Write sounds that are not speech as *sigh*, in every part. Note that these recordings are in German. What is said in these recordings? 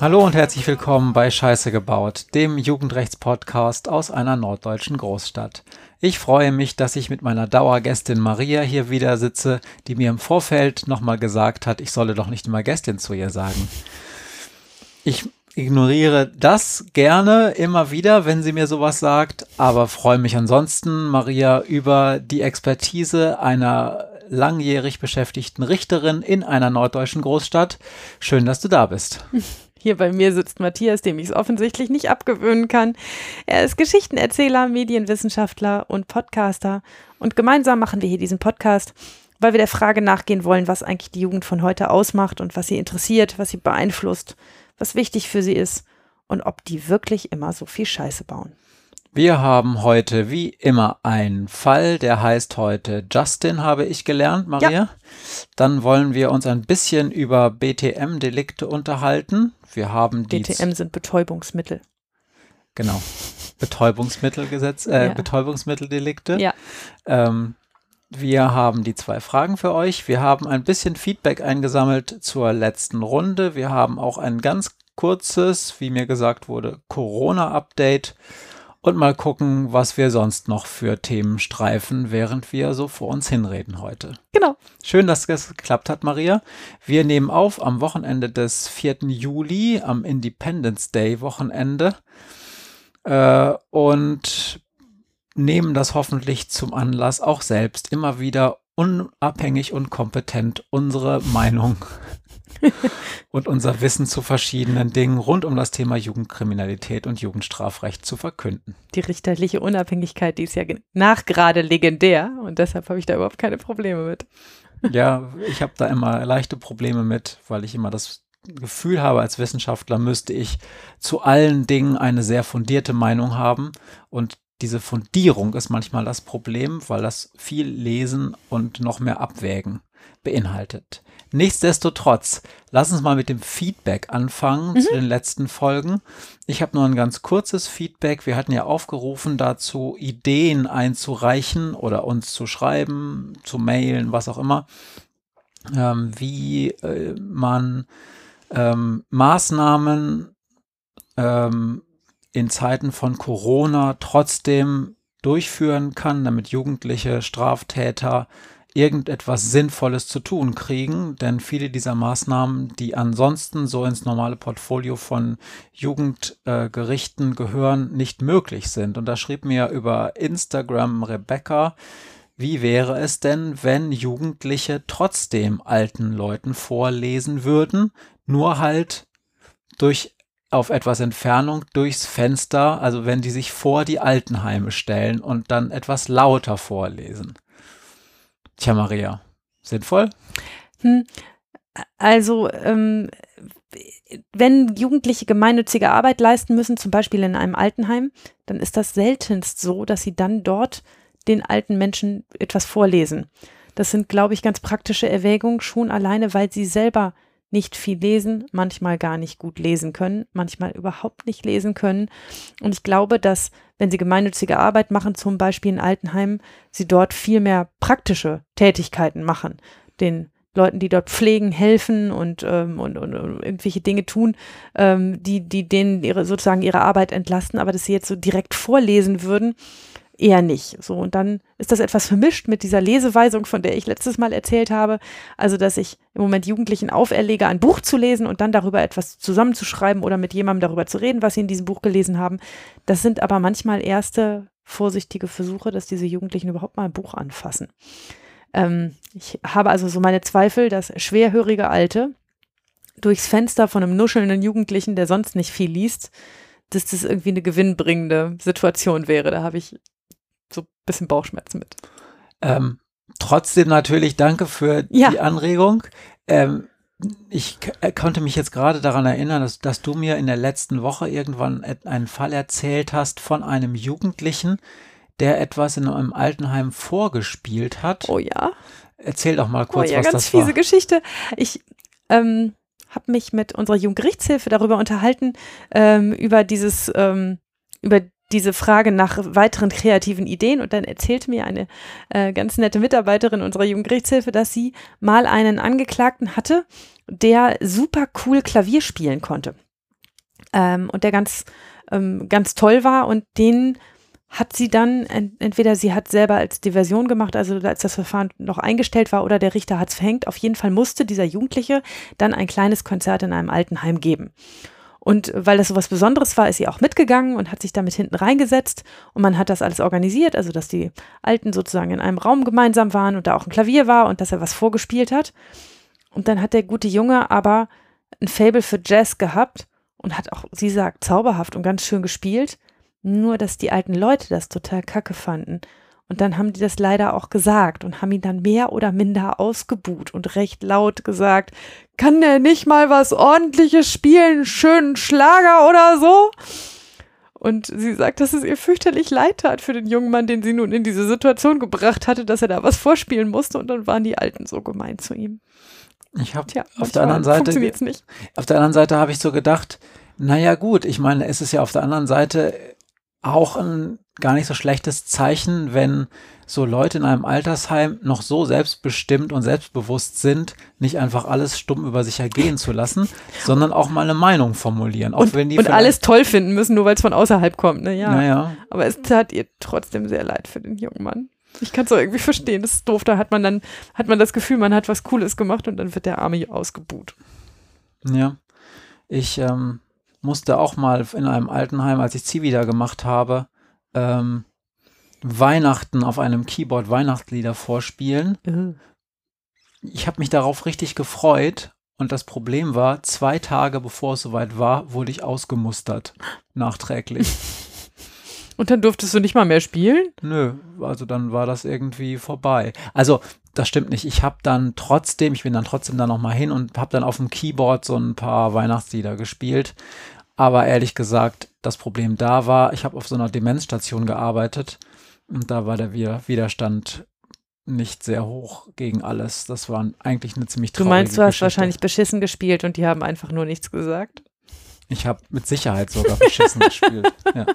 Hallo und herzlich willkommen bei Scheiße gebaut, dem Jugendrechtspodcast aus einer norddeutschen Großstadt. Ich freue mich, dass ich mit meiner Dauergästin Maria hier wieder sitze, die mir im Vorfeld nochmal gesagt hat, ich solle doch nicht immer Gästin zu ihr sagen. Ich ignoriere das gerne immer wieder, wenn sie mir sowas sagt, aber freue mich ansonsten, Maria, über die Expertise einer langjährig beschäftigten Richterin in einer norddeutschen Großstadt. Schön, dass du da bist. *laughs* Hier bei mir sitzt Matthias, dem ich es offensichtlich nicht abgewöhnen kann. Er ist Geschichtenerzähler, Medienwissenschaftler und Podcaster. Und gemeinsam machen wir hier diesen Podcast, weil wir der Frage nachgehen wollen, was eigentlich die Jugend von heute ausmacht und was sie interessiert, was sie beeinflusst, was wichtig für sie ist und ob die wirklich immer so viel Scheiße bauen. Wir haben heute wie immer einen Fall, der heißt heute Justin, habe ich gelernt, Maria. Ja. Dann wollen wir uns ein bisschen über BTM-Delikte unterhalten. Wir haben die BTM sind Betäubungsmittel. Genau. Betäubungsmittelgesetz, äh, ja. Betäubungsmitteldelikte. Ja. Ähm, wir haben die zwei Fragen für euch. Wir haben ein bisschen Feedback eingesammelt zur letzten Runde. Wir haben auch ein ganz kurzes, wie mir gesagt wurde, Corona-Update und mal gucken, was wir sonst noch für Themen streifen, während wir so vor uns hinreden heute. Genau. Schön, dass das geklappt hat, Maria. Wir nehmen auf am Wochenende des 4. Juli, am Independence Day Wochenende. Äh, und nehmen das hoffentlich zum Anlass, auch selbst immer wieder unabhängig und kompetent unsere Meinung *laughs* und unser Wissen zu verschiedenen Dingen rund um das Thema Jugendkriminalität und Jugendstrafrecht zu verkünden. Die richterliche Unabhängigkeit, die ist ja nachgerade legendär und deshalb habe ich da überhaupt keine Probleme mit. *laughs* Ja, ich habe da immer leichte Probleme mit, weil ich immer das Gefühl habe, als Wissenschaftler müsste ich zu allen Dingen eine sehr fundierte Meinung haben und diese Fundierung ist manchmal das Problem, weil das viel Lesen und noch mehr Abwägen beinhaltet. Nichtsdestotrotz, lass uns mal mit dem Feedback anfangen mhm. zu den letzten Folgen. Ich habe nur ein ganz kurzes Feedback. Wir hatten ja aufgerufen dazu, Ideen einzureichen oder uns zu schreiben, zu mailen, was auch immer, ähm, wie äh, man ähm, Maßnahmen ähm, in Zeiten von Corona trotzdem durchführen kann, damit Jugendliche Straftäter irgendetwas Sinnvolles zu tun kriegen, denn viele dieser Maßnahmen, die ansonsten so ins normale Portfolio von Jugendgerichten äh, gehören, nicht möglich sind. Und da schrieb mir über Instagram Rebecca, wie wäre es denn, wenn Jugendliche trotzdem alten Leuten vorlesen würden, nur halt durch auf etwas Entfernung durchs Fenster, also wenn die sich vor die Altenheime stellen und dann etwas lauter vorlesen. Tja, Maria, sinnvoll? Hm, also, ähm, wenn Jugendliche gemeinnützige Arbeit leisten müssen, zum Beispiel in einem Altenheim, dann ist das seltenst so, dass sie dann dort den alten Menschen etwas vorlesen. Das sind, glaube ich, ganz praktische Erwägungen, schon alleine, weil sie selber nicht viel lesen, manchmal gar nicht gut lesen können, manchmal überhaupt nicht lesen können. Und ich glaube, dass, wenn sie gemeinnützige Arbeit machen, zum Beispiel in Altenheimen, sie dort viel mehr praktische Tätigkeiten machen. Den Leuten, die dort pflegen, helfen und, ähm, und, und, und, irgendwelche Dinge tun, ähm, die, die denen ihre, sozusagen ihre Arbeit entlasten, aber dass sie jetzt so direkt vorlesen würden, eher nicht. So, und dann ist das etwas vermischt mit dieser Leseweisung, von der ich letztes Mal erzählt habe. Also, dass ich im Moment Jugendlichen auferlege, ein Buch zu lesen und dann darüber etwas zusammenzuschreiben oder mit jemandem darüber zu reden, was sie in diesem Buch gelesen haben. Das sind aber manchmal erste vorsichtige Versuche, dass diese Jugendlichen überhaupt mal ein Buch anfassen. Ähm, ich habe also so meine Zweifel, dass schwerhörige Alte durchs Fenster von einem nuschelnden Jugendlichen, der sonst nicht viel liest, dass das irgendwie eine gewinnbringende Situation wäre. Da habe ich so ein bisschen Bauchschmerzen mit. Ähm, trotzdem natürlich danke für ja. die Anregung. Ähm, ich äh, konnte mich jetzt gerade daran erinnern, dass, dass, du mir in der letzten Woche irgendwann einen Fall erzählt hast von einem Jugendlichen, der etwas in einem Altenheim vorgespielt hat. Oh ja. Erzähl doch mal kurz, oh ja, was ganz das war. fiese Geschichte. Ich ähm, habe mich mit unserer Jugendgerichtshilfe darüber unterhalten, ähm, über dieses, ähm, über diese Frage nach weiteren kreativen Ideen und dann erzählte mir eine äh, ganz nette Mitarbeiterin unserer Jugendgerichtshilfe, dass sie mal einen Angeklagten hatte, der super cool Klavier spielen konnte ähm, und der ganz, ähm, ganz toll war und den hat sie dann, entweder sie hat selber als Diversion gemacht, also als das Verfahren noch eingestellt war, oder der Richter hat es verhängt. Auf jeden Fall musste dieser Jugendliche dann ein kleines Konzert in einem Altenheim geben. Und weil das so was Besonderes war, ist sie auch mitgegangen und hat sich damit hinten reingesetzt. Und man hat das alles organisiert, also dass die Alten sozusagen in einem Raum gemeinsam waren und da auch ein Klavier war und dass er was vorgespielt hat. Und dann hat der gute Junge aber ein Fable für Jazz gehabt und hat auch, sie sagt, zauberhaft und ganz schön gespielt. Nur, dass die alten Leute das total kacke fanden. Und dann haben die das leider auch gesagt und haben ihn dann mehr oder minder ausgebuht und recht laut gesagt, kann der nicht mal was ordentliches spielen, schönen Schlager oder so? Und sie sagt, dass es ihr fürchterlich leid tat für den jungen Mann, den sie nun in diese Situation gebracht hatte, dass er da was vorspielen musste. Und dann waren die Alten so gemein zu ihm. Ich habe auf der anderen Seite, nicht. auf der anderen Seite habe ich so gedacht, naja gut, ich meine, es ist ja auf der anderen Seite auch ein gar nicht so schlechtes Zeichen, wenn so Leute in einem Altersheim noch so selbstbestimmt und selbstbewusst sind, nicht einfach alles stumm über sich ergehen zu lassen, sondern auch mal eine Meinung formulieren. und, und alles toll finden müssen, nur weil es von außerhalb kommt. Ne? Ja. Naja. Aber es tat ihr trotzdem sehr leid für den jungen Mann. Ich kann es auch irgendwie verstehen. Das ist doof. Da hat man dann, hat man das Gefühl, man hat was Cooles gemacht und dann wird der Arme ausgebuht. Ja. Ich ähm, musste auch mal in einem Altenheim, als ich Zivi da gemacht habe, ähm, Weihnachten auf einem Keyboard Weihnachtslieder vorspielen. Mhm. Ich habe mich darauf richtig gefreut und das Problem war, zwei Tage bevor es soweit war, wurde ich ausgemustert, *gasps* nachträglich. *laughs* Und dann durftest du nicht mal mehr spielen? Nö, also dann war das irgendwie vorbei. Also das stimmt nicht. Ich habe dann trotzdem, ich bin dann trotzdem da nochmal hin und habe dann auf dem Keyboard so ein paar Weihnachtslieder gespielt. Aber ehrlich gesagt, das Problem da war, ich habe auf so einer Demenzstation gearbeitet und da war der Widerstand nicht sehr hoch gegen alles. Das war eigentlich eine ziemlich traurige Du meinst, du hast Geschichte. wahrscheinlich beschissen gespielt und die haben einfach nur nichts gesagt? Ich habe mit Sicherheit sogar beschissen gespielt. *laughs* Ja.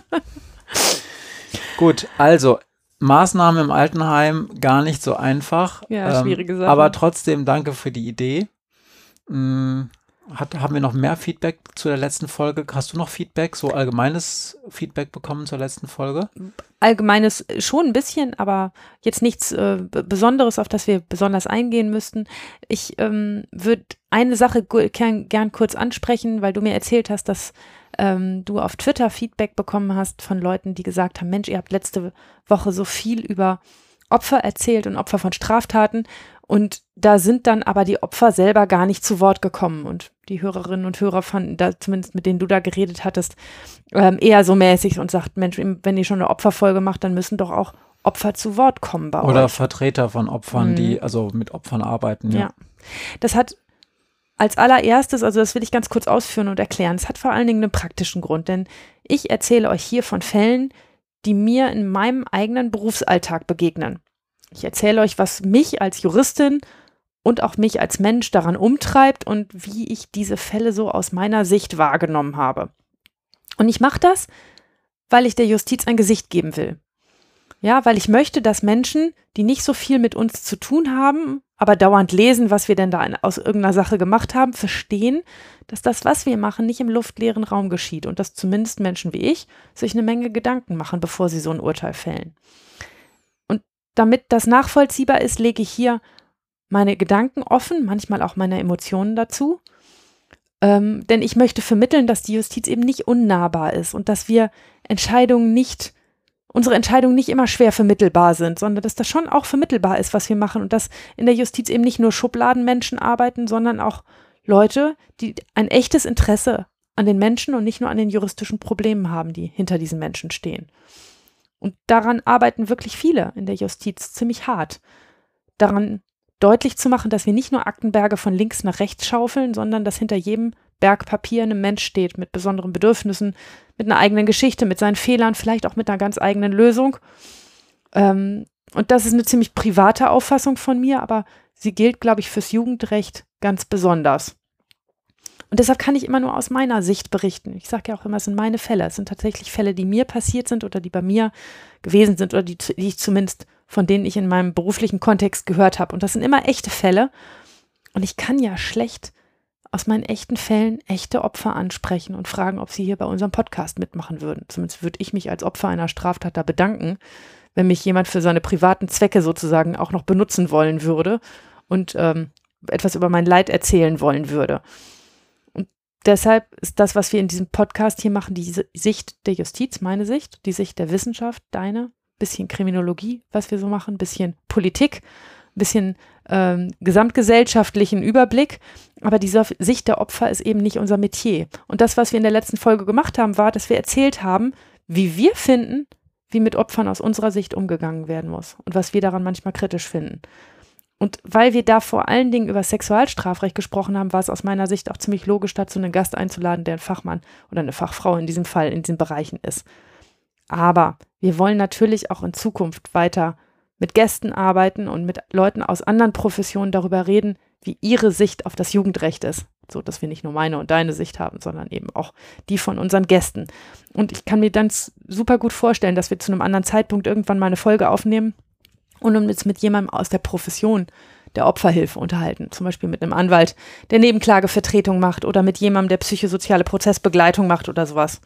Gut, also Maßnahmen im Altenheim gar nicht so einfach. Ja, schwierige ähm, Sache. Aber trotzdem danke für die Idee. Hm, hat, haben wir noch mehr Feedback zu der letzten Folge? Hast du noch Feedback, so allgemeines Feedback bekommen zur letzten Folge? Allgemeines schon ein bisschen, aber jetzt nichts äh, Besonderes, auf das wir besonders eingehen müssten. Ich ähm, würde eine Sache gern, gern kurz ansprechen, weil du mir erzählt hast, dass ähm, du auf Twitter Feedback bekommen hast von Leuten, die gesagt haben, Mensch, ihr habt letzte Woche so viel über Opfer erzählt und Opfer von Straftaten. Und da sind dann aber die Opfer selber gar nicht zu Wort gekommen. Und die Hörerinnen und Hörer fanden da, zumindest mit denen du da geredet hattest, ähm, eher so mäßig und sagt, Mensch, wenn ihr schon eine Opferfolge macht, dann müssen doch auch Opfer zu Wort kommen bei Oder euch. Vertreter von Opfern, mhm. die also mit Opfern arbeiten. Ja. ja. Das hat als allererstes, also das will ich ganz kurz ausführen und erklären, es hat vor allen Dingen einen praktischen Grund, denn ich erzähle euch hier von Fällen, die mir in meinem eigenen Berufsalltag begegnen. Ich erzähle euch, was mich als Juristin und auch mich als Mensch daran umtreibt und wie ich diese Fälle so aus meiner Sicht wahrgenommen habe. Und ich mache das, weil ich der Justiz ein Gesicht geben will. Ja, weil ich möchte, dass Menschen, die nicht so viel mit uns zu tun haben, aber dauernd lesen, was wir denn da aus irgendeiner Sache gemacht haben, verstehen, dass das, was wir machen, nicht im luftleeren Raum geschieht und dass zumindest Menschen wie ich sich eine Menge Gedanken machen, bevor sie so ein Urteil fällen. Damit das nachvollziehbar ist, lege ich hier meine Gedanken offen, manchmal auch meine Emotionen dazu. Ähm, denn ich möchte vermitteln, dass die Justiz eben nicht unnahbar ist und dass wir Entscheidungen nicht unsere Entscheidungen nicht immer schwer vermittelbar sind, sondern dass das schon auch vermittelbar ist, was wir machen und dass in der Justiz eben nicht nur Schubladenmenschen arbeiten, sondern auch Leute, die ein echtes Interesse an den Menschen und nicht nur an den juristischen Problemen haben, die hinter diesen Menschen stehen. Und daran arbeiten wirklich viele in der Justiz ziemlich hart. Daran deutlich zu machen, dass wir nicht nur Aktenberge von links nach rechts schaufeln, sondern dass hinter jedem Berg Papier einem Mensch steht mit besonderen Bedürfnissen, mit einer eigenen Geschichte, mit seinen Fehlern, vielleicht auch mit einer ganz eigenen Lösung. Ähm, und das ist eine ziemlich private Auffassung von mir, aber sie gilt, glaube ich, fürs Jugendrecht ganz besonders. Und deshalb kann ich immer nur aus meiner Sicht berichten. Ich sage ja auch immer, es sind meine Fälle. Es sind tatsächlich Fälle, die mir passiert sind oder die bei mir gewesen sind oder die, die ich zumindest von denen ich in meinem beruflichen Kontext gehört habe. Und das sind immer echte Fälle. Und ich kann ja schlecht aus meinen echten Fällen echte Opfer ansprechen und fragen, ob sie hier bei unserem Podcast mitmachen würden. Zumindest würde ich mich als Opfer einer Straftat da bedanken, wenn mich jemand für seine privaten Zwecke sozusagen auch noch benutzen wollen würde und ähm, etwas über mein Leid erzählen wollen würde. Deshalb ist das, was wir in diesem Podcast hier machen, die Sicht der Justiz, meine Sicht, die Sicht der Wissenschaft, deine, bisschen Kriminologie, was wir so machen, bisschen Politik, bisschen ähm, gesamtgesellschaftlichen Überblick. Aber diese Sicht der Opfer ist eben nicht unser Metier. Und das, was wir in der letzten Folge gemacht haben, war, dass wir erzählt haben, wie wir finden, wie mit Opfern aus unserer Sicht umgegangen werden muss und was wir daran manchmal kritisch finden. Und weil wir da vor allen Dingen über Sexualstrafrecht gesprochen haben, war es aus meiner Sicht auch ziemlich logisch, dazu einen Gast einzuladen, der ein Fachmann oder eine Fachfrau in diesem Fall in diesen Bereichen ist. Aber wir wollen natürlich auch in Zukunft weiter mit Gästen arbeiten und mit Leuten aus anderen Professionen darüber reden, wie ihre Sicht auf das Jugendrecht ist. So, dass wir nicht nur meine und deine Sicht haben, sondern eben auch die von unseren Gästen. Und ich kann mir dann super gut vorstellen, dass wir zu einem anderen Zeitpunkt irgendwann mal eine Folge aufnehmen und uns mit jemandem aus der Profession der Opferhilfe unterhalten. Zum Beispiel mit einem Anwalt, der Nebenklagevertretung macht oder mit jemandem, der psychosoziale Prozessbegleitung macht oder sowas.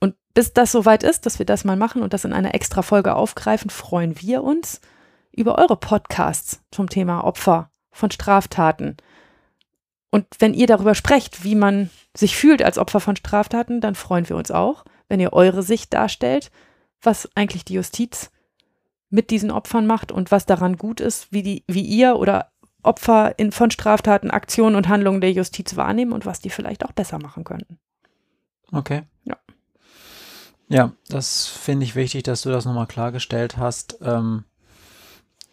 Und bis das soweit ist, dass wir das mal machen und das in einer extra Folge aufgreifen, freuen wir uns über eure Podcasts zum Thema Opfer von Straftaten. Und wenn ihr darüber sprecht, wie man sich fühlt als Opfer von Straftaten, dann freuen wir uns auch, wenn ihr eure Sicht darstellt, was eigentlich die Justiz mit diesen Opfern macht und was daran gut ist, wie, die, wie ihr oder Opfer in, von Straftaten, Aktionen und Handlungen der Justiz wahrnehmen und was die vielleicht auch besser machen könnten. Okay. Ja. Ja, das finde ich wichtig, dass du das nochmal klargestellt hast. Ähm,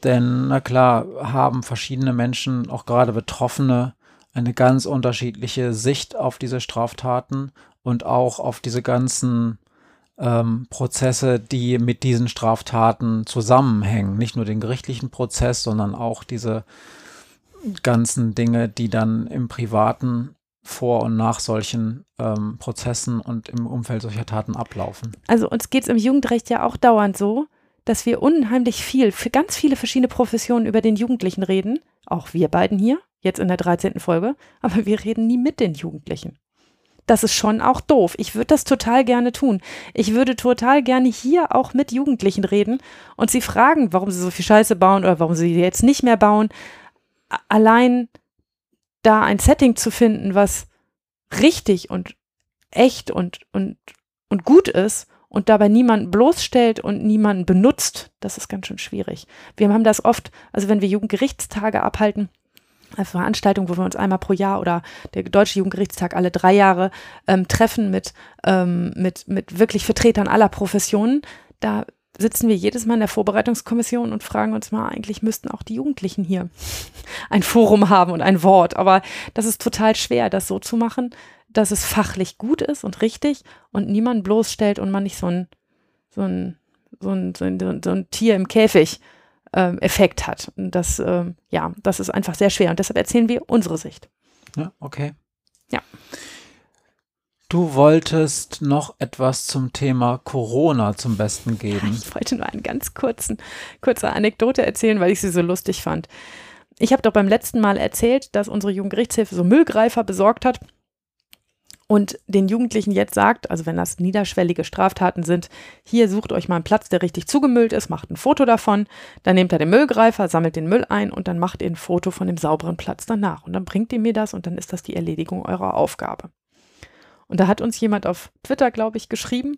denn, na klar, haben verschiedene Menschen, auch gerade Betroffene, eine ganz unterschiedliche Sicht auf diese Straftaten und auch auf diese ganzen ähm, Prozesse, die mit diesen Straftaten zusammenhängen. Nicht nur den gerichtlichen Prozess, sondern auch diese ganzen Dinge, die dann im privaten vor und nach solchen ähm, Prozessen und im Umfeld solcher Taten ablaufen. Also uns geht es im Jugendrecht ja auch dauernd so, dass wir unheimlich viel für ganz viele verschiedene Professionen über den Jugendlichen reden. Auch wir beiden hier, jetzt in der 13. Folge, aber wir reden nie mit den Jugendlichen. Das ist schon auch doof. Ich würde das total gerne tun. Ich würde total gerne hier auch mit Jugendlichen reden und sie fragen, warum sie so viel Scheiße bauen oder warum sie jetzt nicht mehr bauen. Allein da ein Setting zu finden, was richtig und echt und, und, und gut ist und dabei niemanden bloßstellt und niemanden benutzt, das ist ganz schön schwierig. Wir haben das oft, also wenn wir Jugendgerichtstage abhalten, eine Veranstaltung, wo wir uns einmal pro Jahr oder der Deutsche Jugendgerichtstag alle drei Jahre ähm, treffen mit, ähm, mit, mit wirklich Vertretern aller Professionen, da sitzen wir jedes Mal in der Vorbereitungskommission und fragen uns mal, eigentlich müssten auch die Jugendlichen hier *laughs* ein Forum haben und ein Wort. Aber das ist total schwer, das so zu machen, dass es fachlich gut ist und richtig und niemand bloßstellt und man nicht so ein, so ein, so ein, so ein, so ein Tier im Käfig äh, Effekt hat. Und das, äh, ja, das ist einfach sehr schwer und deshalb erzählen wir unsere Sicht. Ja, okay. Ja. Du wolltest noch etwas zum Thema Corona zum Besten geben. Ich wollte nur eine ganz kurzen, kurze Anekdote erzählen, weil ich sie so lustig fand. Ich habe doch beim letzten Mal erzählt, dass unsere Jugendgerichtshilfe so Müllgreifer besorgt hat und den Jugendlichen jetzt sagt, also wenn das niederschwellige Straftaten sind, hier sucht euch mal einen Platz, der richtig zugemüllt ist, macht ein Foto davon, dann nehmt ihr den Müllgreifer, sammelt den Müll ein und dann macht ihr ein Foto von dem sauberen Platz danach. Und dann bringt ihr mir das und dann ist das die Erledigung eurer Aufgabe. Und da hat uns jemand auf Twitter, glaube ich, geschrieben.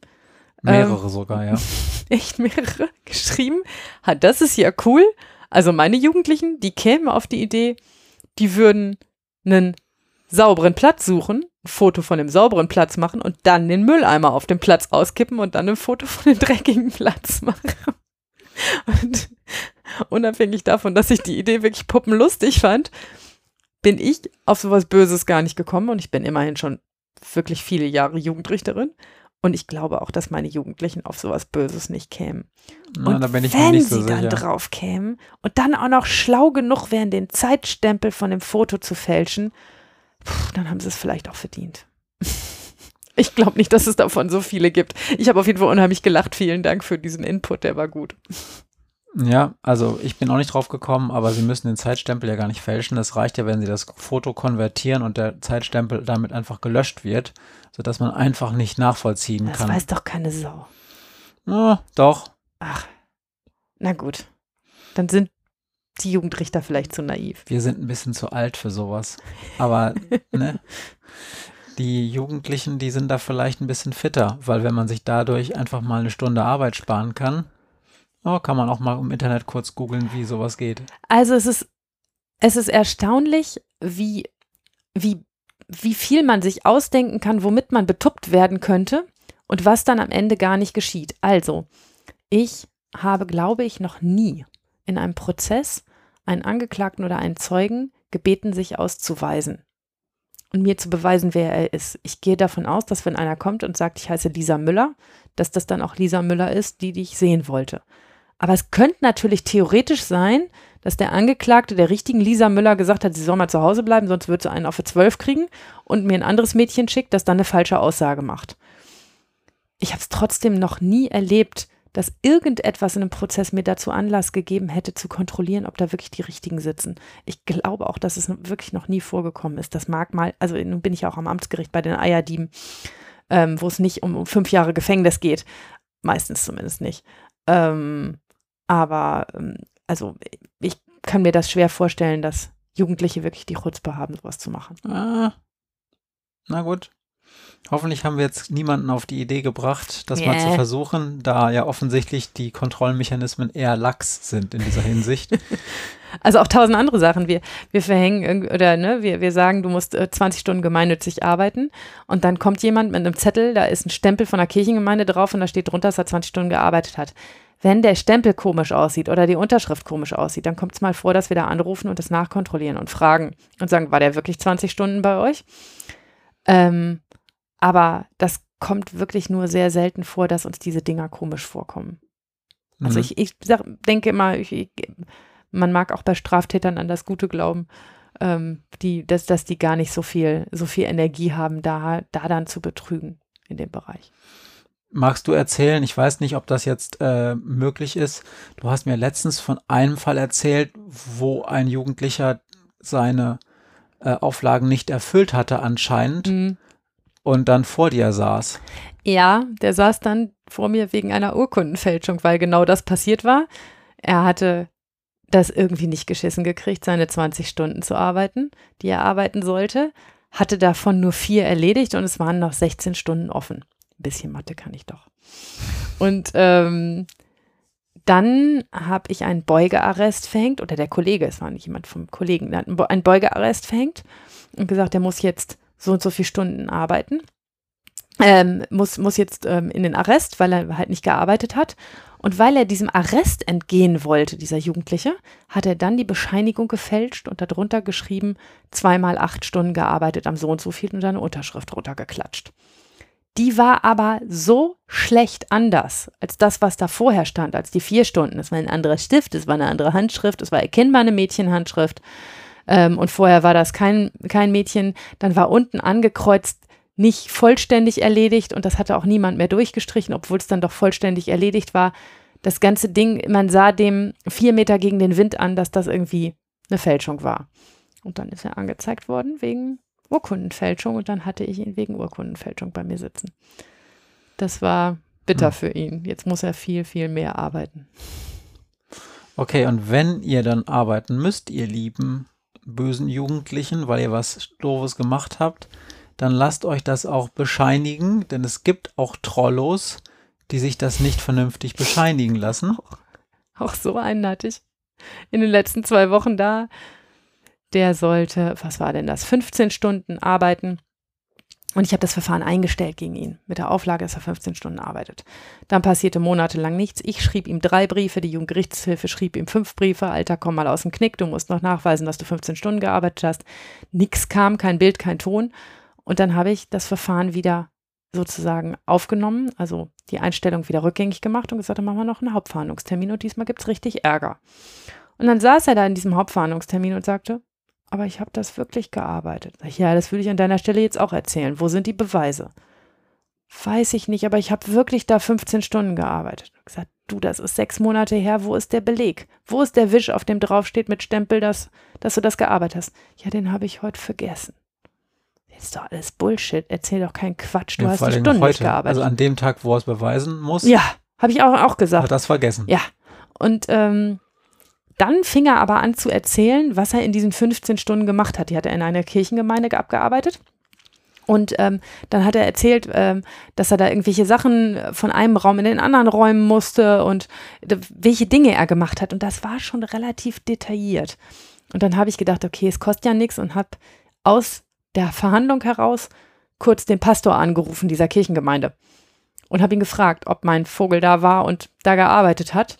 Mehrere ähm, sogar, ja. *laughs* Echt mehrere *laughs* geschrieben. Hat, das ist ja cool. Also meine Jugendlichen, die kämen auf die Idee, die würden einen sauberen Platz suchen, ein Foto von dem sauberen Platz machen und dann den Mülleimer auf dem Platz auskippen und dann ein Foto von dem dreckigen *laughs* Platz machen. Und unabhängig davon, dass ich die Idee wirklich puppenlustig fand, bin ich auf sowas Böses gar nicht gekommen und ich bin immerhin schon wirklich viele Jahre Jugendrichterin. Und ich glaube auch, dass meine Jugendlichen auf sowas Böses nicht kämen. Na, und wenn sie so dann sicher. drauf kämen und dann auch noch schlau genug wären, den Zeitstempel von dem Foto zu fälschen, puh, dann haben sie es vielleicht auch verdient. *laughs* Ich glaube nicht, dass es davon so viele gibt. Ich habe auf jeden Fall unheimlich gelacht. Vielen Dank für diesen Input, der war gut. Ja, also ich bin auch nicht drauf gekommen, aber Sie müssen den Zeitstempel ja gar nicht fälschen. Das reicht ja, wenn Sie das Foto konvertieren und der Zeitstempel damit einfach gelöscht wird, sodass man einfach nicht nachvollziehen das kann. weiß doch keine Sau. Ja, doch. Ach, na gut. Dann sind die Jugendrichter vielleicht zu naiv. Wir sind ein bisschen zu alt für sowas. Aber *laughs* ne, die Jugendlichen, die sind da vielleicht ein bisschen fitter, weil wenn man sich dadurch einfach mal eine Stunde Arbeit sparen kann, oh, kann man auch mal im Internet kurz googeln, wie sowas geht. Also es ist, es ist erstaunlich, wie, wie, wie viel man sich ausdenken kann, womit man betuppt werden könnte und was dann am Ende gar nicht geschieht. Also, ich habe, glaube ich, noch nie in einem Prozess einen Angeklagten oder einen Zeugen gebeten, sich auszuweisen und mir zu beweisen, wer er ist. Ich gehe davon aus, dass wenn einer kommt und sagt, ich heiße Lisa Müller, dass das dann auch Lisa Müller ist, die, die ich sehen wollte. Aber es könnte natürlich theoretisch sein, dass der Angeklagte der richtigen Lisa Müller gesagt hat, sie soll mal zu Hause bleiben, sonst wird sie einen auf für zwölf kriegen und mir ein anderes Mädchen schickt, das dann eine falsche Aussage macht. Ich habe es trotzdem noch nie erlebt, dass irgendetwas in einem Prozess mir dazu Anlass gegeben hätte, zu kontrollieren, ob da wirklich die richtigen sitzen. Ich glaube auch, dass es wirklich noch nie vorgekommen ist. Das mag mal, also nun bin ich auch am Amtsgericht bei den Eierdieben, ähm, wo es nicht um fünf Jahre Gefängnis geht. Meistens zumindest nicht. Ähm, aber ähm, also ich kann mir das schwer vorstellen, dass Jugendliche wirklich die Chutzpe haben, sowas zu machen. Ah, na gut. Hoffentlich haben wir jetzt niemanden auf die Idee gebracht, das mal zu versuchen, da ja offensichtlich die Kontrollmechanismen eher lax sind in dieser Hinsicht. *laughs* Also auch tausend andere Sachen. Wir, wir verhängen oder ne, wir, wir sagen, du musst äh, 20 Stunden gemeinnützig arbeiten und dann kommt jemand mit einem Zettel, da ist ein Stempel von der Kirchengemeinde drauf und da steht drunter, dass er 20 Stunden gearbeitet hat. Wenn der Stempel komisch aussieht oder die Unterschrift komisch aussieht, dann kommt es mal vor, dass wir da anrufen und das nachkontrollieren und fragen und sagen, war der wirklich 20 Stunden bei euch? Ähm, aber das kommt wirklich nur sehr selten vor, dass uns diese Dinger komisch vorkommen. Also Mhm. ich, ich sag, denke immer, ich, ich, man mag auch bei Straftätern an das Gute glauben, ähm, die, dass, dass die gar nicht so viel, so viel Energie haben, da, da dann zu betrügen in dem Bereich. Magst du erzählen, ich weiß nicht, ob das jetzt äh, möglich ist, du hast mir letztens von einem Fall erzählt, wo ein Jugendlicher seine äh, Auflagen nicht erfüllt hatte anscheinend Mhm. Und dann vor dir saß. Ja, der saß dann vor mir wegen einer Urkundenfälschung, weil genau das passiert war. Er hatte das irgendwie nicht geschissen gekriegt, seine 20 Stunden zu arbeiten, die er arbeiten sollte, hatte davon nur vier erledigt und es waren noch 16 Stunden offen. Ein bisschen Mathe kann ich doch. Und ähm, dann habe ich einen Beugearrest verhängt, oder der Kollege, es war nicht jemand vom Kollegen, der einen Beugearrest verhängt und gesagt, er muss jetzt so und so viele Stunden arbeiten ähm, muss, muss jetzt ähm, in den Arrest, weil er halt nicht gearbeitet hat. Und weil er diesem Arrest entgehen wollte, dieser Jugendliche, hat er dann die Bescheinigung gefälscht und darunter geschrieben, zweimal acht Stunden gearbeitet am so und so viel und eine Unterschrift runtergeklatscht. Die war aber so schlecht anders als das, was da vorher stand, als die vier Stunden. Es war ein anderer Stift, es war eine andere Handschrift, es war erkennbar eine Mädchenhandschrift. Ähm, und vorher war das kein, kein Mädchen. Dann war unten angekreuzt, nicht vollständig erledigt und das hatte auch niemand mehr durchgestrichen, obwohl es dann doch vollständig erledigt war. Das ganze Ding, man sah dem vier Meter gegen den Wind an, dass das irgendwie eine Fälschung war. Und dann ist er angezeigt worden wegen Urkundenfälschung und dann hatte ich ihn wegen Urkundenfälschung bei mir sitzen. Das war bitter Hm. für ihn. Jetzt muss er viel, viel mehr arbeiten. Okay, und wenn ihr dann arbeiten müsst, ihr lieben bösen Jugendlichen, weil ihr was Doofes gemacht habt, dann lasst euch das auch bescheinigen, denn es gibt auch Trollos, die sich das nicht vernünftig bescheinigen lassen. Auch so ich in den letzten zwei Wochen da. Der sollte, was war denn das, 15 Stunden arbeiten. Und ich habe das Verfahren eingestellt gegen ihn, mit der Auflage, dass er 15 Stunden arbeitet. Dann passierte monatelang nichts. Ich schrieb ihm drei Briefe, die Jugendgerichtshilfe schrieb ihm fünf Briefe. Alter, komm mal aus dem Knick, du musst noch nachweisen, dass du 15 Stunden gearbeitet hast. Nix kam, kein Bild, kein Ton. Und dann habe ich das Verfahren wieder sozusagen aufgenommen, also die Einstellung wieder rückgängig gemacht und gesagt, dann machen wir noch einen Hauptverhandlungstermin und diesmal gibt es richtig Ärger. Und dann saß er da in diesem Hauptverhandlungstermin und sagte, aber ich habe das wirklich gearbeitet. Ja, das würde ich an deiner Stelle jetzt auch erzählen. Wo sind die Beweise? Weiß ich nicht, aber ich habe wirklich da 15 Stunden gearbeitet. Ich gesagt, du, das ist sechs Monate her, wo ist der Beleg? Wo ist der Wisch, auf dem draufsteht mit Stempel, dass, dass du das gearbeitet hast? Ja, den habe ich heute vergessen. Das ist doch alles Bullshit. Erzähl doch keinen Quatsch. Du Ja, hast die heute, nicht gearbeitet. Also an dem Tag, wo er es beweisen muss, ja, habe ich auch, auch gesagt. hat das vergessen. Ja. Und ähm, dann fing er aber an zu erzählen, was er in diesen 15 Stunden gemacht hat. Die hat er in einer Kirchengemeinde abgearbeitet. Und ähm, dann hat er erzählt, ähm, dass er da irgendwelche Sachen von einem Raum in den anderen räumen musste und welche Dinge er gemacht hat. Und das war schon relativ detailliert. Und dann habe ich gedacht, okay, es kostet ja nichts und habe aus der Verhandlung heraus kurz den Pastor angerufen dieser Kirchengemeinde und habe ihn gefragt, ob mein Vogel da war und da gearbeitet hat.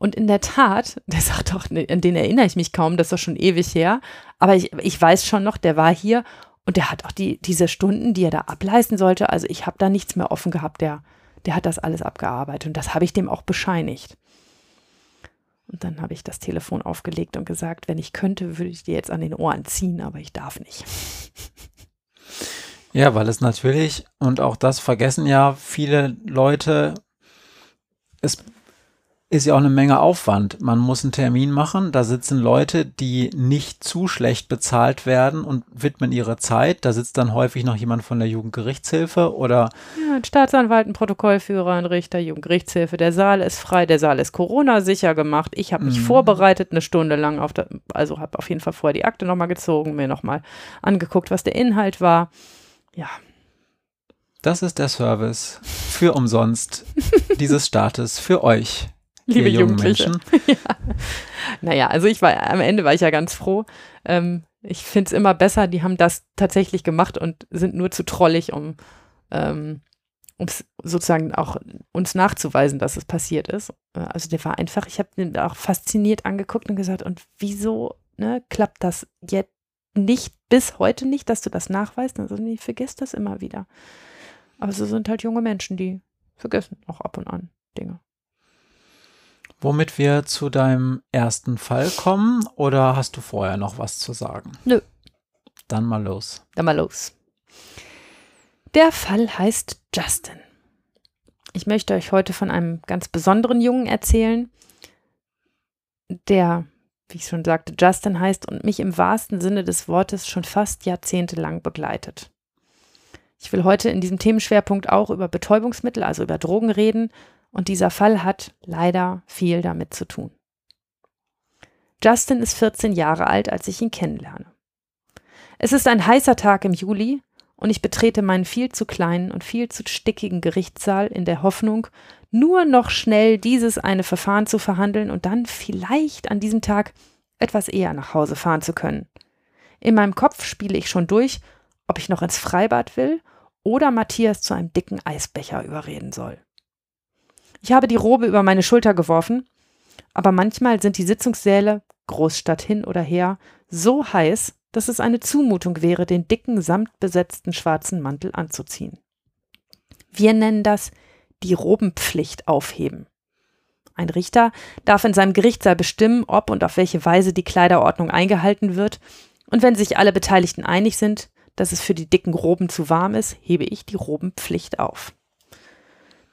Und in der Tat, der sagt doch, ne, an den erinnere ich mich kaum, das ist doch schon ewig her. Aber ich, ich weiß schon noch, der war hier und der hat auch die, diese Stunden, die er da ableisten sollte. Also ich habe da nichts mehr offen gehabt. Der, der hat das alles abgearbeitet und das habe ich dem auch bescheinigt. Und dann habe ich das Telefon aufgelegt und gesagt, wenn ich könnte, würde ich dir jetzt an den Ohren ziehen, aber ich darf nicht. Ja, weil es natürlich, und auch das vergessen ja viele Leute, es ist ja auch eine Menge Aufwand. Man muss einen Termin machen, da sitzen Leute, die nicht zu schlecht bezahlt werden und widmen ihre Zeit. Da sitzt dann häufig noch jemand von der Jugendgerichtshilfe oder Ja, ein Staatsanwalt, ein Protokollführer, ein Richter, Jugendgerichtshilfe. Der Saal ist frei, der Saal ist Corona-sicher gemacht. Ich habe mich Mhm. vorbereitet, eine Stunde lang auf der, also habe auf jeden Fall vorher die Akte nochmal gezogen, mir nochmal angeguckt, was der Inhalt war. Ja, das ist der Service für umsonst dieses Staates für euch, liebe Jugendliche. Menschen. *laughs* Naja, also ich war, am Ende war ich ja ganz froh. Ähm, ich finde es immer besser, die haben das tatsächlich gemacht und sind nur zu trollig, um ähm, sozusagen auch uns nachzuweisen, dass es passiert ist. Also der war einfach, ich habe ihn auch fasziniert angeguckt und gesagt, und wieso ne, klappt das jetzt nicht, bis heute nicht, dass du das nachweist? Also ich vergesse das immer wieder. Aber so sind halt junge Menschen, die vergessen auch ab und an Dinge. Womit wir zu deinem ersten Fall kommen oder hast du vorher noch was zu sagen? Nö. Dann mal los. Dann mal los. Der Fall heißt Justin. Ich möchte euch heute von einem ganz besonderen Jungen erzählen, der, wie ich schon sagte, Justin heißt und mich im wahrsten Sinne des Wortes schon fast jahrzehntelang begleitet. Ich will heute in diesem Themenschwerpunkt auch über Betäubungsmittel, also über Drogen reden, und dieser Fall hat leider viel damit zu tun. Justin ist 14 Jahre alt, als ich ihn kennenlerne. Es ist ein heißer Tag im Juli und ich betrete meinen viel zu kleinen und viel zu stickigen Gerichtssaal in der Hoffnung, nur noch schnell dieses eine Verfahren zu verhandeln und dann vielleicht an diesem Tag etwas eher nach Hause fahren zu können. In meinem Kopf spiele ich schon durch, ob ich noch ins Freibad will oder Matthias zu einem dicken Eisbecher überreden soll. Ich habe die Robe über meine Schulter geworfen, aber manchmal sind die Sitzungssäle, Großstadt hin oder her, so heiß, dass es eine Zumutung wäre, den dicken, samtbesetzten schwarzen Mantel anzuziehen. Wir nennen das die Robenpflicht aufheben. Ein Richter darf in seinem Gerichtssaal bestimmen, ob und auf welche Weise die Kleiderordnung eingehalten wird, und wenn sich alle Beteiligten einig sind, dass es für die dicken Roben zu warm ist, hebe ich die Robenpflicht auf.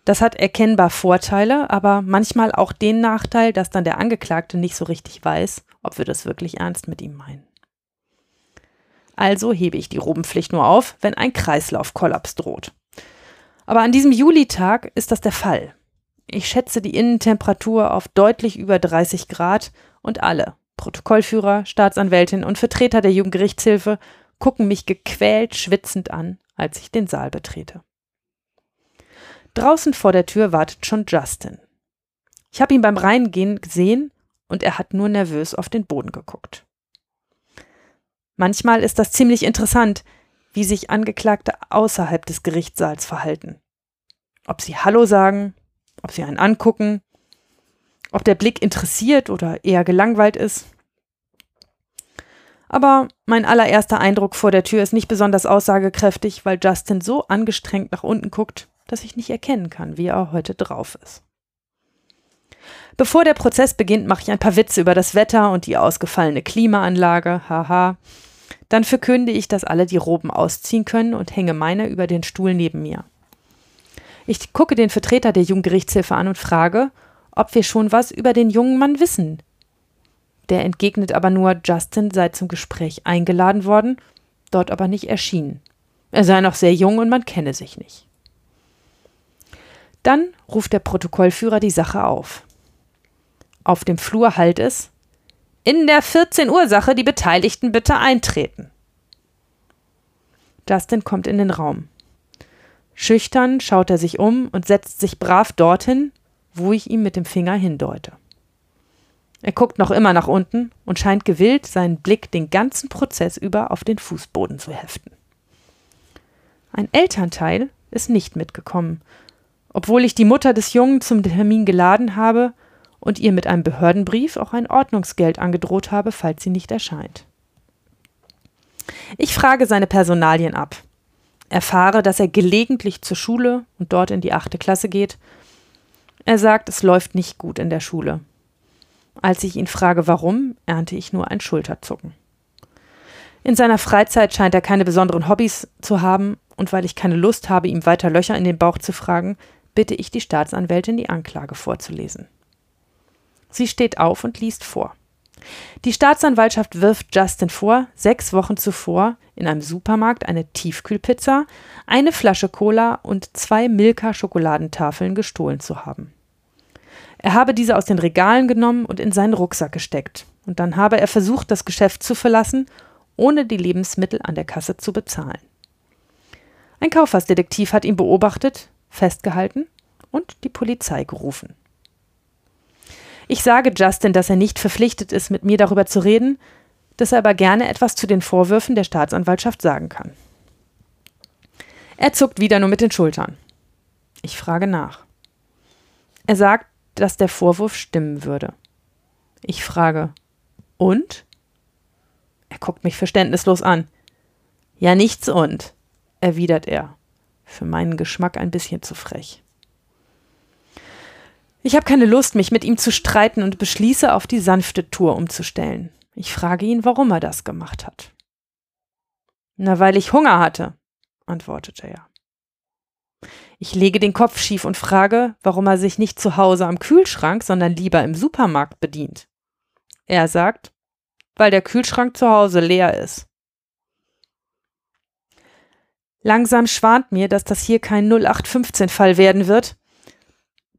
Das hat erkennbar Vorteile, aber manchmal auch den Nachteil, dass dann der Angeklagte nicht so richtig weiß, ob wir das wirklich ernst mit ihm meinen. Also hebe ich die Robenpflicht nur auf, wenn ein Kreislaufkollaps droht. Aber an diesem Julitag ist das der Fall. Ich schätze die Innentemperatur auf deutlich über 30 Grad und alle, Protokollführer, Staatsanwältin und Vertreter der Jugendgerichtshilfe, gucken mich gequält schwitzend an, als ich den Saal betrete. Draußen vor der Tür wartet schon Justin. Ich habe ihn beim Reingehen gesehen und er hat nur nervös auf den Boden geguckt. Manchmal ist das ziemlich interessant, wie sich Angeklagte außerhalb des Gerichtssaals verhalten. Ob sie Hallo sagen, ob sie einen angucken, ob der Blick interessiert oder eher gelangweilt ist. Aber mein allererster Eindruck vor der Tür ist nicht besonders aussagekräftig, weil Justin so angestrengt nach unten guckt, dass ich nicht erkennen kann, wie er heute drauf ist. Bevor der Prozess beginnt, mache ich ein paar Witze über das Wetter und die ausgefallene Klimaanlage, haha. Dann verkünde ich, dass alle die Roben ausziehen können und hänge meine über den Stuhl neben mir. Ich gucke den Vertreter der Jugendgerichtshilfe an und frage, ob wir schon was über den jungen Mann wissen. Der entgegnet aber nur, Justin sei zum Gespräch eingeladen worden, dort aber nicht erschienen. Er sei noch sehr jung und man kenne sich nicht. Dann ruft der Protokollführer die Sache auf. Auf dem Flur halt es In der 14 Uhr Sache die Beteiligten bitte eintreten. Justin kommt in den Raum. Schüchtern schaut er sich um und setzt sich brav dorthin, wo ich ihm mit dem Finger hindeute. Er guckt noch immer nach unten und scheint gewillt, seinen Blick den ganzen Prozess über auf den Fußboden zu heften. Ein Elternteil ist nicht mitgekommen, obwohl ich die Mutter des Jungen zum Termin geladen habe und ihr mit einem Behördenbrief auch ein Ordnungsgeld angedroht habe, falls sie nicht erscheint. Ich frage seine Personalien ab erfahre, dass er gelegentlich zur Schule und dort in die achte Klasse geht. Er sagt, es läuft nicht gut in der Schule. Als ich ihn frage, warum, ernte ich nur ein Schulterzucken. In seiner Freizeit scheint er keine besonderen Hobbys zu haben, und weil ich keine Lust habe, ihm weiter Löcher in den Bauch zu fragen, bitte ich die Staatsanwältin, die Anklage vorzulesen. Sie steht auf und liest vor. Die Staatsanwaltschaft wirft Justin vor, sechs Wochen zuvor in einem Supermarkt eine Tiefkühlpizza, eine Flasche Cola und zwei Milka-Schokoladentafeln gestohlen zu haben. Er habe diese aus den Regalen genommen und in seinen Rucksack gesteckt. Und dann habe er versucht, das Geschäft zu verlassen, ohne die Lebensmittel an der Kasse zu bezahlen. Ein Kaufhausdetektiv hat ihn beobachtet, festgehalten und die Polizei gerufen. Ich sage Justin, dass er nicht verpflichtet ist, mit mir darüber zu reden, dass er aber gerne etwas zu den Vorwürfen der Staatsanwaltschaft sagen kann. Er zuckt wieder nur mit den Schultern. Ich frage nach. Er sagt, dass der Vorwurf stimmen würde. Ich frage, und? Er guckt mich verständnislos an. Ja, nichts und, erwidert er, für meinen Geschmack ein bisschen zu frech. Ich habe keine Lust, mich mit ihm zu streiten und beschließe, auf die sanfte Tour umzustellen. Ich frage ihn, warum er das gemacht hat. Na, weil ich Hunger hatte, antwortete er. Ich lege den Kopf schief und frage, warum er sich nicht zu Hause am Kühlschrank, sondern lieber im Supermarkt bedient. Er sagt, weil der Kühlschrank zu Hause leer ist. Langsam schwant mir, dass das hier kein 0815-Fall werden wird,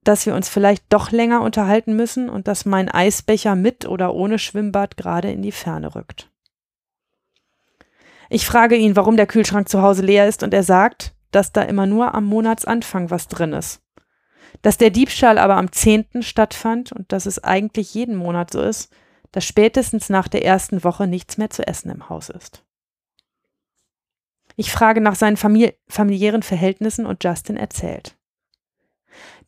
dass wir uns vielleicht doch länger unterhalten müssen und dass mein Eisbecher mit oder ohne Schwimmbad gerade in die Ferne rückt. Ich frage ihn, warum der Kühlschrank zu Hause leer ist, und er sagt, dass da immer nur am Monatsanfang was drin ist. Dass der Diebstahl aber am 10. stattfand und dass es eigentlich jeden Monat so ist, dass spätestens nach der ersten Woche nichts mehr zu essen im Haus ist. Ich frage nach seinen famili familiären Verhältnissen und Justin erzählt.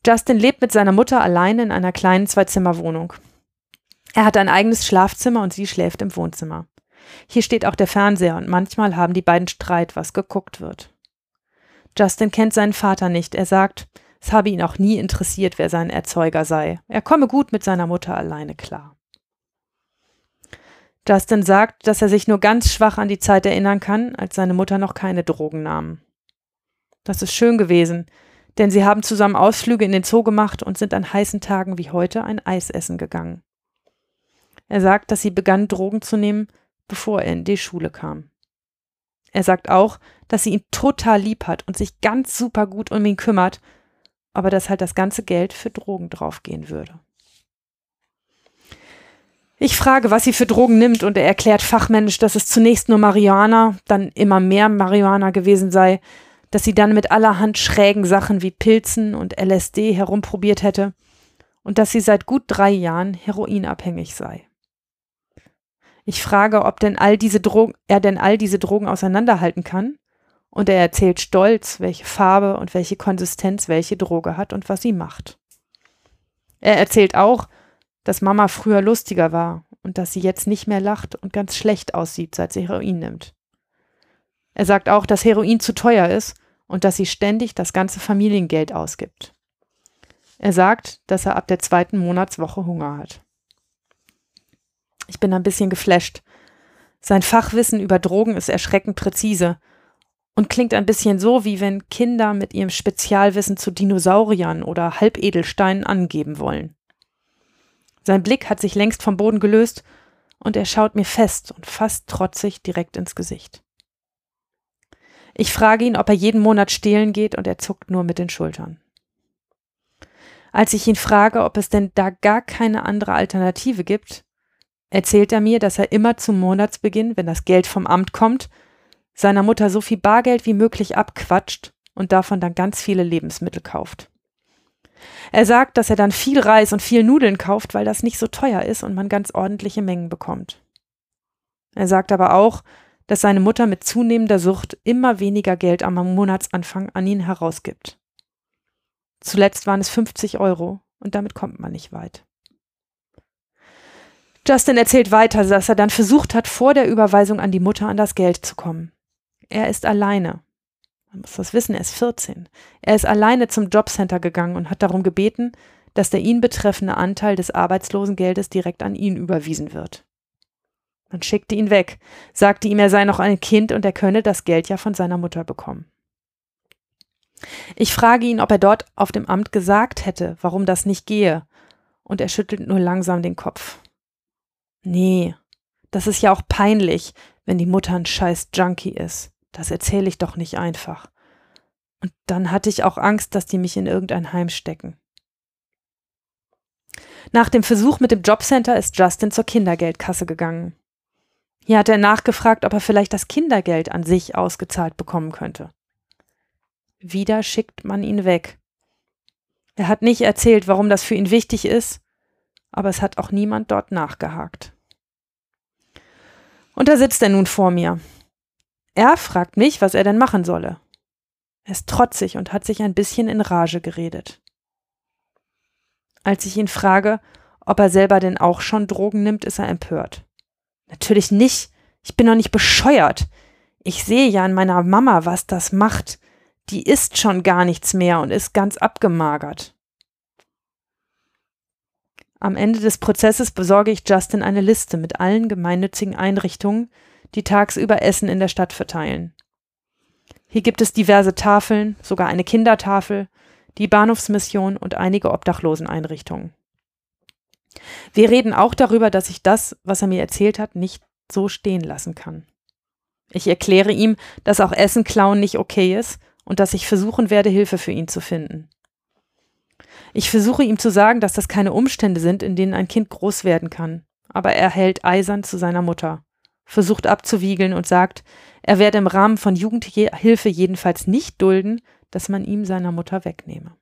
Justin lebt mit seiner Mutter alleine in einer kleinen Zwei-Zimmer-Wohnung. Er hat ein eigenes Schlafzimmer und sie schläft im Wohnzimmer. Hier steht auch der Fernseher und manchmal haben die beiden Streit, was geguckt wird. Justin kennt seinen Vater nicht. Er sagt, es habe ihn auch nie interessiert, wer sein Erzeuger sei. Er komme gut mit seiner Mutter alleine klar. Justin sagt, dass er sich nur ganz schwach an die Zeit erinnern kann, als seine Mutter noch keine Drogen nahm. Das ist schön gewesen, denn sie haben zusammen Ausflüge in den Zoo gemacht und sind an heißen Tagen wie heute ein Eis essen gegangen. Er sagt, dass sie begann, Drogen zu nehmen, bevor er in die Schule kam. Er sagt auch, dass sie ihn total lieb hat und sich ganz super gut um ihn kümmert, aber dass halt das ganze Geld für Drogen draufgehen würde. Ich frage, was sie für Drogen nimmt, und er erklärt fachmännisch, dass es zunächst nur Marihuana, dann immer mehr Marihuana gewesen sei, dass sie dann mit allerhand schrägen Sachen wie Pilzen und LSD herumprobiert hätte und dass sie seit gut drei Jahren heroinabhängig sei. Ich frage, ob denn all diese Drogen, er denn all diese Drogen auseinanderhalten kann, und er erzählt stolz, welche Farbe und welche Konsistenz welche Droge hat und was sie macht. Er erzählt auch, dass Mama früher lustiger war und dass sie jetzt nicht mehr lacht und ganz schlecht aussieht, seit sie Heroin nimmt. Er sagt auch, dass Heroin zu teuer ist und dass sie ständig das ganze Familiengeld ausgibt. Er sagt, dass er ab der zweiten Monatswoche Hunger hat. Ich bin ein bisschen geflasht. Sein Fachwissen über Drogen ist erschreckend präzise und klingt ein bisschen so, wie wenn Kinder mit ihrem Spezialwissen zu Dinosauriern oder Halbedelsteinen angeben wollen. Sein Blick hat sich längst vom Boden gelöst und er schaut mir fest und fast trotzig direkt ins Gesicht. Ich frage ihn, ob er jeden Monat stehlen geht und er zuckt nur mit den Schultern. Als ich ihn frage, ob es denn da gar keine andere Alternative gibt, erzählt er mir, dass er immer zum Monatsbeginn, wenn das Geld vom Amt kommt, seiner Mutter so viel Bargeld wie möglich abquatscht und davon dann ganz viele Lebensmittel kauft. Er sagt, dass er dann viel Reis und viel Nudeln kauft, weil das nicht so teuer ist und man ganz ordentliche Mengen bekommt. Er sagt aber auch, dass seine Mutter mit zunehmender Sucht immer weniger Geld am Monatsanfang an ihn herausgibt. Zuletzt waren es 50 Euro und damit kommt man nicht weit. Justin erzählt weiter, dass er dann versucht hat, vor der Überweisung an die Mutter an das Geld zu kommen. Er ist alleine. Man muss das wissen, er ist 14. Er ist alleine zum Jobcenter gegangen und hat darum gebeten, dass der ihn betreffende Anteil des Arbeitslosengeldes direkt an ihn überwiesen wird. Man schickte ihn weg, sagte ihm, er sei noch ein Kind und er könne das Geld ja von seiner Mutter bekommen. Ich frage ihn, ob er dort auf dem Amt gesagt hätte, warum das nicht gehe, und er schüttelt nur langsam den Kopf. Nee, das ist ja auch peinlich, wenn die Mutter ein scheiß Junkie ist. Das erzähle ich doch nicht einfach. Und dann hatte ich auch Angst, dass die mich in irgendein Heim stecken. Nach dem Versuch mit dem Jobcenter ist Justin zur Kindergeldkasse gegangen. Hier hat er nachgefragt, ob er vielleicht das Kindergeld an sich ausgezahlt bekommen könnte. Wieder schickt man ihn weg. Er hat nicht erzählt, warum das für ihn wichtig ist, aber es hat auch niemand dort nachgehakt. Und da sitzt er nun vor mir. Er fragt mich, was er denn machen solle. Er ist trotzig und hat sich ein bisschen in Rage geredet. Als ich ihn frage, ob er selber denn auch schon Drogen nimmt, ist er empört. Natürlich nicht. Ich bin doch nicht bescheuert. Ich sehe ja an meiner Mama, was das macht. Die isst schon gar nichts mehr und ist ganz abgemagert. Am Ende des Prozesses besorge ich Justin eine Liste mit allen gemeinnützigen Einrichtungen, die tagsüber Essen in der Stadt verteilen. Hier gibt es diverse Tafeln, sogar eine Kindertafel, die Bahnhofsmission und einige Obdachloseneinrichtungen. Wir reden auch darüber, dass ich das, was er mir erzählt hat, nicht so stehen lassen kann. Ich erkläre ihm, dass auch Essen klauen nicht okay ist und dass ich versuchen werde, Hilfe für ihn zu finden. Ich versuche ihm zu sagen, dass das keine Umstände sind, in denen ein Kind groß werden kann, aber er hält eisern zu seiner Mutter versucht abzuwiegeln und sagt, er werde im Rahmen von Jugendhilfe jedenfalls nicht dulden, dass man ihm seiner Mutter wegnehme.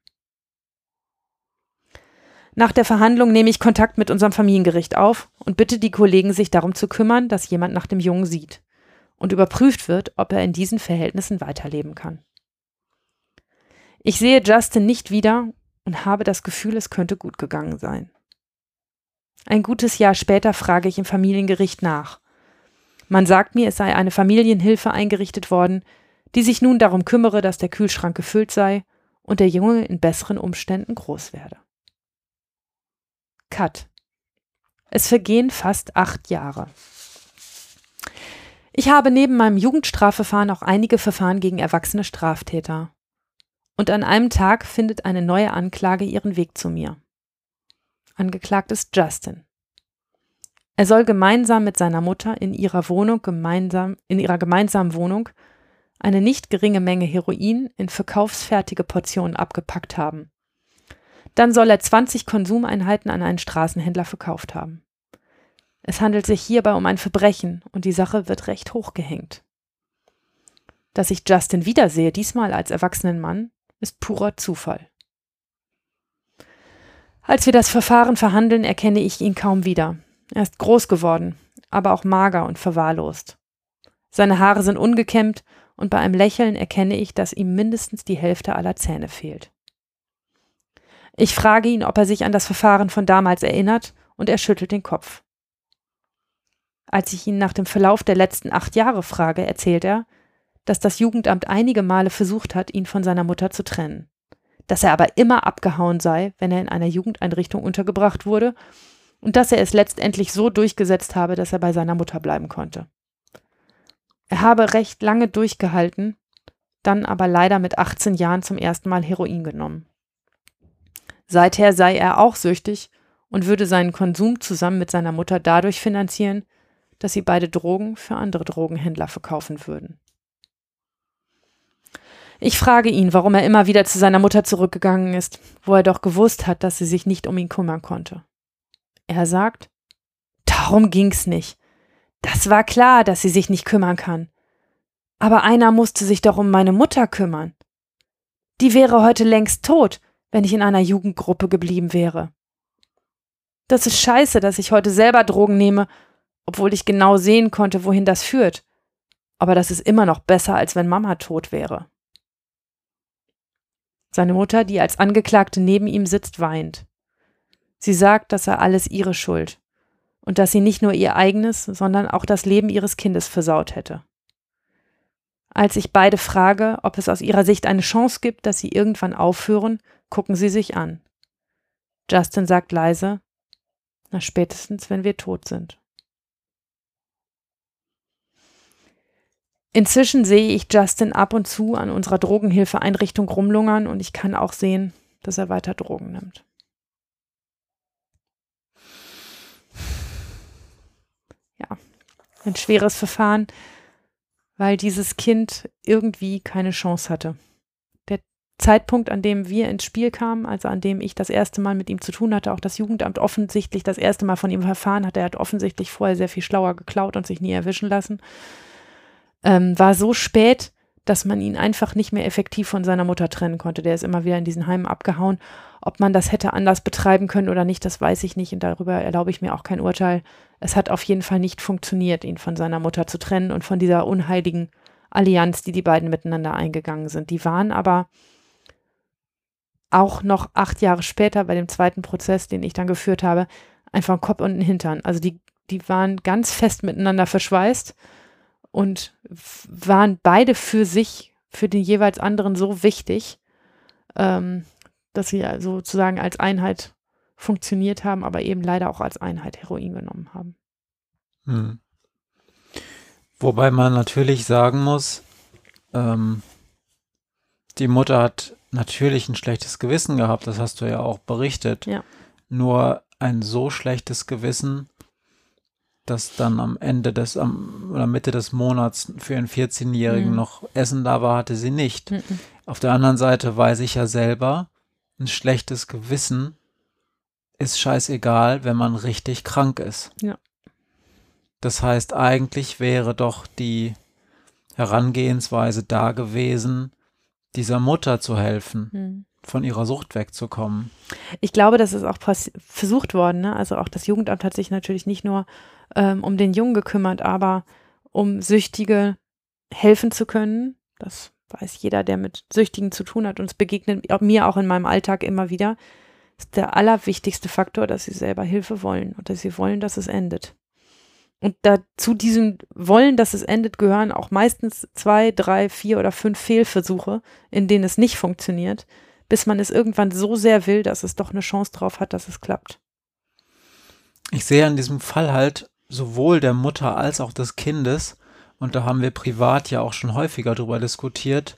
Nach der Verhandlung nehme ich Kontakt mit unserem Familiengericht auf und bitte die Kollegen, sich darum zu kümmern, dass jemand nach dem Jungen sieht und überprüft wird, ob er in diesen Verhältnissen weiterleben kann. Ich sehe Justin nicht wieder und habe das Gefühl, es könnte gut gegangen sein. Ein gutes Jahr später frage ich im Familiengericht nach man sagt mir, es sei eine Familienhilfe eingerichtet worden, die sich nun darum kümmere, dass der Kühlschrank gefüllt sei und der Junge in besseren Umständen groß werde. Cut. Es vergehen fast acht Jahre. Ich habe neben meinem Jugendstrafverfahren auch einige Verfahren gegen erwachsene Straftäter. Und an einem Tag findet eine neue Anklage ihren Weg zu mir. Angeklagt ist Justin. Er soll gemeinsam mit seiner Mutter in ihrer Wohnung gemeinsam in ihrer gemeinsamen Wohnung eine nicht geringe Menge Heroin in verkaufsfertige Portionen abgepackt haben. Dann soll er 20 Konsumeinheiten an einen Straßenhändler verkauft haben. Es handelt sich hierbei um ein Verbrechen und die Sache wird recht hochgehängt. Dass ich Justin wiedersehe, diesmal als erwachsenen Mann, ist purer Zufall. Als wir das Verfahren verhandeln, erkenne ich ihn kaum wieder. Er ist groß geworden, aber auch mager und verwahrlost. Seine Haare sind ungekämmt und bei einem Lächeln erkenne ich, dass ihm mindestens die Hälfte aller Zähne fehlt. Ich frage ihn, ob er sich an das Verfahren von damals erinnert, und er schüttelt den Kopf. Als ich ihn nach dem Verlauf der letzten acht Jahre frage, erzählt er, dass das Jugendamt einige Male versucht hat, ihn von seiner Mutter zu trennen. dass er aber immer abgehauen sei, wenn er in einer Jugendeinrichtung untergebracht wurde und dass er es letztendlich so durchgesetzt habe, dass er bei seiner Mutter bleiben konnte. Er habe recht lange durchgehalten, dann aber leider mit 18 Jahren zum ersten Mal Heroin genommen. Seither sei er auch süchtig und würde seinen Konsum zusammen mit seiner Mutter dadurch finanzieren, dass sie beide Drogen für andere Drogenhändler verkaufen würden. Ich frage ihn, warum er immer wieder zu seiner Mutter zurückgegangen ist, wo er doch gewusst hat, dass sie sich nicht um ihn kümmern konnte. Er sagt, darum ging's nicht. Das war klar, dass sie sich nicht kümmern kann. Aber einer musste sich doch um meine Mutter kümmern. Die wäre heute längst tot, wenn ich in einer Jugendgruppe geblieben wäre. Das ist scheiße, dass ich heute selber Drogen nehme, obwohl ich genau sehen konnte, wohin das führt. Aber das ist immer noch besser, als wenn Mama tot wäre. Seine Mutter, die als Angeklagte neben ihm sitzt, weint. Sie sagt, dass er alles ihre Schuld und dass sie nicht nur ihr eigenes, sondern auch das Leben ihres Kindes versaut hätte. Als ich beide frage, ob es aus ihrer Sicht eine Chance gibt, dass sie irgendwann aufhören, gucken sie sich an. Justin sagt leise, na spätestens, wenn wir tot sind. Inzwischen sehe ich Justin ab und zu an unserer Drogenhilfeeinrichtung rumlungern und ich kann auch sehen, dass er weiter Drogen nimmt. Ja, ein schweres Verfahren, weil dieses Kind irgendwie keine Chance hatte. Der Zeitpunkt, an dem wir ins Spiel kamen, also an dem ich das erste Mal mit ihm zu tun hatte, auch das Jugendamt offensichtlich das erste Mal von ihm erfahren hat, er hat offensichtlich vorher sehr viel schlauer geklaut und sich nie erwischen lassen ähm, war so spät, dass man ihn einfach nicht mehr effektiv von seiner Mutter trennen konnte. Der ist immer wieder in diesen Heimen abgehauen. Ob man das hätte anders betreiben können oder nicht, das weiß ich nicht und darüber erlaube ich mir auch kein Urteil. Es hat auf jeden Fall nicht funktioniert, ihn von seiner Mutter zu trennen und von dieser unheiligen Allianz, die die beiden miteinander eingegangen sind. Die waren aber auch noch acht Jahre später bei dem zweiten Prozess, den ich dann geführt habe, einfach Kopf und ein Hintern. Also die, die waren ganz fest miteinander verschweißt und waren beide für sich, für den jeweils anderen so wichtig, ähm, dass sie sozusagen als Einheit funktioniert haben, aber eben leider auch als Einheit Heroin genommen haben. Hm. Wobei man natürlich sagen muss, ähm, die Mutter hat natürlich ein schlechtes Gewissen gehabt, das hast du ja auch berichtet. Ja. Nur ein so schlechtes Gewissen dass dann am Ende des am, oder Mitte des Monats für einen 14-Jährigen mhm. noch Essen da war, hatte sie nicht. Mhm. Auf der anderen Seite weiß ich ja selber, ein schlechtes Gewissen ist scheißegal, wenn man richtig krank ist. Ja. Das heißt, eigentlich wäre doch die Herangehensweise da gewesen, dieser Mutter zu helfen. Mhm von ihrer Sucht wegzukommen. Ich glaube, das ist auch versucht worden. Ne? Also auch das Jugendamt hat sich natürlich nicht nur ähm, um den Jungen gekümmert, aber um Süchtige helfen zu können. Das weiß jeder, der mit Süchtigen zu tun hat und es begegnet mir auch in meinem Alltag immer wieder. Ist der allerwichtigste Faktor, dass sie selber Hilfe wollen und dass sie wollen, dass es endet. Und da zu diesem Wollen, dass es endet, gehören auch meistens zwei, drei, vier oder fünf Fehlversuche, in denen es nicht funktioniert bis man es irgendwann so sehr will, dass es doch eine Chance drauf hat, dass es klappt. Ich sehe in diesem Fall halt sowohl der Mutter als auch des Kindes, und da haben wir privat ja auch schon häufiger drüber diskutiert,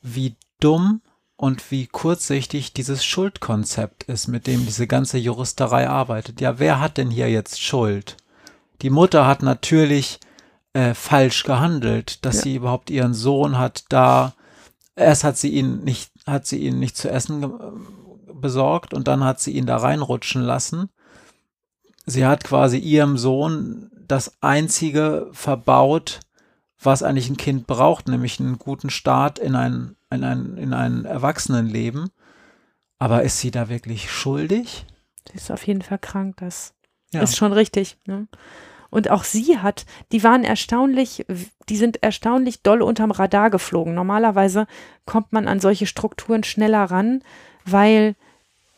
wie dumm und wie kurzsichtig dieses Schuldkonzept ist, mit dem diese ganze Juristerei arbeitet. Ja, wer hat denn hier jetzt Schuld? Die Mutter hat natürlich äh, falsch gehandelt, dass ja. sie überhaupt ihren Sohn hat da, erst hat sie ihn nicht hat sie ihn nicht zu essen besorgt und dann hat sie ihn da reinrutschen lassen. Sie hat quasi ihrem Sohn das einzige verbaut, was eigentlich ein Kind braucht, nämlich einen guten Start in ein, in ein, in ein Erwachsenenleben. Aber ist sie da wirklich schuldig? Sie ist auf jeden Fall krank, das ja. ist schon richtig. Ne? Und auch sie hat, die waren erstaunlich, die sind erstaunlich doll unterm Radar geflogen. Normalerweise kommt man an solche Strukturen schneller ran, weil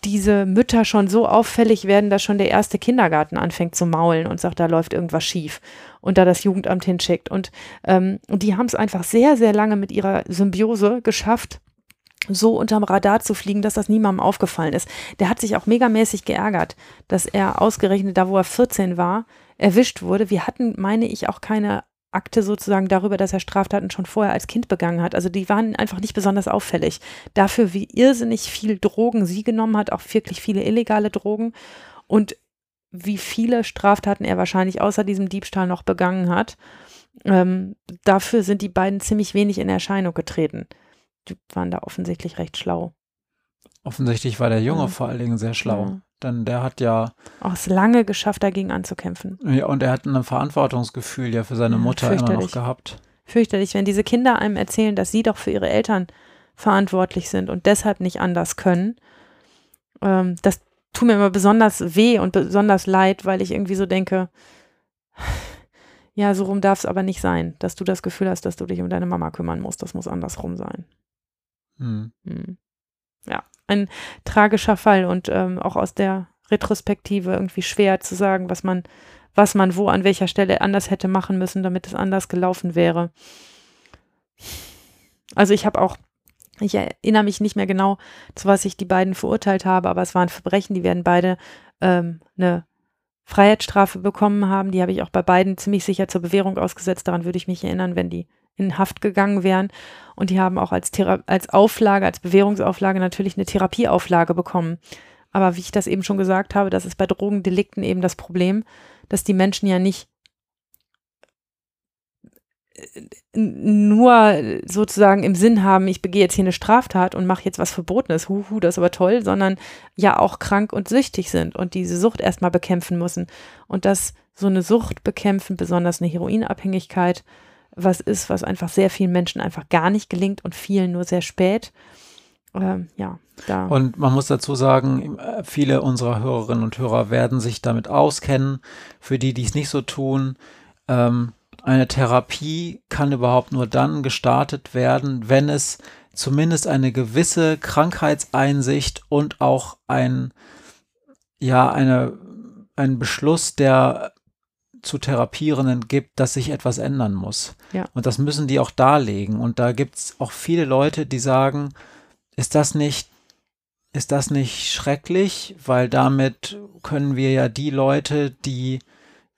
diese Mütter schon so auffällig werden, dass schon der erste Kindergarten anfängt zu maulen und sagt, da läuft irgendwas schief und da das Jugendamt hinschickt. Und, ähm, und die haben es einfach sehr, sehr lange mit ihrer Symbiose geschafft, so unterm Radar zu fliegen, dass das niemandem aufgefallen ist. Der hat sich auch megamäßig geärgert, dass er ausgerechnet da, wo er 14 war, erwischt wurde. Wir hatten, meine ich, auch keine Akte sozusagen darüber, dass er Straftaten schon vorher als Kind begangen hat. Also die waren einfach nicht besonders auffällig. Dafür, wie irrsinnig viel Drogen sie genommen hat, auch wirklich viele illegale Drogen und wie viele Straftaten er wahrscheinlich außer diesem Diebstahl noch begangen hat. Ähm, dafür sind die beiden ziemlich wenig in Erscheinung getreten. Die waren da offensichtlich recht schlau. Offensichtlich war der Junge ja. vor allen Dingen sehr schlau. Ja. Denn der hat ja auch es lange geschafft, dagegen anzukämpfen. Ja, und er hat ein Verantwortungsgefühl ja für seine Mutter immer noch gehabt. Fürchterlich, wenn diese Kinder einem erzählen, dass sie doch für ihre Eltern verantwortlich sind und deshalb nicht anders können. Ähm, das tut mir immer besonders weh und besonders leid, weil ich irgendwie so denke, ja, so rum darf es aber nicht sein, dass du das Gefühl hast, dass du dich um deine Mama kümmern musst. Das muss andersrum sein. Hm. Hm. Ja, ein tragischer Fall und ähm, auch aus der Retrospektive irgendwie schwer zu sagen, was man, was man wo an welcher Stelle anders hätte machen müssen, damit es anders gelaufen wäre. Also ich habe auch, ich erinnere mich nicht mehr genau, zu was ich die beiden verurteilt habe, aber es waren Verbrechen, die werden beide ähm, eine Freiheitsstrafe bekommen haben. Die habe ich auch bei beiden ziemlich sicher zur Bewährung ausgesetzt. Daran würde ich mich erinnern, wenn die in Haft gegangen wären. Und die haben auch als, Thera als Auflage, als Bewährungsauflage natürlich eine Therapieauflage bekommen. Aber wie ich das eben schon gesagt habe, das ist bei Drogendelikten eben das Problem, dass die Menschen ja nicht nur sozusagen im Sinn haben, ich begehe jetzt hier eine Straftat und mache jetzt was Verbotenes, huhu, das ist aber toll, sondern ja auch krank und süchtig sind und diese Sucht erstmal bekämpfen müssen. Und dass so eine Sucht bekämpfen, besonders eine Heroinabhängigkeit, was ist, was einfach sehr vielen Menschen einfach gar nicht gelingt und vielen nur sehr spät. Ähm, ja, da. Und man muss dazu sagen, viele unserer Hörerinnen und Hörer werden sich damit auskennen. Für die, die es nicht so tun, ähm, eine Therapie kann überhaupt nur dann gestartet werden, wenn es zumindest eine gewisse Krankheitseinsicht und auch ein, ja, eine, ein Beschluss der zu Therapierenden gibt, dass sich etwas ändern muss. Ja. Und das müssen die auch darlegen. Und da gibt es auch viele Leute, die sagen, ist das nicht, ist das nicht schrecklich? Weil damit können wir ja die Leute, die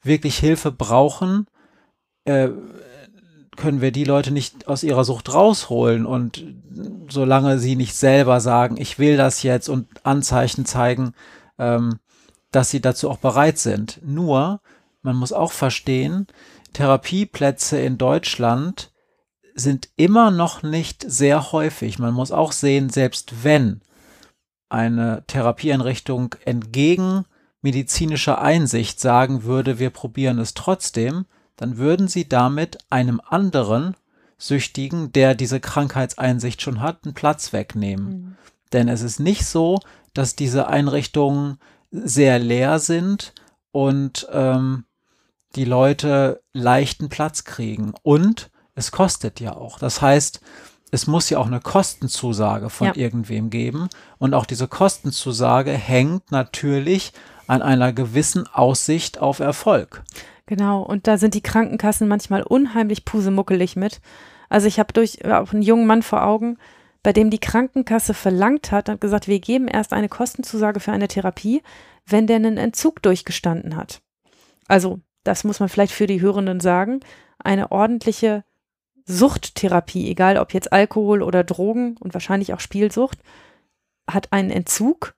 wirklich Hilfe brauchen, äh, können wir die Leute nicht aus ihrer Sucht rausholen und solange sie nicht selber sagen, ich will das jetzt und Anzeichen zeigen, ähm, dass sie dazu auch bereit sind. Nur, man muss auch verstehen, Therapieplätze in Deutschland sind immer noch nicht sehr häufig. Man muss auch sehen, selbst wenn eine Therapieeinrichtung entgegen medizinischer Einsicht sagen würde, wir probieren es trotzdem, dann würden sie damit einem anderen Süchtigen, der diese Krankheitseinsicht schon hat, einen Platz wegnehmen. Mhm. Denn es ist nicht so, dass diese Einrichtungen sehr leer sind und ähm, die Leute leichten Platz kriegen. Und es kostet ja auch. Das heißt, es muss ja auch eine Kostenzusage von ja. irgendwem geben. Und auch diese Kostenzusage hängt natürlich an einer gewissen Aussicht auf Erfolg. Genau, und da sind die Krankenkassen manchmal unheimlich pusemuckelig mit. Also ich habe durch auch einen jungen Mann vor Augen, bei dem die Krankenkasse verlangt hat und gesagt, wir geben erst eine Kostenzusage für eine Therapie, wenn der einen Entzug durchgestanden hat. Also, das muss man vielleicht für die Hörenden sagen, eine ordentliche Suchttherapie, egal ob jetzt Alkohol oder Drogen und wahrscheinlich auch Spielsucht, hat einen Entzug,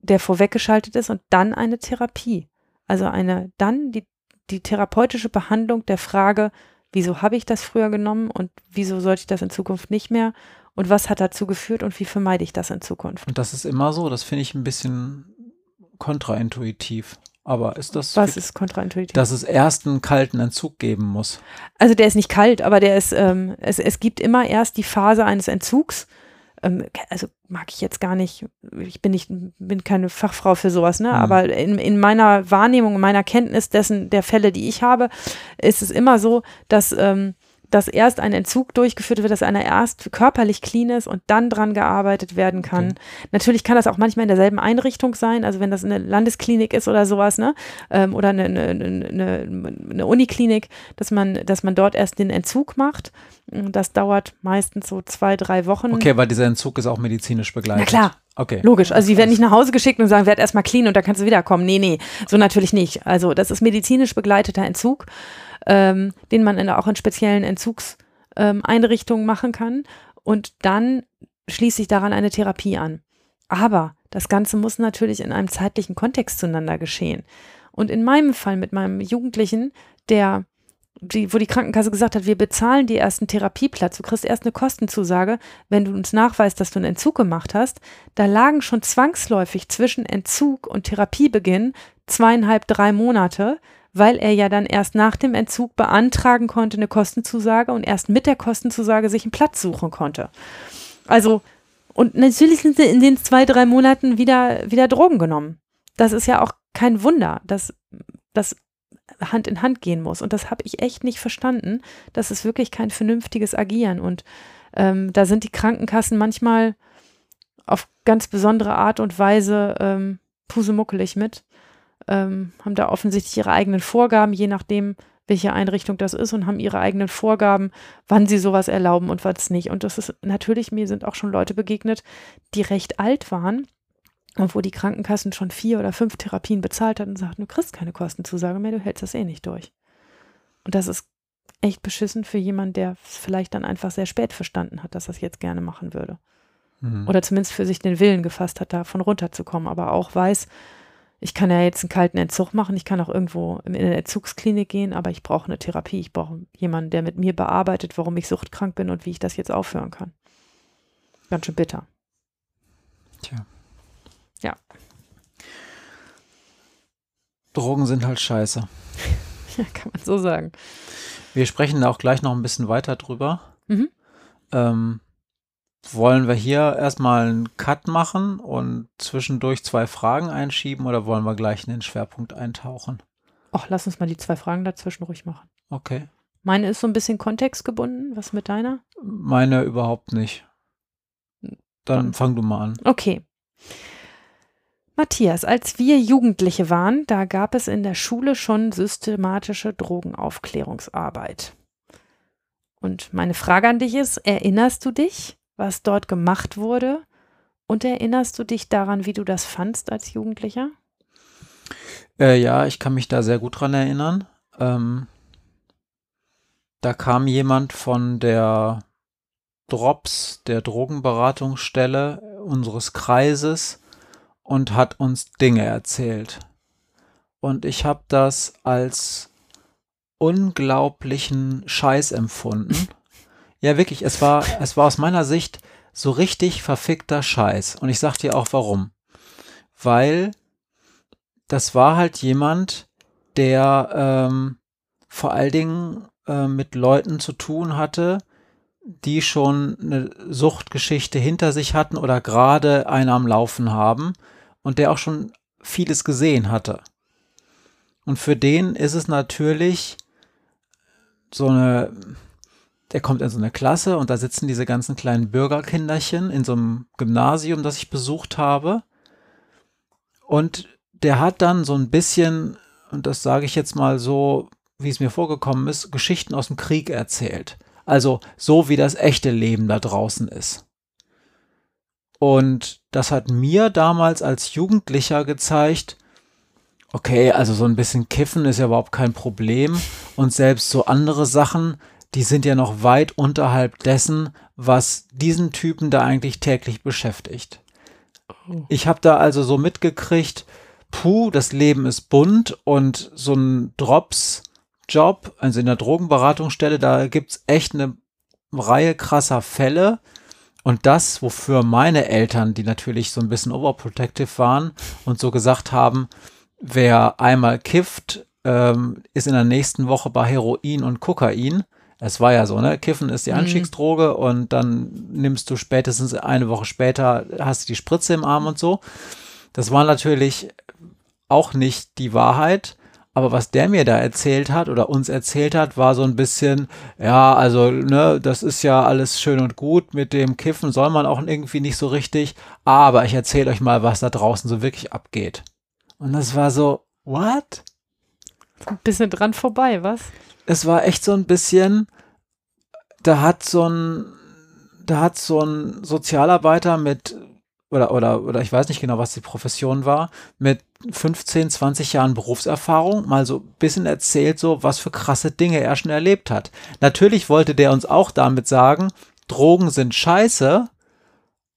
der vorweggeschaltet ist und dann eine Therapie. Also eine, dann die die therapeutische Behandlung der Frage, wieso habe ich das früher genommen und wieso sollte ich das in Zukunft nicht mehr und was hat dazu geführt und wie vermeide ich das in Zukunft. Und das ist immer so, das finde ich ein bisschen kontraintuitiv. Aber ist das. Was ist kontraintuitiv? Dass es erst einen kalten Entzug geben muss. Also der ist nicht kalt, aber der ist, ähm, es, es gibt immer erst die Phase eines Entzugs ähm, also mag ich jetzt gar nicht, ich bin nicht, bin keine Fachfrau für sowas, ne? Mhm. Aber in, in meiner Wahrnehmung, in meiner Kenntnis dessen, der Fälle, die ich habe, ist es immer so, dass ähm, dass erst ein Entzug durchgeführt wird, dass einer erst körperlich clean ist und dann dran gearbeitet werden kann. Okay. Natürlich kann das auch manchmal in derselben Einrichtung sein, also wenn das eine Landesklinik ist oder sowas, ne? Ähm, oder eine, eine, eine, eine Uniklinik, dass man, dass man dort erst den Entzug macht. Das dauert meistens so zwei, drei Wochen. Okay, weil dieser Entzug ist auch medizinisch begleitet. Na klar. Okay. Logisch. Also sie werden nicht nach Hause geschickt und sagen, werd erstmal clean und dann kannst du wiederkommen. Nee, nee, so natürlich nicht. Also das ist medizinisch begleiteter Entzug ähm, den man in, auch in speziellen Entzugseinrichtungen ähm, machen kann. Und dann schließt sich daran eine Therapie an. Aber das Ganze muss natürlich in einem zeitlichen Kontext zueinander geschehen. Und in meinem Fall mit meinem Jugendlichen, der die, wo die Krankenkasse gesagt hat, wir bezahlen die ersten Therapieplatz, du kriegst erst eine Kostenzusage, wenn du uns nachweist, dass du einen Entzug gemacht hast, da lagen schon zwangsläufig zwischen Entzug und Therapiebeginn zweieinhalb, drei Monate, weil er ja dann erst nach dem Entzug beantragen konnte, eine Kostenzusage und erst mit der Kostenzusage sich einen Platz suchen konnte. Also, und natürlich sind sie in den zwei, drei Monaten wieder, wieder Drogen genommen. Das ist ja auch kein Wunder, dass das Hand in Hand gehen muss. Und das habe ich echt nicht verstanden. Das ist wirklich kein vernünftiges Agieren. Und ähm, da sind die Krankenkassen manchmal auf ganz besondere Art und Weise ähm, pusemuckelig mit ähm, haben da offensichtlich ihre eigenen Vorgaben, je nachdem, welche Einrichtung das ist und haben ihre eigenen Vorgaben, wann sie sowas erlauben und was nicht. Und das ist natürlich, mir sind auch schon Leute begegnet, die recht alt waren und wo die Krankenkassen schon vier oder fünf Therapien bezahlt hatten und sagten, du kriegst keine Kostenzusage mehr, du hältst das eh nicht durch. Und das ist echt beschissen für jemanden, der vielleicht dann einfach sehr spät verstanden hat, dass er es jetzt gerne machen würde. Mhm. Oder zumindest für sich den Willen gefasst hat, davon runterzukommen, aber auch weiß, ich kann ja jetzt einen kalten Entzug machen, ich kann auch irgendwo in eine Entzugsklinik gehen, aber ich brauche eine Therapie. Ich brauche jemanden, der mit mir bearbeitet, warum ich suchtkrank bin und wie ich das jetzt aufhören kann. Ganz schön bitter. Tja. Drogen sind halt scheiße. *laughs* ja, kann man so sagen. Wir sprechen da auch gleich noch ein bisschen weiter drüber. Mhm. Ähm, wollen wir hier erstmal einen Cut machen und zwischendurch zwei Fragen einschieben oder wollen wir gleich in den Schwerpunkt eintauchen? Ach, lass uns mal die zwei Fragen dazwischen ruhig machen. Okay. Meine ist so ein bisschen kontextgebunden. Was mit deiner? Meine überhaupt nicht. Dann fang du mal an. Okay. Matthias, als wir Jugendliche waren, da gab es in der Schule schon systematische Drogenaufklärungsarbeit. Und meine Frage an dich ist, erinnerst du dich, was dort gemacht wurde? Und erinnerst du dich daran, wie du das fandst als Jugendlicher? Äh, ja, ich kann mich da sehr gut dran erinnern. Ähm, da kam jemand von der Drops, der Drogenberatungsstelle unseres Kreises und hat uns Dinge erzählt. Und ich habe das als unglaublichen Scheiß empfunden. *laughs* Ja, wirklich, es war, es war aus meiner Sicht so richtig verfickter Scheiß. Und ich sag dir auch warum. Weil das war halt jemand, der ähm, vor allen Dingen äh, mit Leuten zu tun hatte, die schon eine Suchtgeschichte hinter sich hatten oder gerade eine am Laufen haben und der auch schon vieles gesehen hatte. Und für den ist es natürlich so eine der kommt in so eine Klasse und da sitzen diese ganzen kleinen Bürgerkinderchen in so einem Gymnasium, das ich besucht habe. Und der hat dann so ein bisschen, und das sage ich jetzt mal so, wie es mir vorgekommen ist, Geschichten aus dem Krieg erzählt. Also so wie das echte Leben da draußen ist. Und das hat mir damals als Jugendlicher gezeigt, okay, also so ein bisschen Kiffen ist ja überhaupt kein Problem. Und selbst so andere Sachen, die sind ja noch weit unterhalb dessen, was diesen Typen da eigentlich täglich beschäftigt. Oh. Ich habe da also so mitgekriegt, puh, das Leben ist bunt und so ein Drops-Job, also in der Drogenberatungsstelle, da gibt es echt eine Reihe krasser Fälle. Und das, wofür meine Eltern, die natürlich so ein bisschen overprotective waren und so gesagt haben, wer einmal kifft, ähm, ist in der nächsten Woche bei Heroin und Kokain. Es war ja so, ne? Kiffen ist die mhm. Anstiegsdroge mhm. und dann nimmst du spätestens eine Woche später, hast du die Spritze im Arm und so. Das war natürlich auch nicht die Wahrheit, Aber was der mir da erzählt hat oder uns erzählt hat, war so ein bisschen, ja, also, ne, das ist ja alles schön und gut. Mit dem Kiffen soll man auch irgendwie nicht so richtig. Aber ich erzähle euch mal, was da draußen so wirklich abgeht. Und das war so, what? Ein bisschen dran vorbei, was? Es war echt so ein bisschen, da hat so ein, da hat so ein Sozialarbeiter mit oder, oder, oder ich weiß nicht genau, was die Profession war, mit 15, 20 Jahren Berufserfahrung mal so ein bisschen erzählt, so was für krasse Dinge er schon erlebt hat. Natürlich wollte der uns auch damit sagen, Drogen sind scheiße,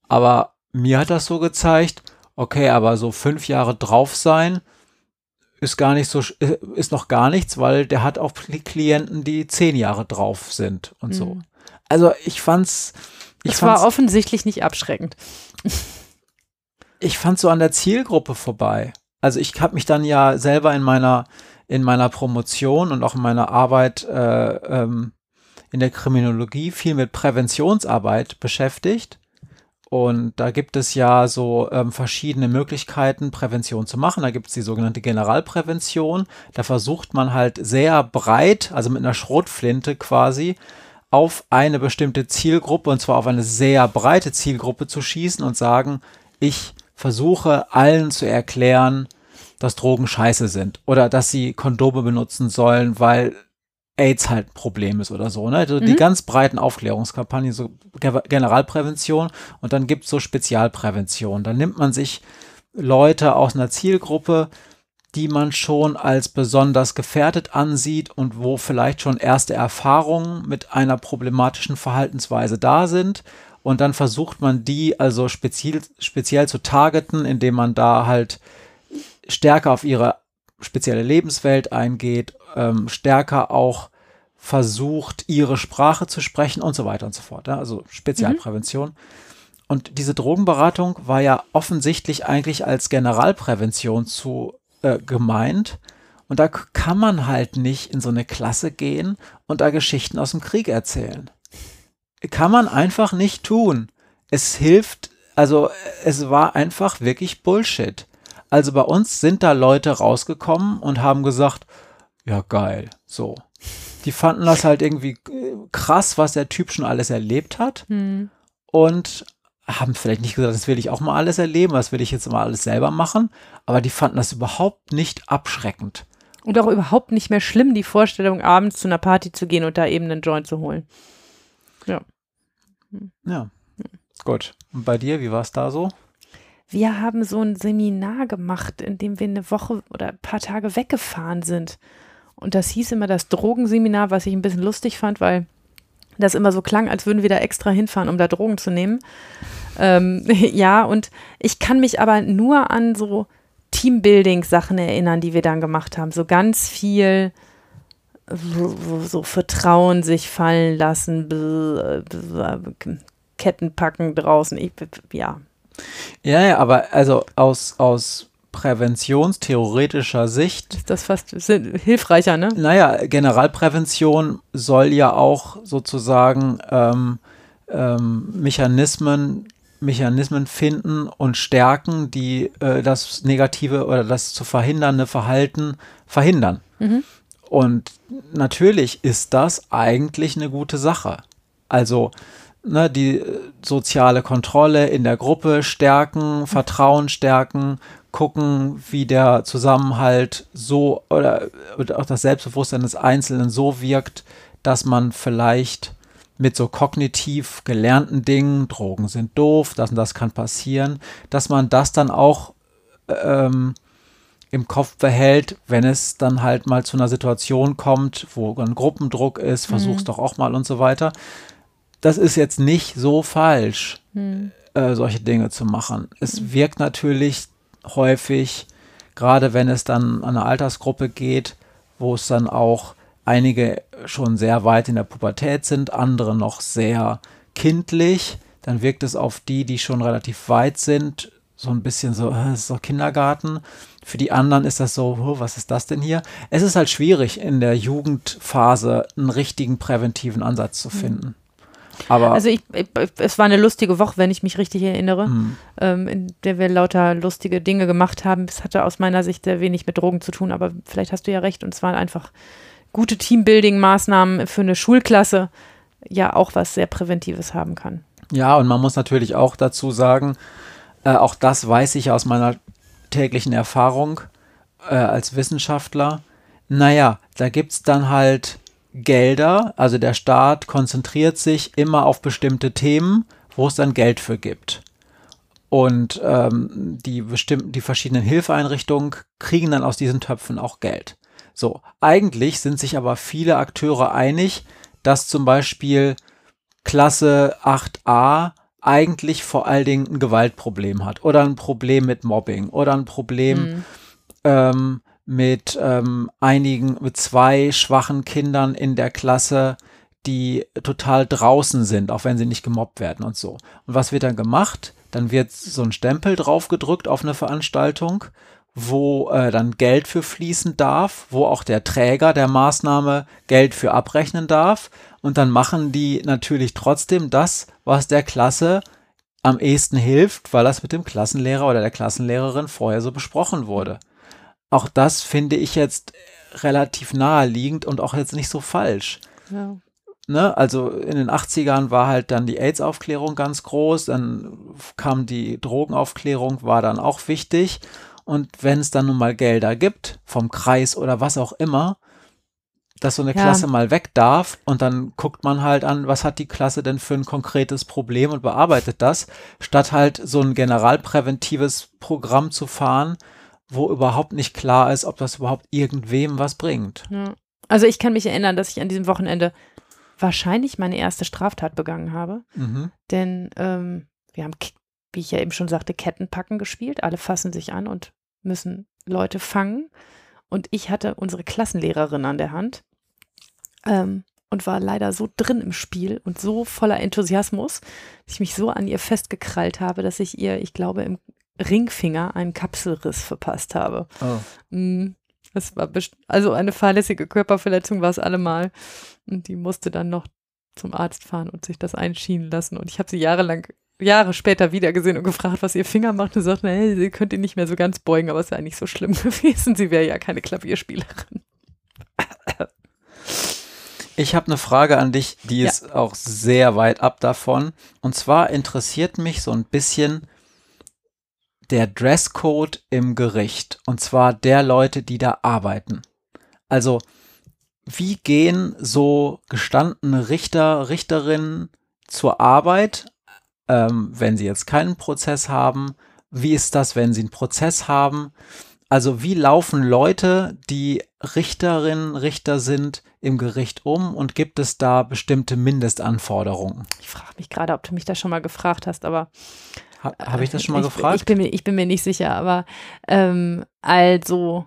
aber mir hat das so gezeigt, okay, aber so fünf Jahre drauf sein, ist gar nicht so, äh, ist noch gar nichts, weil der hat auch Klienten, die zehn Jahre drauf sind und mhm. so. Also ich fand's. Ich es war offensichtlich nicht abschreckend. *laughs* ich fand so an der Zielgruppe vorbei. Also ich habe mich dann ja selber in meiner in meiner Promotion und auch in meiner Arbeit äh, ähm, in der Kriminologie viel mit Präventionsarbeit beschäftigt. Und da gibt es ja so ähm, verschiedene Möglichkeiten, Prävention zu machen. Da gibt es die sogenannte Generalprävention. Da versucht man halt sehr breit, also mit einer Schrotflinte quasi, auf eine bestimmte Zielgruppe, und zwar auf eine sehr breite Zielgruppe zu schießen und sagen, ich versuche allen zu erklären, dass Drogen scheiße sind oder dass sie Kondome benutzen sollen, weil AIDS halt ein Problem ist oder so. Ne? Also mhm. Die ganz breiten Aufklärungskampagnen, so Generalprävention und dann gibt es so Spezialprävention. Dann nimmt man sich Leute aus einer Zielgruppe, die man schon als besonders gefährdet ansieht und wo vielleicht schon erste Erfahrungen mit einer problematischen Verhaltensweise da sind und dann versucht man die also speziell, speziell zu targeten, indem man da halt stärker auf ihre spezielle Lebenswelt eingeht, ähm, stärker auch versucht, ihre Sprache zu sprechen und so weiter und so fort. Ja? Also Spezialprävention. Mhm. Und diese Drogenberatung war ja offensichtlich eigentlich als Generalprävention zu äh, gemeint. Und da kann man halt nicht in so eine Klasse gehen und da Geschichten aus dem Krieg erzählen kann man einfach nicht tun. Es hilft, also es war einfach wirklich Bullshit. Also bei uns sind da Leute rausgekommen und haben gesagt, ja geil, so. Die fanden das halt irgendwie äh, krass, was der Typ schon alles erlebt hat. Hm. Und haben vielleicht nicht gesagt, das will ich auch mal alles erleben, das will ich jetzt mal alles selber machen. Aber die fanden das überhaupt nicht abschreckend. Und auch überhaupt nicht mehr schlimm, die Vorstellung, abends zu einer Party zu gehen und da eben einen Joint zu holen. Ja. Ja. Gut. Und bei dir, wie war es da so? Wir haben so ein Seminar gemacht, in dem wir eine Woche oder ein paar Tage weggefahren sind. Und das hieß immer das Drogenseminar, was ich ein bisschen lustig fand, weil das immer so klang, als würden wir da extra hinfahren, um da Drogen zu nehmen. Ähm, *laughs* ja, und ich kann mich aber nur an so Teambuilding-Sachen erinnern, die wir dann gemacht haben. So ganz viel so Vertrauen sich fallen lassen, Ketten packen draußen, ich, ja. Ja, ja, aber also aus, aus präventionstheoretischer Sicht. Ist das fast hilfreicher, ne? Naja, Generalprävention soll ja auch sozusagen ähm, ähm, Mechanismen Mechanismen finden und stärken, die äh, das negative oder das zu verhindernde Verhalten verhindern. Mhm. Und natürlich ist das eigentlich eine gute Sache. Also ne, die äh, soziale Kontrolle in der Gruppe stärken, Vertrauen stärken, gucken, wie der Zusammenhalt so oder, oder auch das Selbstbewusstsein des Einzelnen so wirkt, dass man vielleicht mit so kognitiv gelernten Dingen, Drogen sind doof, das und das kann passieren, dass man das dann auch ähm, im Kopf behält, wenn es dann halt mal zu einer Situation kommt, wo ein Gruppendruck ist, versuch's mhm. doch auch mal und so weiter. Das ist jetzt nicht so falsch, mhm. äh, solche Dinge zu machen. Es mhm. wirkt natürlich häufig, gerade wenn es dann an eine Altersgruppe geht, wo es dann auch einige schon sehr weit in der Pubertät sind, andere noch sehr kindlich, dann wirkt es auf die, die schon relativ weit sind, so ein bisschen so, das ist doch Kindergarten. Für die anderen ist das so, oh, was ist das denn hier? Es ist halt schwierig, in der Jugendphase einen richtigen präventiven Ansatz zu mhm. finden. Aber Also ich, ich, es war eine lustige Woche, wenn ich mich richtig erinnere, hm, ähm, in der wir lauter lustige Dinge gemacht haben. Es hatte aus meiner Sicht sehr wenig mit Drogen zu tun, aber vielleicht hast du ja recht. Und es waren einfach gute Teambuilding-Maßnahmen für eine Schulklasse, ja auch was sehr Präventives haben kann. Ja, und man muss natürlich auch dazu sagen, äh, auch das weiß ich aus meiner täglichen Erfahrung äh, als Wissenschaftler. Naja, da gibt es dann halt Gelder, also der Staat konzentriert sich immer auf bestimmte Themen, wo es dann Geld für gibt. Und ähm, die bestimmten, die verschiedenen Hilfeeinrichtungen kriegen dann aus diesen Töpfen auch Geld. So, eigentlich sind sich aber viele Akteure einig, dass zum Beispiel Klasse 8a eigentlich vor allen Dingen ein Gewaltproblem hat oder ein Problem mit Mobbing oder ein Problem Mhm. ähm, mit ähm, einigen, mit zwei schwachen Kindern in der Klasse, die total draußen sind, auch wenn sie nicht gemobbt werden und so. Und was wird dann gemacht? Dann wird so ein Stempel draufgedrückt auf eine Veranstaltung, wo äh, dann Geld für fließen darf, wo auch der Träger der Maßnahme Geld für abrechnen darf. Und dann machen die natürlich trotzdem das, was der Klasse am ehesten hilft, weil das mit dem Klassenlehrer oder der Klassenlehrerin vorher so besprochen wurde. Auch das finde ich jetzt relativ naheliegend und auch jetzt nicht so falsch. Ja. Ne? Also in den 80ern war halt dann die AIDS-Aufklärung ganz groß, dann kam die Drogenaufklärung, war dann auch wichtig. Und wenn es dann nun mal Gelder gibt, vom Kreis oder was auch immer, dass so eine Ja. Klasse mal weg darf und dann guckt man halt an, was hat die Klasse denn für ein konkretes Problem und bearbeitet das, statt halt so ein generalpräventives Programm zu fahren, wo überhaupt nicht klar ist, ob das überhaupt irgendwem was bringt. Also ich kann mich erinnern, dass ich an diesem Wochenende wahrscheinlich meine erste Straftat begangen habe. Mhm. Denn ähm, wir haben, wie ich ja eben schon sagte, Kettenpacken gespielt. Alle fassen sich an und müssen Leute fangen. Und ich hatte unsere Klassenlehrerin an der Hand ähm, und war leider so drin im Spiel und so voller Enthusiasmus, dass ich mich so an ihr festgekrallt habe, dass ich ihr, ich glaube, im Ringfinger einen Kapselriss verpasst habe. Oh. Mm, Das war also eine fahrlässige Körperverletzung war es allemal. Und die musste dann noch zum Arzt fahren und sich das einschienen lassen. Und ich habe sie jahrelang, Jahre später wiedergesehen und gefragt, was ihr Finger macht. Und sagte, hey, sie könnte ihn nicht mehr so ganz beugen, aber es wäre nicht so schlimm *laughs* gewesen. Sie wäre ja keine Klavierspielerin. Ich habe eine Frage an dich, die Ja. ist auch sehr weit ab davon. Und zwar interessiert mich so ein bisschen der Dresscode im Gericht. Und zwar der Leute, die da arbeiten. Also, wie gehen so gestandene Richter, Richterinnen zur Arbeit, ähm, wenn sie jetzt keinen Prozess haben? Wie ist das, wenn sie einen Prozess haben? Also wie laufen Leute, die Richterinnen, Richter sind, im Gericht um und gibt es da bestimmte Mindestanforderungen? Ich frage mich gerade, ob du mich das schon mal gefragt hast, aber Ha, Habe ich das schon mal ich, gefragt? Ich bin, mir, ich bin mir nicht sicher, aber ähm, also,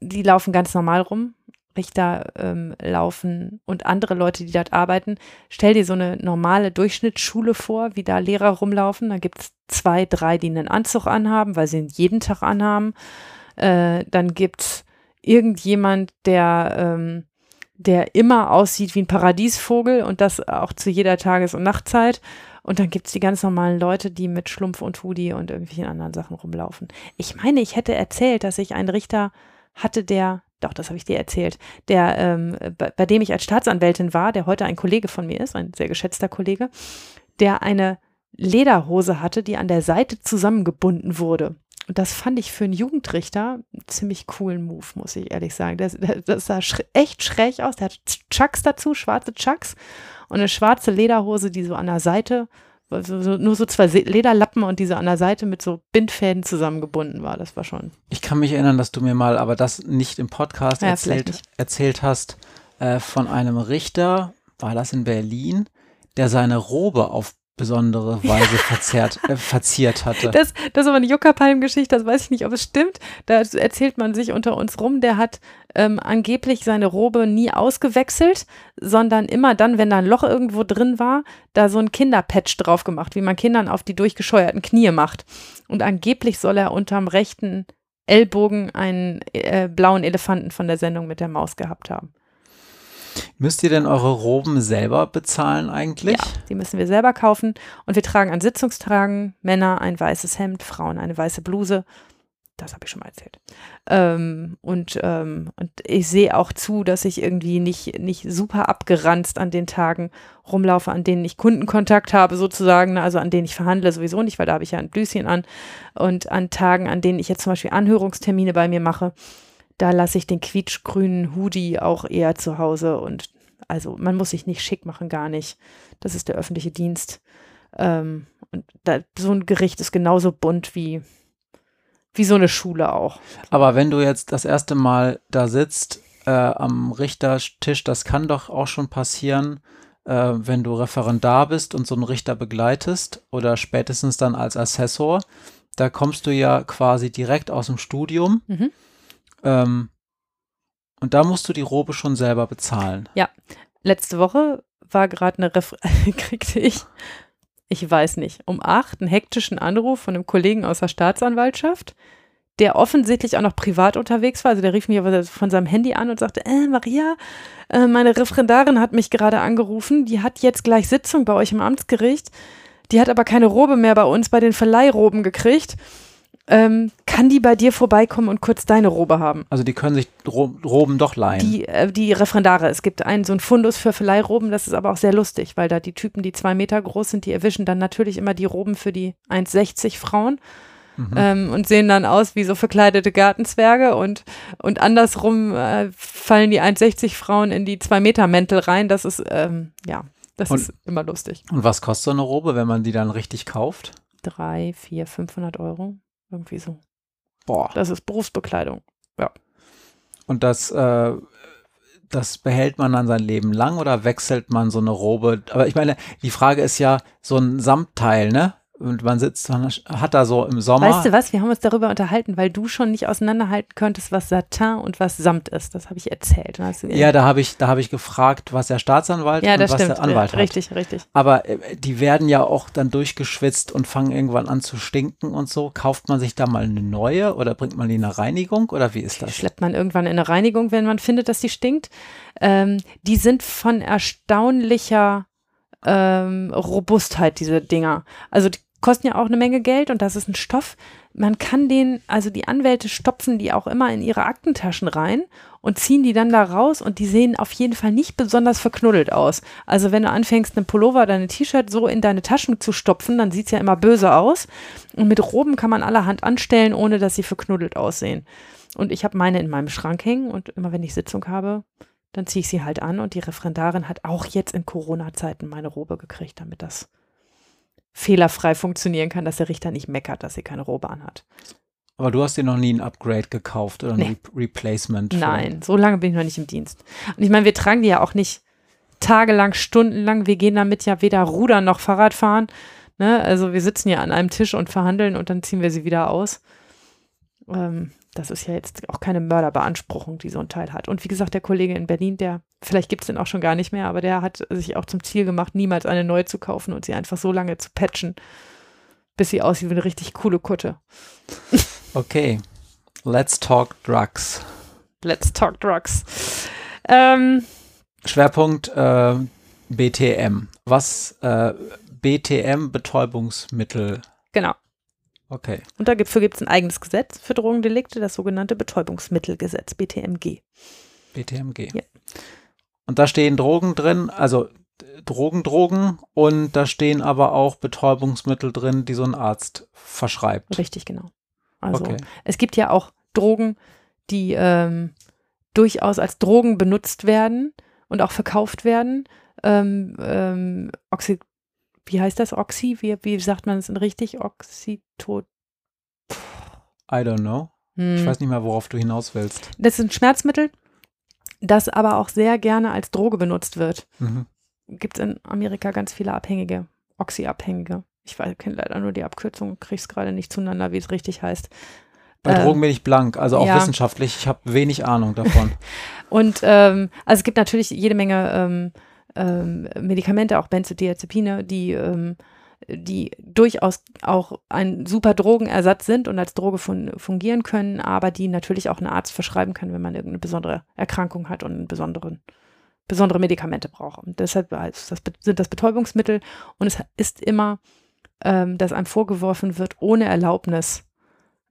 die laufen ganz normal rum. Richter ähm, laufen und andere Leute, die dort arbeiten. Stell dir so eine normale Durchschnittsschule vor, wie da Lehrer rumlaufen. Da gibt es zwei, drei, die einen Anzug anhaben, weil sie ihn jeden Tag anhaben. Äh, dann gibt es irgendjemand, der, ähm, der immer aussieht wie ein Paradiesvogel und das auch zu jeder Tages- und Nachtzeit. Und dann gibt es die ganz normalen Leute, die mit Schlumpf und Hoodie und irgendwelchen anderen Sachen rumlaufen. Ich meine, ich hätte erzählt, dass ich einen Richter hatte, der, doch, das habe ich dir erzählt, der, ähm, bei, bei dem ich als Staatsanwältin war, der heute ein Kollege von mir ist, ein sehr geschätzter Kollege, der eine Lederhose hatte, die an der Seite zusammengebunden wurde. Und das fand ich für einen Jugendrichter einen ziemlich coolen Move, muss ich ehrlich sagen. Das, das, sah sch echt schräg aus. Der hatte Chucks dazu, schwarze Chucks und eine schwarze Lederhose, die so an der Seite, so, so, nur so zwei Lederlappen und diese an der Seite mit so Bindfäden zusammengebunden war. Das war schon. Ich kann mich erinnern, dass du mir mal, aber das nicht im Podcast Ja, erzählt, erzählt hast, äh, von einem Richter, war das in Berlin, der seine Robe auf besondere Weise verzerrt, äh, verziert hatte. *laughs* Das, das ist aber eine Juckerpalm-Geschichte, das weiß ich nicht, ob es stimmt. Da erzählt man sich unter uns rum, der hat ähm, angeblich seine Robe nie ausgewechselt, sondern immer dann, wenn da ein Loch irgendwo drin war, da so ein Kinderpatch drauf gemacht, wie man Kindern auf die durchgescheuerten Knie macht. Und angeblich soll er unterm rechten Ellbogen einen äh, blauen Elefanten von der Sendung mit der Maus gehabt haben. Müsst ihr denn eure Roben selber bezahlen eigentlich? Ja, die müssen wir selber kaufen. Und wir tragen an Sitzungstagen Männer ein weißes Hemd, Frauen eine weiße Bluse. Das habe ich schon mal erzählt. Ähm, und, ähm, und ich sehe auch zu, dass ich irgendwie nicht, nicht super abgeranzt an den Tagen rumlaufe, an denen ich Kundenkontakt habe, sozusagen, also an denen ich verhandle sowieso nicht, weil da habe ich ja ein Blüschen an. Und an Tagen, an denen ich jetzt zum Beispiel Anhörungstermine bei mir mache, da lasse ich den quietschgrünen Hoodie auch eher zu Hause und also man muss sich nicht schick machen, gar nicht. Das ist der öffentliche Dienst. Ähm, und da, so ein Gericht ist genauso bunt wie, wie so eine Schule auch. Aber wenn du jetzt das erste Mal da sitzt äh, am Richtertisch, das kann doch auch schon passieren, äh, wenn du Referendar bist und so einen Richter begleitest oder spätestens dann als Assessor. Da kommst du ja quasi direkt aus dem Studium. Mhm. Ähm, und da musst du die Robe schon selber bezahlen. Ja, letzte Woche war gerade eine Ref *laughs* kriegte ich, ich weiß nicht, um acht einen hektischen Anruf von einem Kollegen aus der Staatsanwaltschaft, der offensichtlich auch noch privat unterwegs war. Also der rief mich von seinem Handy an und sagte, äh, Maria, äh, meine Referendarin hat mich gerade angerufen, die hat jetzt gleich Sitzung bei euch im Amtsgericht. Die hat aber keine Robe mehr bei uns bei den Verleihroben gekriegt ähm, kann die bei dir vorbeikommen und kurz deine Robe haben? Also die können sich Ro Roben doch leihen. Die, äh, die Referendare. Es gibt einen so einen Fundus für Verleihroben, das ist aber auch sehr lustig, weil da die Typen, die zwei Meter groß sind, die erwischen dann natürlich immer die Roben für die 1,60 Frauen. Mhm. Ähm, und sehen dann aus wie so verkleidete Gartenzwerge und, und andersrum äh, fallen die 1,60 Frauen in die 2 Meter Mäntel rein. Das ist, ähm, ja, das und, ist immer lustig. Und was kostet so eine Robe, wenn man die dann richtig kauft? Drei, vier, 500 Euro. Irgendwie so. Boah. Das ist Berufsbekleidung. Ja. Und das, äh, das behält man dann sein Leben lang oder wechselt man so eine Robe? Aber ich meine, die Frage ist ja so ein Samtteil, ne? Und man sitzt, man hat da so im Sommer. Weißt du was, wir haben uns darüber unterhalten, weil du schon nicht auseinanderhalten könntest, was Satin und was Samt ist. Das habe ich erzählt. ja, da habe ich, da habe ich gefragt, was der Staatsanwalt ja, und was stimmt. der Anwalt ja, richtig, hat. Richtig, richtig. Aber äh, die werden ja auch dann durchgeschwitzt und fangen irgendwann an zu stinken und so. Kauft man sich da mal eine neue oder bringt man die in eine Reinigung oder wie ist das? Schleppt man irgendwann in eine Reinigung, wenn man findet, dass die stinkt. Ähm, die sind von erstaunlicher ähm, Robustheit, diese Dinger. Also die kosten ja auch eine Menge Geld und das ist ein Stoff. Man kann den, also die Anwälte stopfen die auch immer in ihre Aktentaschen rein und ziehen die dann da raus und die sehen auf jeden Fall nicht besonders verknuddelt aus. Also wenn du anfängst, einen Pullover oder ein T-Shirt so in deine Taschen zu stopfen, dann sieht es ja immer böse aus. Und mit Roben kann man allerhand anstellen, ohne dass sie verknuddelt aussehen. Und ich habe meine in meinem Schrank hängen und immer wenn ich Sitzung habe, dann ziehe ich sie halt an und die Referendarin hat auch jetzt in Corona-Zeiten meine Robe gekriegt, damit das fehlerfrei funktionieren kann, dass der Richter nicht meckert, dass sie keine Robe anhat. Aber du hast dir noch nie ein Upgrade gekauft oder ein nee. Re Replacement? Nein, so lange bin ich noch nicht im Dienst. Und ich meine, wir tragen die ja auch nicht tagelang, stundenlang. Wir gehen damit ja weder Rudern noch Fahrrad fahren. Ne? Also wir sitzen ja an einem Tisch und verhandeln und dann ziehen wir sie wieder aus. Ähm, das ist ja jetzt auch keine Mörderbeanspruchung, die so ein Teil hat. Und wie gesagt, der Kollege in Berlin, der, vielleicht gibt es den auch schon gar nicht mehr, aber der hat sich auch zum Ziel gemacht, niemals eine neue zu kaufen und sie einfach so lange zu patchen, bis sie aussieht wie eine richtig coole Kutte. Okay, let's talk drugs. Let's talk drugs. Ähm, Schwerpunkt äh, BTM. Was äh, BTM Betäubungsmittel? Genau. Okay. Und dafür gibt es ein eigenes Gesetz für Drogendelikte, das sogenannte Betäubungsmittelgesetz, BTMG. BTMG. Ja. Und da stehen Drogen drin, also Drogen, Drogen und da stehen aber auch Betäubungsmittel drin, die so ein Arzt verschreibt. Richtig, genau. Also okay. es gibt ja auch Drogen, die ähm, durchaus als Drogen benutzt werden und auch verkauft werden. Ähm, ähm, Oxy wie heißt das? Oxy? Wie, wie sagt man es richtig? Oxytot. I don't know. Hm. Ich weiß nicht mehr, worauf du hinaus willst. Das ist ein Schmerzmittel, das aber auch sehr gerne als Droge benutzt wird. Mhm. Gibt es in Amerika ganz viele Abhängige, Oxy-Abhängige. Ich kenne leider nur die Abkürzung, kriege es gerade nicht zueinander, wie es richtig heißt. Bei ähm, Drogen bin ich blank, also auch ja. wissenschaftlich. Ich habe wenig Ahnung davon. *laughs* Und ähm, also es gibt natürlich jede Menge ähm, ähm, Medikamente, auch Benzodiazepine, die, ähm, die durchaus auch ein super Drogenersatz sind und als Droge fun fungieren können, aber die natürlich auch ein Arzt verschreiben kann, wenn man irgendeine besondere Erkrankung hat und einen besonderen besondere Medikamente brauche. Und deshalb sind das Betäubungsmittel und es ist immer, ähm, dass einem vorgeworfen wird, ohne Erlaubnis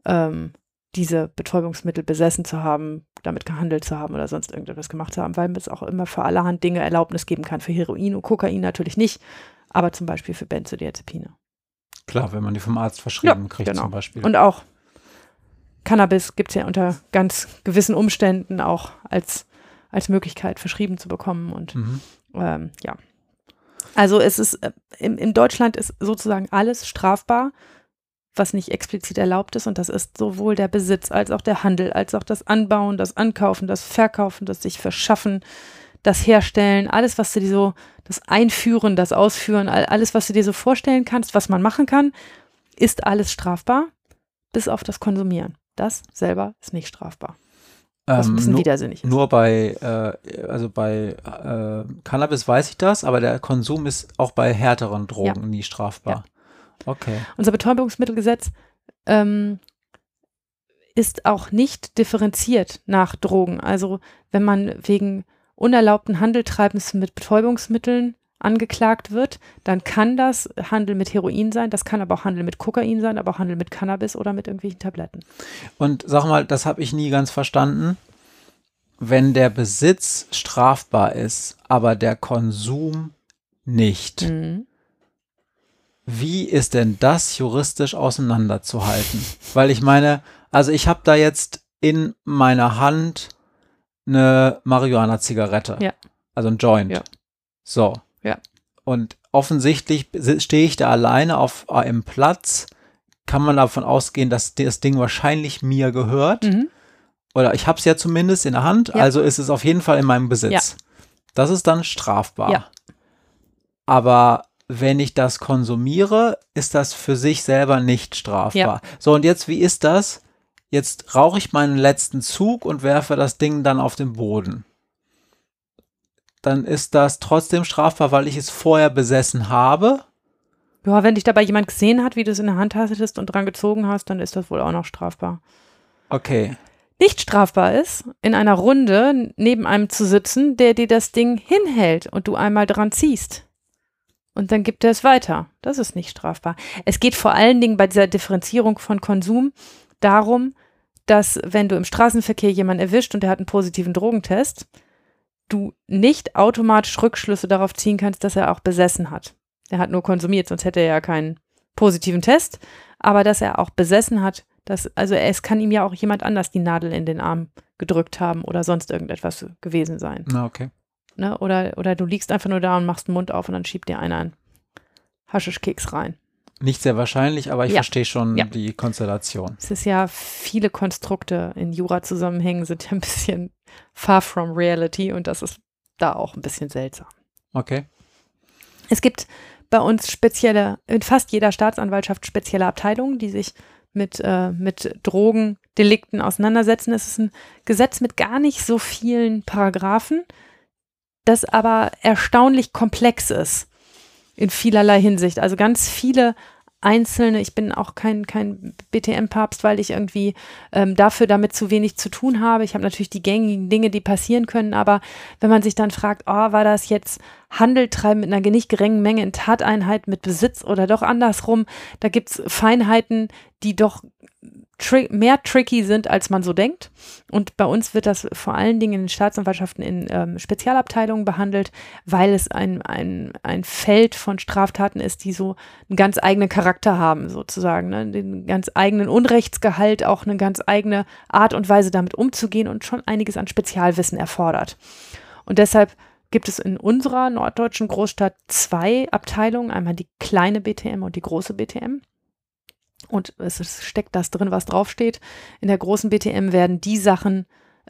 ähm, diese Betäubungsmittel besessen zu haben, damit gehandelt zu haben oder sonst irgendetwas gemacht zu haben, weil es auch immer für allerhand Dinge Erlaubnis geben kann. Für Heroin und Kokain natürlich nicht, aber zum Beispiel für Benzodiazepine. Klar, wenn man die vom Arzt verschrieben ja, kriegt genau. zum Beispiel. Und auch Cannabis gibt es ja unter ganz gewissen Umständen auch als, als Möglichkeit verschrieben zu bekommen. Und mhm. ähm, ja. Also es ist, äh, in, in Deutschland ist sozusagen alles strafbar, was nicht explizit erlaubt ist. Und das ist sowohl der Besitz als auch der Handel, als auch das Anbauen, das Ankaufen, das Verkaufen, das sich verschaffen, das Herstellen, alles, was du dir so, das Einführen, das Ausführen, alles, was du dir so vorstellen kannst, was man machen kann, ist alles strafbar, bis auf das Konsumieren. Das selber ist nicht strafbar. Was ein bisschen nur, widersinnig ist. Nur bei, äh, also bei äh, Cannabis weiß ich das, aber der Konsum ist auch bei härteren Drogen ja. nie strafbar. Ja. Okay. Unser Betäubungsmittelgesetz ähm, ist auch nicht differenziert nach Drogen. Also wenn man wegen unerlaubten Handeltreibens mit Betäubungsmitteln angeklagt wird, dann kann das Handel mit Heroin sein, das kann aber auch Handel mit Kokain sein, aber auch Handel mit Cannabis oder mit irgendwelchen Tabletten. Und sag mal, das habe ich nie ganz verstanden. Wenn der Besitz strafbar ist, aber der Konsum nicht, mhm wie ist denn das juristisch auseinanderzuhalten? Weil ich meine, also ich habe da jetzt in meiner Hand eine Marihuana-Zigarette. Ja. Also ein Joint. Ja. So. Ja. Und offensichtlich stehe ich da alleine auf einem Platz. Kann man davon ausgehen, dass das Ding wahrscheinlich mir gehört? Mhm. Oder ich habe es ja zumindest in der Hand, ja. also ist es auf jeden Fall in meinem Besitz. Ja. Das ist dann strafbar. Ja. Aber wenn ich das konsumiere, ist das für sich selber nicht strafbar. Ja. So, und jetzt, wie ist das? Jetzt rauche ich meinen letzten Zug und werfe das Ding dann auf den Boden. Dann ist das trotzdem strafbar, weil ich es vorher besessen habe. Ja, wenn dich dabei jemand gesehen hat, wie du es in der Hand hattest und dran gezogen hast, dann ist das wohl auch noch strafbar. Okay. Nicht strafbar ist, in einer Runde neben einem zu sitzen, der dir das Ding hinhält und du einmal dran ziehst und dann gibt er es weiter. Das ist nicht strafbar. Es geht vor allen Dingen bei dieser Differenzierung von Konsum darum, dass wenn du im Straßenverkehr jemanden erwischt und der hat einen positiven Drogentest, du nicht automatisch Rückschlüsse darauf ziehen kannst, dass er auch besessen hat. Er hat nur konsumiert, sonst hätte er ja keinen positiven Test, aber dass er auch besessen hat, dass, also es kann ihm ja auch jemand anders die Nadel in den Arm gedrückt haben oder sonst irgendetwas gewesen sein. Na, okay. Ne? Oder, oder du liegst einfach nur da und machst den Mund auf und dann schiebt dir einer einen Haschischkeks rein. Nicht sehr wahrscheinlich, aber ich ja. verstehe schon ja. die Konstellation. Es ist ja, viele Konstrukte in Jura-Zusammenhängen sind ja ein bisschen far from reality und das ist da auch ein bisschen seltsam. Okay. Es gibt bei uns spezielle, in fast jeder Staatsanwaltschaft spezielle Abteilungen, die sich mit, äh, mit Drogendelikten auseinandersetzen. Es ist ein Gesetz mit gar nicht so vielen Paragraphen das aber erstaunlich komplex ist in vielerlei Hinsicht. Also ganz viele einzelne, ich bin auch kein, kein BTM-Papst, weil ich irgendwie ähm, dafür damit zu wenig zu tun habe. Ich habe natürlich die gängigen Dinge, die passieren können, aber wenn man sich dann fragt, oh, war das jetzt Handel treiben mit einer nicht geringen Menge in Tateinheit mit Besitz oder doch andersrum, da gibt es Feinheiten, die doch tri mehr tricky sind, als man so denkt. Und bei uns wird das vor allen Dingen in den Staatsanwaltschaften in ähm, Spezialabteilungen behandelt, weil es ein, ein, ein Feld von Straftaten ist, die so einen ganz eigenen Charakter haben, sozusagen. Ne? Den ganz eigenen Unrechtsgehalt, auch eine ganz eigene Art und Weise damit umzugehen und schon einiges an Spezialwissen erfordert. Und deshalb gibt es in unserer norddeutschen Großstadt zwei Abteilungen, einmal die kleine BTM und die große BTM. Und es steckt das drin, was draufsteht. In der großen BTM werden die Sachen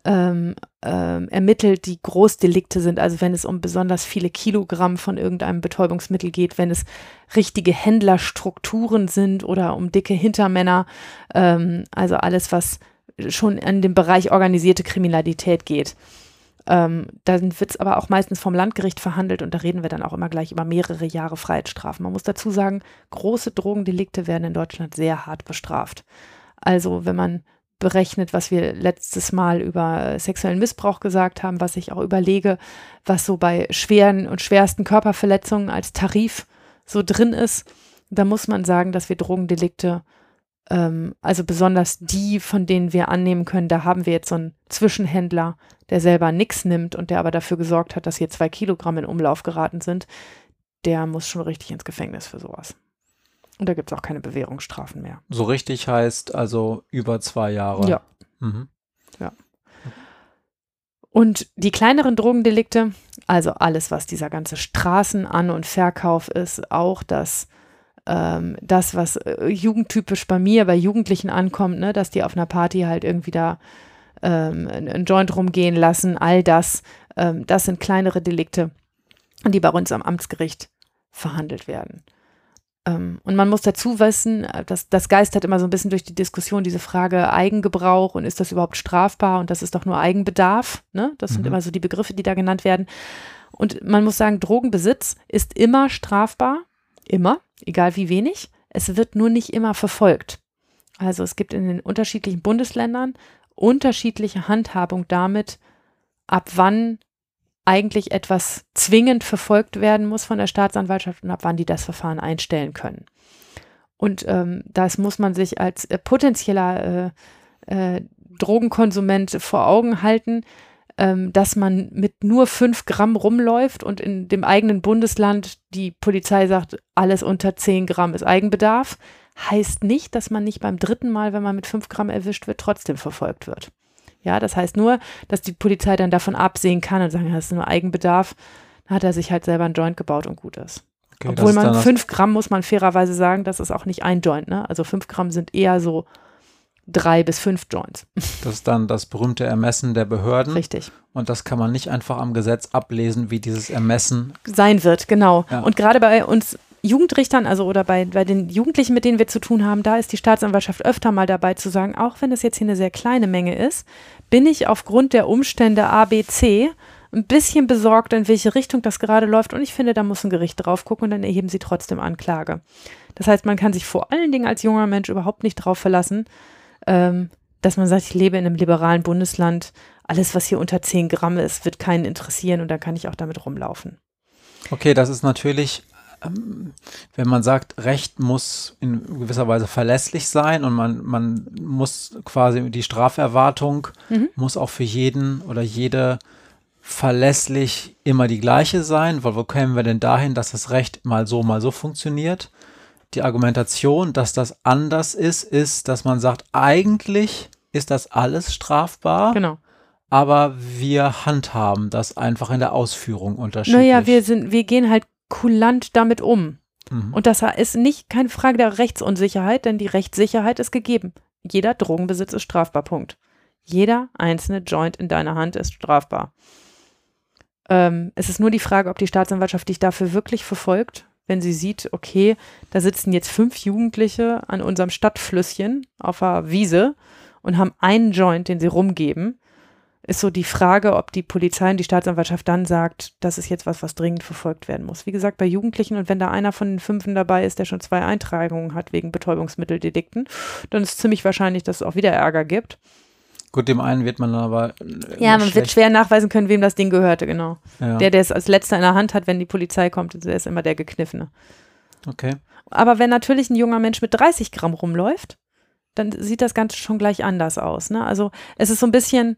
ähm, ähm, ermittelt, die Großdelikte sind. Also wenn es um besonders viele Kilogramm von irgendeinem Betäubungsmittel geht, wenn es richtige Händlerstrukturen sind oder um dicke Hintermänner. Ähm, also alles, was schon in den Bereich organisierte Kriminalität geht. Ähm, dann wird es aber auch meistens vom Landgericht verhandelt und da reden wir dann auch immer gleich über mehrere Jahre Freiheitsstrafen. Man muss dazu sagen, große Drogendelikte werden in Deutschland sehr hart bestraft. Also wenn man berechnet, was wir letztes Mal über sexuellen Missbrauch gesagt haben, was ich auch überlege, was so bei schweren und schwersten Körperverletzungen als Tarif so drin ist. Da muss man sagen, dass wir Drogendelikte, ähm, also besonders die, von denen wir annehmen können, da haben wir jetzt so einen Zwischenhändler, der selber nichts nimmt und der aber dafür gesorgt hat, dass hier zwei Kilogramm in Umlauf geraten sind, der muss schon richtig ins Gefängnis für sowas. Und da gibt es auch keine Bewährungsstrafen mehr. So richtig heißt also über zwei Jahre. Ja. Mhm. Ja. Und die kleineren Drogendelikte, also alles, was dieser ganze Straßenan- und Verkauf ist, auch das, ähm, das, was äh, jugendtypisch bei mir, bei Jugendlichen ankommt, ne, dass die auf einer Party halt irgendwie da ähm, einen Joint rumgehen lassen, all das, ähm, das sind kleinere Delikte, die bei uns am Amtsgericht verhandelt werden. Ähm, und man muss dazu wissen, äh, dass das geistert immer so ein bisschen durch die Diskussion diese Frage Eigengebrauch und ist das überhaupt strafbar und das ist doch nur Eigenbedarf. Ne? Das mhm. sind immer so die Begriffe, die da genannt werden. Und man muss sagen, Drogenbesitz ist immer strafbar, immer, egal wie wenig. Es wird nur nicht immer verfolgt. Also es gibt in den unterschiedlichen Bundesländern unterschiedliche Handhabung damit, ab wann eigentlich etwas zwingend verfolgt werden muss von der Staatsanwaltschaft und ab wann die das Verfahren einstellen können. Und ähm, das muss man sich als äh, potenzieller äh, äh, Drogenkonsument vor Augen halten, ähm, dass man mit nur fünf Gramm rumläuft und in dem eigenen Bundesland die Polizei sagt, alles unter zehn Gramm ist Eigenbedarf, heißt nicht, dass man nicht beim dritten Mal, wenn man mit fünf Gramm erwischt wird, trotzdem verfolgt wird. Ja, das heißt nur, dass die Polizei dann davon absehen kann und sagen, das ist nur Eigenbedarf. Dann hat er sich halt selber ein Joint gebaut und gut ist. Okay, Obwohl man fünf Gramm, muss man fairerweise sagen, das ist auch nicht ein Joint. Ne? Also fünf Gramm sind eher so drei bis fünf Joints. Das ist dann das berühmte Ermessen der Behörden. Richtig. Und das kann man nicht einfach am Gesetz ablesen, wie dieses Ermessen sein wird, genau. Ja. Und gerade bei uns Jugendrichtern, also oder bei, bei den Jugendlichen, mit denen wir zu tun haben, da ist die Staatsanwaltschaft öfter mal dabei zu sagen, auch wenn das jetzt hier eine sehr kleine Menge ist, bin ich aufgrund der Umstände ABC ein bisschen besorgt, in welche Richtung das gerade läuft. Und ich finde, da muss ein Gericht drauf gucken und dann erheben sie trotzdem Anklage. Das heißt, man kann sich vor allen Dingen als junger Mensch überhaupt nicht darauf verlassen, ähm, dass man sagt, ich lebe in einem liberalen Bundesland. Alles, was hier unter 10 Gramm ist, wird keinen interessieren und da kann ich auch damit rumlaufen. Okay, das ist natürlich ähm, wenn man sagt, Recht muss in gewisser Weise verlässlich sein und man, man muss quasi die Straferwartung mhm. muss auch für jeden oder jede verlässlich immer die gleiche sein, weil wo kämen wir denn dahin, dass das Recht mal so, mal so funktioniert? Die Argumentation, dass das anders ist, ist, dass man sagt, eigentlich ist das alles strafbar. Genau aber wir handhaben das einfach in der Ausführung unterschiedlich. Naja, wir sind, wir gehen halt kulant damit um. Mhm. Und das ist nicht keine Frage der Rechtsunsicherheit, denn die Rechtssicherheit ist gegeben. Jeder Drogenbesitz ist strafbar. Punkt. Jeder einzelne Joint in deiner Hand ist strafbar. Ähm, es ist nur die Frage, ob die Staatsanwaltschaft dich dafür wirklich verfolgt, wenn sie sieht, okay, da sitzen jetzt fünf Jugendliche an unserem Stadtflüsschen auf der Wiese und haben einen Joint, den sie rumgeben ist so die Frage, ob die Polizei und die Staatsanwaltschaft dann sagt, das ist jetzt was, was dringend verfolgt werden muss. Wie gesagt, bei Jugendlichen und wenn da einer von den Fünfen dabei ist, der schon zwei Eintragungen hat wegen Betäubungsmitteldelikten, dann ist ziemlich wahrscheinlich, dass es auch wieder Ärger gibt. Gut, dem einen wird man aber. Äh, ja, man wird schwer nachweisen können, wem das Ding gehörte, genau. Ja. Der, der es als letzter in der Hand hat, wenn die Polizei kommt, der ist immer der Gekniffene. Okay. Aber wenn natürlich ein junger Mensch mit 30 Gramm rumläuft, dann sieht das Ganze schon gleich anders aus. Ne? Also es ist so ein bisschen,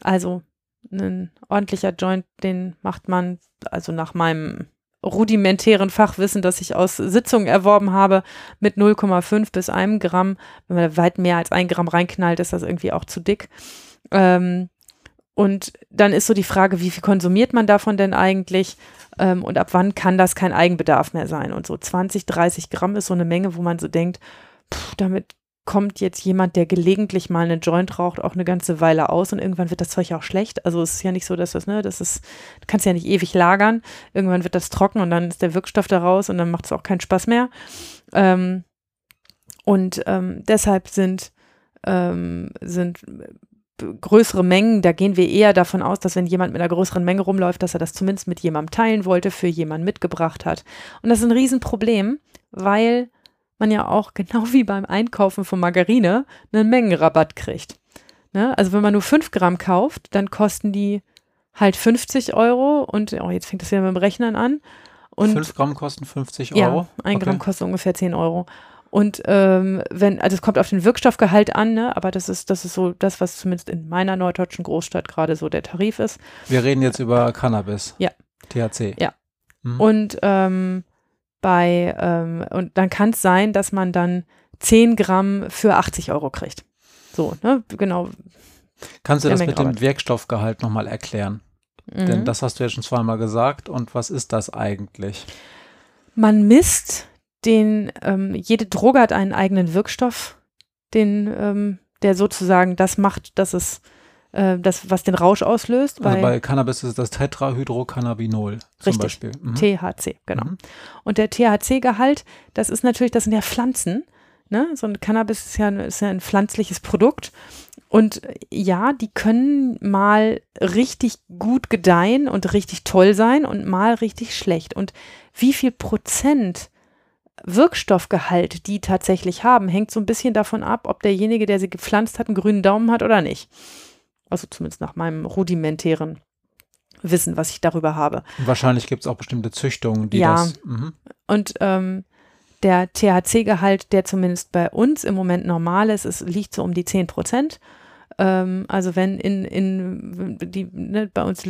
also ein ordentlicher Joint, den macht man, also nach meinem rudimentären Fachwissen, das ich aus Sitzungen erworben habe, mit 0,5 bis 1 Gramm. Wenn man weit mehr als 1 Gramm reinknallt, ist das irgendwie auch zu dick. Ähm, und dann ist so die Frage, wie viel konsumiert man davon denn eigentlich? Ähm, und ab wann kann das kein Eigenbedarf mehr sein? Und so 20, 30 Gramm ist so eine Menge, wo man so denkt, pff, damit kommt jetzt jemand, der gelegentlich mal einen Joint raucht, auch eine ganze Weile aus und irgendwann wird das Zeug auch schlecht. Also es ist ja nicht so, dass das, ne, das ist, du kannst ja nicht ewig lagern. Irgendwann wird das trocken und dann ist der Wirkstoff da raus und dann macht es auch keinen Spaß mehr. Ähm, und ähm, deshalb sind, ähm, sind größere Mengen, da gehen wir eher davon aus, dass wenn jemand mit einer größeren Menge rumläuft, dass er das zumindest mit jemandem teilen wollte, für jemanden mitgebracht hat. Und das ist ein Riesenproblem, weil man ja auch *laughs* genau wie beim Einkaufen von Margarine einen Mengenrabatt kriegt. Ne? Also wenn man nur 5 Gramm kauft, dann kosten die halt 50 Euro und oh, jetzt fängt das wieder mit dem Rechnen an. Und 5 Gramm kosten 50 Euro? Ja, ein Gramm okay. kostet ungefähr 10 Euro. Und ähm, wenn, also es kommt auf den Wirkstoffgehalt an, ne? aber das ist, das ist so das, was zumindest in meiner norddeutschen Großstadt gerade so der Tarif ist. Wir reden jetzt über Cannabis. Ja. THC. Ja. Mhm. Und ähm, bei, ähm, und dann kann es sein, dass man dann 10 Gramm für 80 Euro kriegt. So, ne, genau. Kannst du das mit dem Wirkstoffgehalt nochmal erklären? Mhm. Denn das hast du ja schon zweimal gesagt. Und was ist das eigentlich? Man misst den, ähm, jede Droge hat einen eigenen Wirkstoff, den, ähm, der sozusagen das macht, dass es äh, das, was den Rausch auslöst. Also bei, Cannabis ist es das Tetrahydrocannabinol zum richtig, Beispiel. Mhm. THC, genau. Mhm. Und der THC-Gehalt, das ist natürlich, das sind ja Pflanzen. Ne? So ein Cannabis ist ja, ist ja ein pflanzliches Produkt. Und ja, die können mal richtig gut gedeihen und richtig toll sein und mal richtig schlecht. Und wie viel Prozent Wirkstoffgehalt die tatsächlich haben, hängt so ein bisschen davon ab, ob derjenige, der sie gepflanzt hat, einen grünen Daumen hat oder nicht. Also zumindest nach meinem rudimentären Wissen, was ich darüber habe. Wahrscheinlich gibt es auch bestimmte Züchtungen, die ja. das. Mhm. Und ähm, der THC-Gehalt, der zumindest bei uns im Moment normal ist, ist liegt so um die 10 Prozent. Ähm, also wenn in, in die, ne, bei uns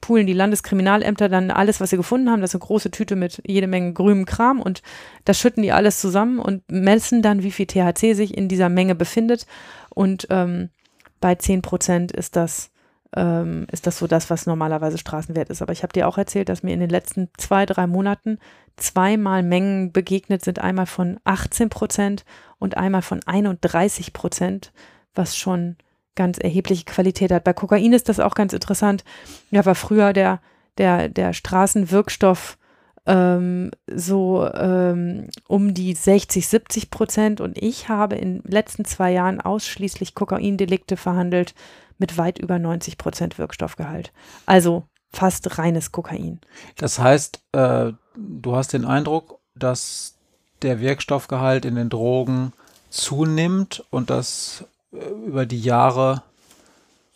poolen die Landeskriminalämter dann alles, was sie gefunden haben, das ist eine große Tüte mit jede Menge grünem Kram und das schütten die alles zusammen und messen dann, wie viel THC sich in dieser Menge befindet. Und ähm, bei 10 Prozent ist das ähm, ist das so das, was normalerweise Straßenwert ist. Aber ich habe dir auch erzählt, dass mir in den letzten zwei, drei Monaten zweimal Mengen begegnet sind, einmal von 18 Prozent und einmal von 31 Prozent, was schon ganz erhebliche Qualität hat. Bei Kokain ist das auch ganz interessant. Ja, war früher der, der, der Straßenwirkstoff ähm, so ähm, um die 60, 70 Prozent und ich habe in den letzten zwei Jahren ausschließlich Kokaindelikte verhandelt mit weit über 90 Prozent Wirkstoffgehalt. Also fast reines Kokain. Das heißt, äh, du hast den Eindruck, dass der Wirkstoffgehalt in den Drogen zunimmt und das äh, über die Jahre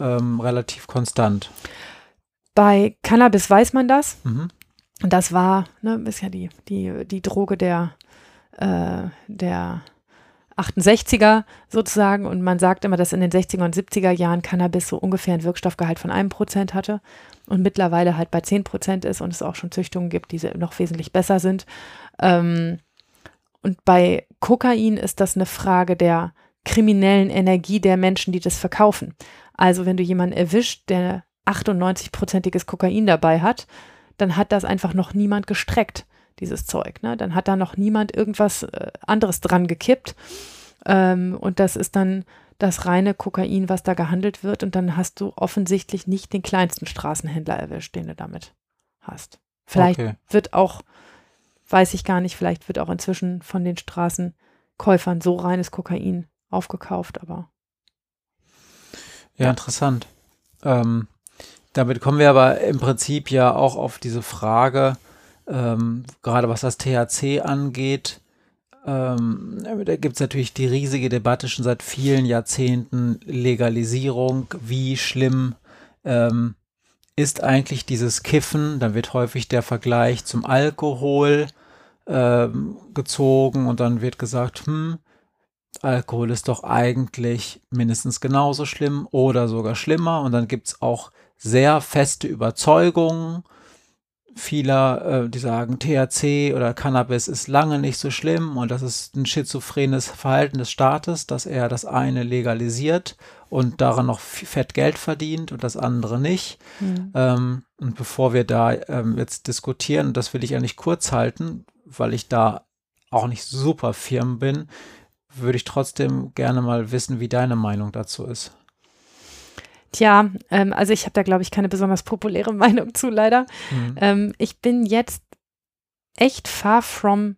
ähm, relativ konstant. Bei Cannabis weiß man das. Mhm. Das war, ne, ist ja die, die, die Droge der, äh, der 68er sozusagen und man sagt immer, dass in den 60er und 70er Jahren Cannabis so ungefähr einen Wirkstoffgehalt von einem Prozent hatte und mittlerweile halt bei 10 Prozent ist und es auch schon Züchtungen gibt, die noch wesentlich besser sind. Ähm, und bei Kokain ist das eine Frage der kriminellen Energie der Menschen, die das verkaufen. Also wenn du jemanden erwischt, der 98-prozentiges Kokain dabei hat, dann hat das einfach noch niemand gestreckt dieses Zeug. Ne? Dann hat da noch niemand irgendwas äh, anderes dran gekippt. Ähm, und das ist dann das reine Kokain, was da gehandelt wird. Und dann hast du offensichtlich nicht den kleinsten Straßenhändler erwischt, den du damit hast. Vielleicht okay. wird auch, weiß ich gar nicht, vielleicht wird auch inzwischen von den Straßenkäufern so reines Kokain aufgekauft, aber. Ja, ja. interessant. Ähm, damit kommen wir aber im Prinzip ja auch auf diese Frage, ähm, gerade was das THC angeht, ähm, da gibt es natürlich die riesige Debatte schon seit vielen Jahrzehnten Legalisierung. Wie schlimm ähm, ist eigentlich dieses Kiffen? Da wird häufig der Vergleich zum Alkohol ähm, gezogen und dann wird gesagt, hm, Alkohol ist doch eigentlich mindestens genauso schlimm oder sogar schlimmer. Und dann gibt es auch sehr feste Überzeugungen vieler, äh, die sagen, THC oder Cannabis ist lange nicht so schlimm und das ist ein schizophrenes Verhalten des Staates, dass er das eine legalisiert und daran noch fett Geld verdient und das andere nicht. Mhm. Ähm, und bevor wir da ähm, jetzt diskutieren, das will ich ja nicht kurz halten, weil ich da auch nicht super firm bin, würde ich trotzdem gerne mal wissen, wie deine Meinung dazu ist. Tja, ähm, also ich habe da, glaube ich, keine besonders populäre *laughs* Meinung zu, leider. Mhm. Ähm, ich bin jetzt echt far from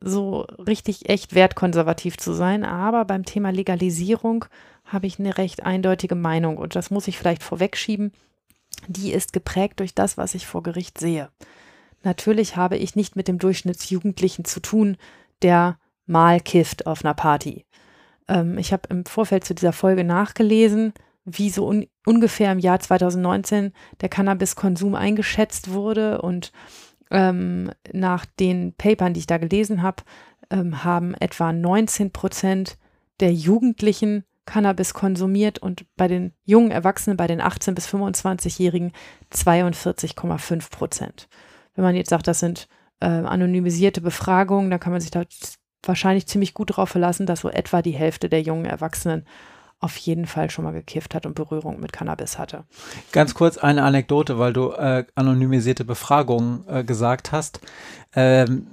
so richtig echt wertkonservativ zu sein, aber beim Thema Legalisierung habe ich eine recht eindeutige Meinung und das muss ich vielleicht vorwegschieben. Die ist geprägt durch das, was ich vor Gericht sehe. Natürlich habe ich nicht mit dem Durchschnittsjugendlichen zu tun, der mal kifft auf einer Party. Ähm, ich habe im Vorfeld zu dieser Folge nachgelesen, wie so un ungefähr im Jahr 2019 der Cannabiskonsum eingeschätzt wurde. Und ähm, nach den Papern, die ich da gelesen habe, ähm, haben etwa 19 Prozent der Jugendlichen Cannabis konsumiert und bei den jungen Erwachsenen, bei den 18- bis 25-Jährigen 42,5 Prozent. Wenn man jetzt sagt, das sind äh, anonymisierte Befragungen, dann kann man sich da wahrscheinlich ziemlich gut darauf verlassen, dass so etwa die Hälfte der jungen Erwachsenen auf jeden Fall schon mal gekifft hat und Berührung mit Cannabis hatte. Ganz kurz eine Anekdote, weil du äh, anonymisierte Befragungen äh, gesagt hast. Ähm,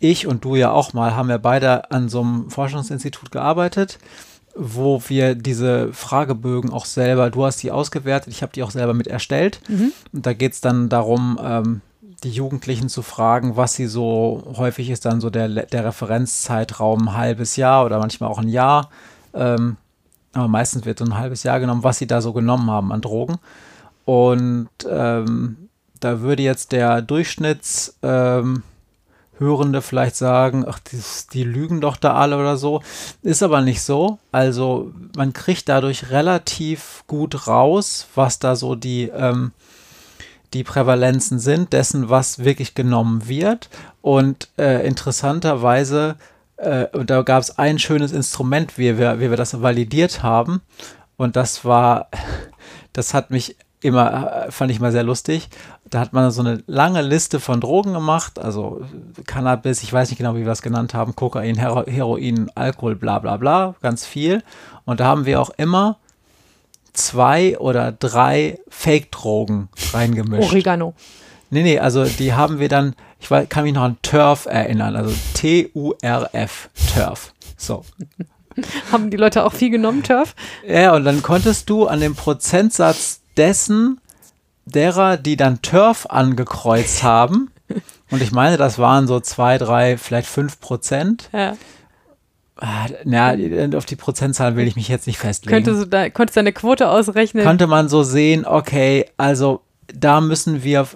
ich und du ja auch mal haben ja beide an so einem Forschungsinstitut gearbeitet, wo wir diese Fragebögen auch selber, du hast die ausgewertet, ich habe die auch selber mit erstellt. Mhm. Und da geht es dann darum, ähm, die Jugendlichen zu fragen, was sie so, häufig ist dann so der, der Referenzzeitraum ein halbes Jahr oder manchmal auch ein Jahr ähm, aber meistens wird so ein halbes Jahr genommen, was sie da so genommen haben an Drogen. Und ähm, da würde jetzt der Durchschnittshörende ähm, vielleicht sagen, ach, die, die, lügen doch da alle oder so. Ist aber nicht so. Also man kriegt dadurch relativ gut raus, was da so die, ähm, die Prävalenzen sind, dessen, was wirklich genommen wird. Und äh, interessanterweise äh, und da gab es ein schönes Instrument, wie wir, wie wir das validiert haben. Und das war, *laughs* das hat mich immer, fand ich mal sehr lustig. Da hat man so eine lange Liste von Drogen gemacht, also Cannabis, ich weiß nicht genau, wie wir es genannt haben, Kokain, Hero Heroin, Alkohol, bla bla bla, ganz viel. Und da haben wir auch immer zwei oder drei Fake-Drogen reingemischt. Oregano. Nee, nee, also die haben wir dann, ich kann mich noch an Turf erinnern, also T-U-R-F, Turf. So. *laughs* haben die Leute auch viel genommen, Turf? Ja, und dann konntest du an dem Prozentsatz dessen, derer, die dann Turf angekreuzt haben, *laughs* und ich meine, das waren so zwei, drei, vielleicht fünf Prozent. Ja. Na, ah, auf die Prozentzahlen will ich mich jetzt nicht festlegen. Könnte so da, konntest du deine Quote ausrechnen? Könnte man so sehen, okay, also da müssen wir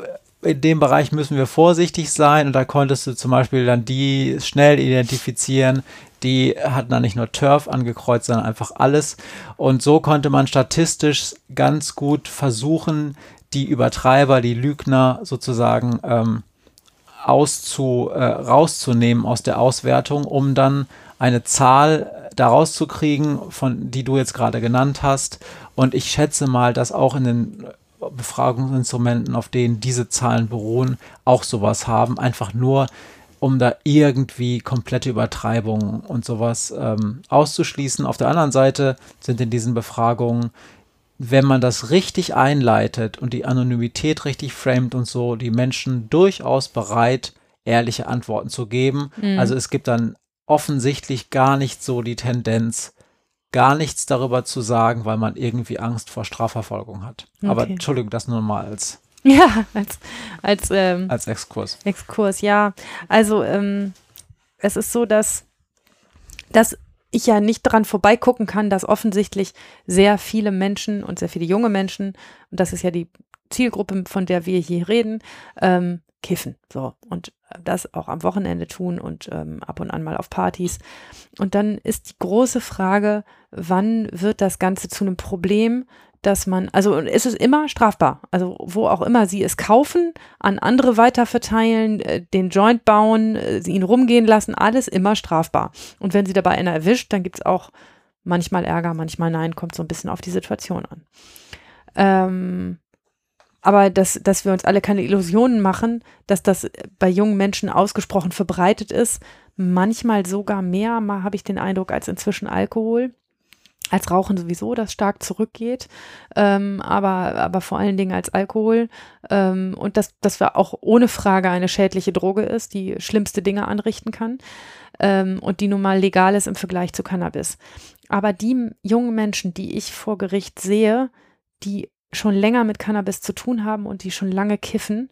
in dem Bereich müssen wir vorsichtig sein und da konntest du zum Beispiel dann die schnell identifizieren, die hatten dann nicht nur Turf angekreuzt, sondern einfach alles. Und so konnte man statistisch ganz gut versuchen, die Übertreiber, die Lügner sozusagen ähm, auszu, äh, rauszunehmen aus der Auswertung, um dann eine Zahl daraus zu kriegen, von die du jetzt gerade genannt hast. Und ich schätze mal, dass auch in den Befragungsinstrumenten, auf denen diese Zahlen beruhen, auch sowas haben. Einfach nur, um da irgendwie komplette Übertreibungen und sowas ähm, auszuschließen. Auf der anderen Seite sind in diesen Befragungen, wenn man das richtig einleitet und die Anonymität richtig framet und so, die Menschen durchaus bereit, ehrliche Antworten zu geben. Mhm. Also es gibt dann offensichtlich gar nicht so die Tendenz, gar nichts darüber zu sagen, weil man irgendwie Angst vor Strafverfolgung hat. Okay. Aber Entschuldigung, das nur mal als *laughs* ja als als ähm, als Exkurs. Exkurs, ja. Also ähm, es ist so, dass dass ich ja nicht daran vorbeigucken kann, dass offensichtlich sehr viele Menschen und sehr viele junge Menschen, und das ist ja die Zielgruppe, von der wir hier reden, ähm, kiffen. So. Und das auch am Wochenende tun und ähm, ab und an mal auf Partys. Und dann ist die große Frage, wann wird das Ganze zu einem Problem, dass man, also ist es immer strafbar, also wo auch immer sie es kaufen, an andere weiterverteilen, äh, den Joint bauen, äh, ihn rumgehen lassen, alles immer strafbar. Und wenn sie dabei einer erwischt, dann gibt es auch manchmal Ärger, manchmal nein, kommt so ein bisschen auf die Situation an. Ähm, aber dass, dass wir uns alle keine Illusionen machen, dass das bei jungen Menschen ausgesprochen verbreitet ist, manchmal sogar mehr, mal habe ich den Eindruck, als inzwischen Alkohol. Als Rauchen sowieso, das stark zurückgeht, ähm, aber, aber vor allen Dingen als Alkohol. Ähm, und dass das auch ohne Frage eine schädliche Droge ist, die schlimmste Dinge anrichten kann ähm, und die nun mal legal ist im Vergleich zu Cannabis. Aber die jungen Menschen, die ich vor Gericht sehe, die schon länger mit Cannabis zu tun haben und die schon lange kiffen,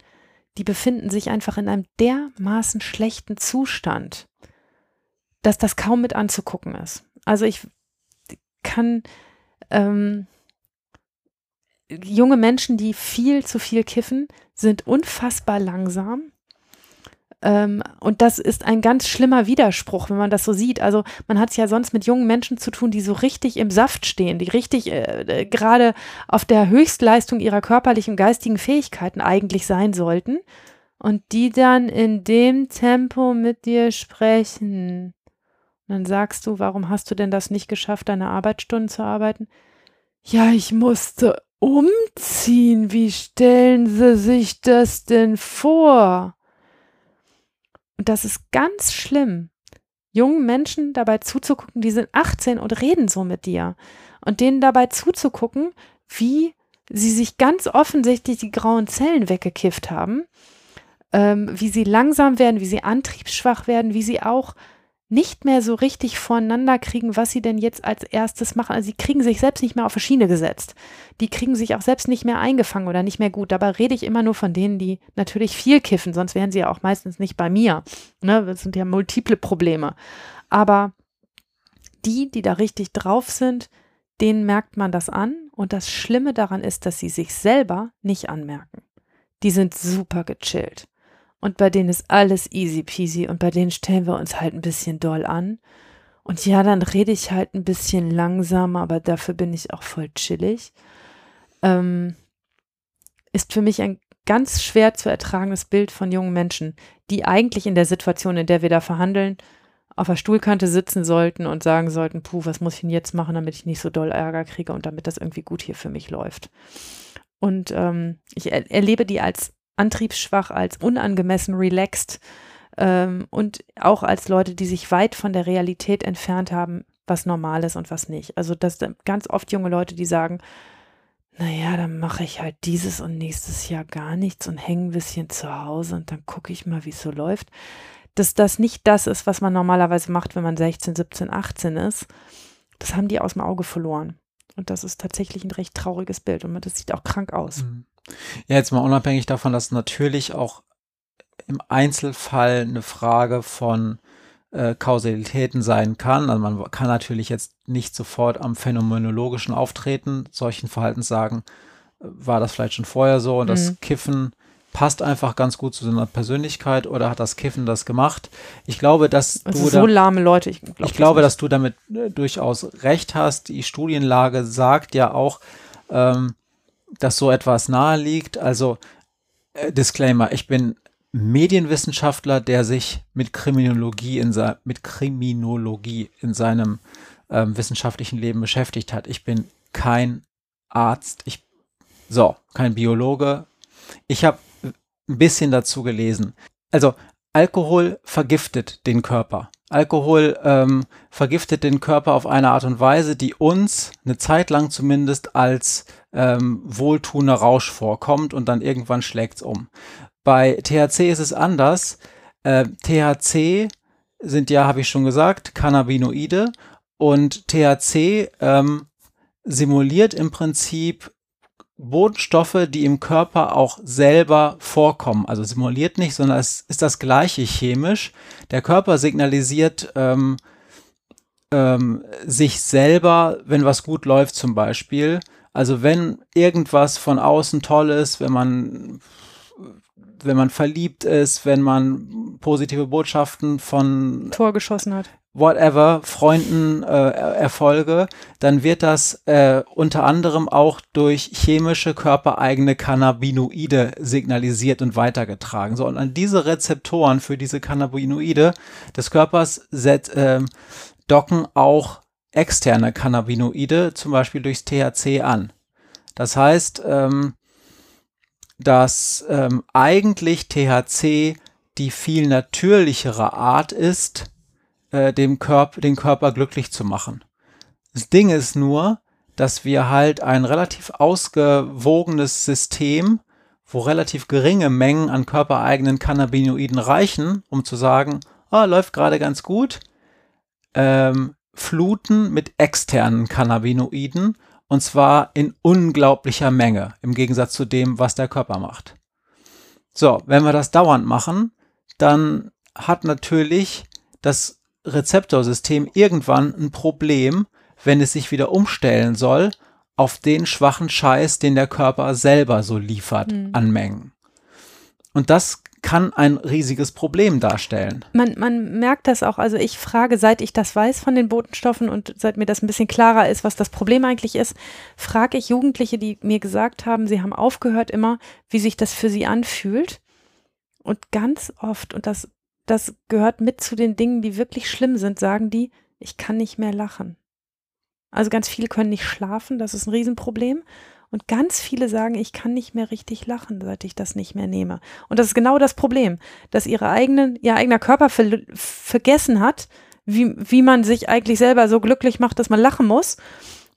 die befinden sich einfach in einem dermaßen schlechten Zustand, dass das kaum mit anzugucken ist. Also ich kann ähm, junge Menschen, die viel zu viel kiffen, sind unfassbar langsam. Ähm, und das ist ein ganz schlimmer Widerspruch, wenn man das so sieht. Also man hat es ja sonst mit jungen Menschen zu tun, die so richtig im Saft stehen, die richtig äh, äh, gerade auf der Höchstleistung ihrer körperlichen und geistigen Fähigkeiten eigentlich sein sollten. Und die dann in dem Tempo mit dir sprechen. Und dann sagst du, warum hast du denn das nicht geschafft, deine Arbeitsstunden zu arbeiten? Ja, ich musste umziehen. Wie stellen Sie sich das denn vor? Und das ist ganz schlimm, jungen Menschen dabei zuzugucken, die sind 18 und reden so mit dir. Und denen dabei zuzugucken, wie sie sich ganz offensichtlich die grauen Zellen weggekifft haben, ähm, wie sie langsam werden, wie sie antriebsschwach werden, wie sie auch nicht mehr so richtig voreinander kriegen, was sie denn jetzt als erstes machen. Also sie kriegen sich selbst nicht mehr auf die Schiene gesetzt. Die kriegen sich auch selbst nicht mehr eingefangen oder nicht mehr gut. Dabei rede ich immer nur von denen, die natürlich viel kiffen, sonst wären sie ja auch meistens nicht bei mir. Ne? Das sind ja multiple Probleme. Aber die, die da richtig drauf sind, denen merkt man das an. Und das Schlimme daran ist, dass sie sich selber nicht anmerken. Die sind super gechillt. Und bei denen ist alles easy peasy und bei denen stellen wir uns halt ein bisschen doll an. Und ja, dann rede ich halt ein bisschen langsamer, aber dafür bin ich auch voll chillig. Ähm, ist für mich ein ganz schwer zu ertragendes Bild von jungen Menschen, die eigentlich in der Situation, in der wir da verhandeln, auf der Stuhlkante sitzen sollten und sagen sollten, puh, was muss ich denn jetzt machen, damit ich nicht so doll Ärger kriege und damit das irgendwie gut hier für mich läuft. Und ähm, ich er erlebe die als antriebsschwach, als unangemessen relaxed ähm, und auch als Leute, die sich weit von der Realität entfernt haben, was normal ist und was nicht. Also das ganz oft junge Leute, die sagen, naja, dann mache ich halt dieses und nächstes Jahr gar nichts und hänge ein bisschen zu Hause und dann gucke ich mal, wie es so läuft. Dass das nicht das ist, was man normalerweise macht, wenn man 16, 17, 18 ist, das haben die aus dem Auge verloren. Und das ist tatsächlich ein recht trauriges Bild und das sieht auch krank aus. Mhm. Ja, jetzt mal unabhängig davon, dass natürlich auch im Einzelfall eine Frage von äh, Kausalitäten sein kann. Also man kann natürlich jetzt nicht sofort am phänomenologischen Auftreten solchen Verhaltens sagen, äh, war das vielleicht schon vorher so und mhm. das Kiffen passt einfach ganz gut zu seiner Persönlichkeit oder hat das Kiffen das gemacht? Ich glaube, dass also du so lahme Leute. Ich, glaub ich glaube, dass du damit äh, durchaus recht hast. Die Studienlage sagt ja auch, ähm, dass so etwas nahe liegt. Also äh, Disclaimer, ich bin Medienwissenschaftler, der sich mit Kriminologie in, mit Kriminologie in seinem ähm, wissenschaftlichen Leben beschäftigt hat. Ich bin kein Arzt, ich so, kein Biologe. Ich habe ein bisschen dazu gelesen. Also Alkohol vergiftet den Körper. Alkohol ähm, vergiftet den Körper auf eine Art und Weise, die uns eine Zeit lang zumindest als ähm, wohltuender Rausch vorkommt und dann irgendwann schlägt es um. Bei THC ist es anders. Äh, THC sind ja, habe ich schon gesagt, Cannabinoide und THC ähm, simuliert im Prinzip Botenstoffe, die im Körper auch selber vorkommen. Also simuliert nicht, sondern es ist das gleiche chemisch. Der Körper signalisiert ähm, ähm, sich selber, wenn was gut läuft zum Beispiel. Also wenn irgendwas von außen toll ist, wenn man wenn man verliebt ist, wenn man positive Botschaften von Tor geschossen hat whatever, Freunden äh, Erfolge, dann wird das äh, unter anderem auch durch chemische körpereigene Cannabinoide signalisiert und weitergetragen. So, und an diese Rezeptoren für diese Cannabinoide des Körpers set, äh, docken auch externe Cannabinoide, zum Beispiel durchs THC an. Das heißt, ähm, dass ähm, eigentlich THC die viel natürlichere Art ist, äh, dem Körper, den Körper glücklich zu machen. Das Ding ist nur, dass wir halt ein relativ ausgewogenes System, wo relativ geringe Mengen an körpereigenen Cannabinoiden reichen, um zu sagen, oh, läuft gerade ganz gut, ähm, fluten mit externen Cannabinoiden und zwar in unglaublicher Menge im Gegensatz zu dem, was der Körper macht. So, wenn wir das dauernd machen, dann hat natürlich das Rezeptorsystem irgendwann ein Problem, wenn es sich wieder umstellen soll auf den schwachen Scheiß, den der Körper selber so liefert mhm. an Mengen. Und das kann ein riesiges Problem darstellen. Man, man merkt das auch. Also ich frage, seit ich das weiß von den Botenstoffen und seit mir das ein bisschen klarer ist, was das Problem eigentlich ist, frage ich Jugendliche, die mir gesagt haben, sie haben aufgehört immer, wie sich das für sie anfühlt. Und ganz oft, und das, das gehört mit zu den Dingen, die wirklich schlimm sind, sagen die, ich kann nicht mehr lachen. Also ganz viele können nicht schlafen, das ist ein Riesenproblem. Und ganz viele sagen, ich kann nicht mehr richtig lachen, seit ich das nicht mehr nehme. Und das ist genau das Problem, dass ihre eigenen, ihr eigener Körper ver vergessen hat, wie, wie man sich eigentlich selber so glücklich macht, dass man lachen muss,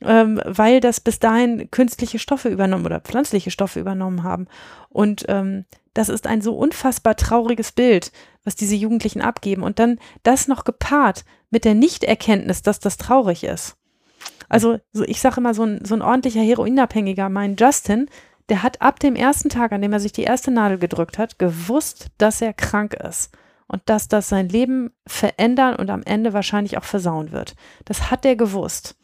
ähm, weil das bis dahin künstliche Stoffe übernommen oder pflanzliche Stoffe übernommen haben. Und ähm, das ist ein so unfassbar trauriges Bild, was diese Jugendlichen abgeben. Und dann das noch gepaart mit der Nichterkenntnis, dass das traurig ist. Also so, ich sage immer, so ein, so ein ordentlicher Heroinabhängiger, mein Justin, der hat ab dem ersten Tag, an dem er sich die erste Nadel gedrückt hat, gewusst, dass er krank ist und dass das sein Leben verändern und am Ende wahrscheinlich auch versauen wird. Das hat er gewusst.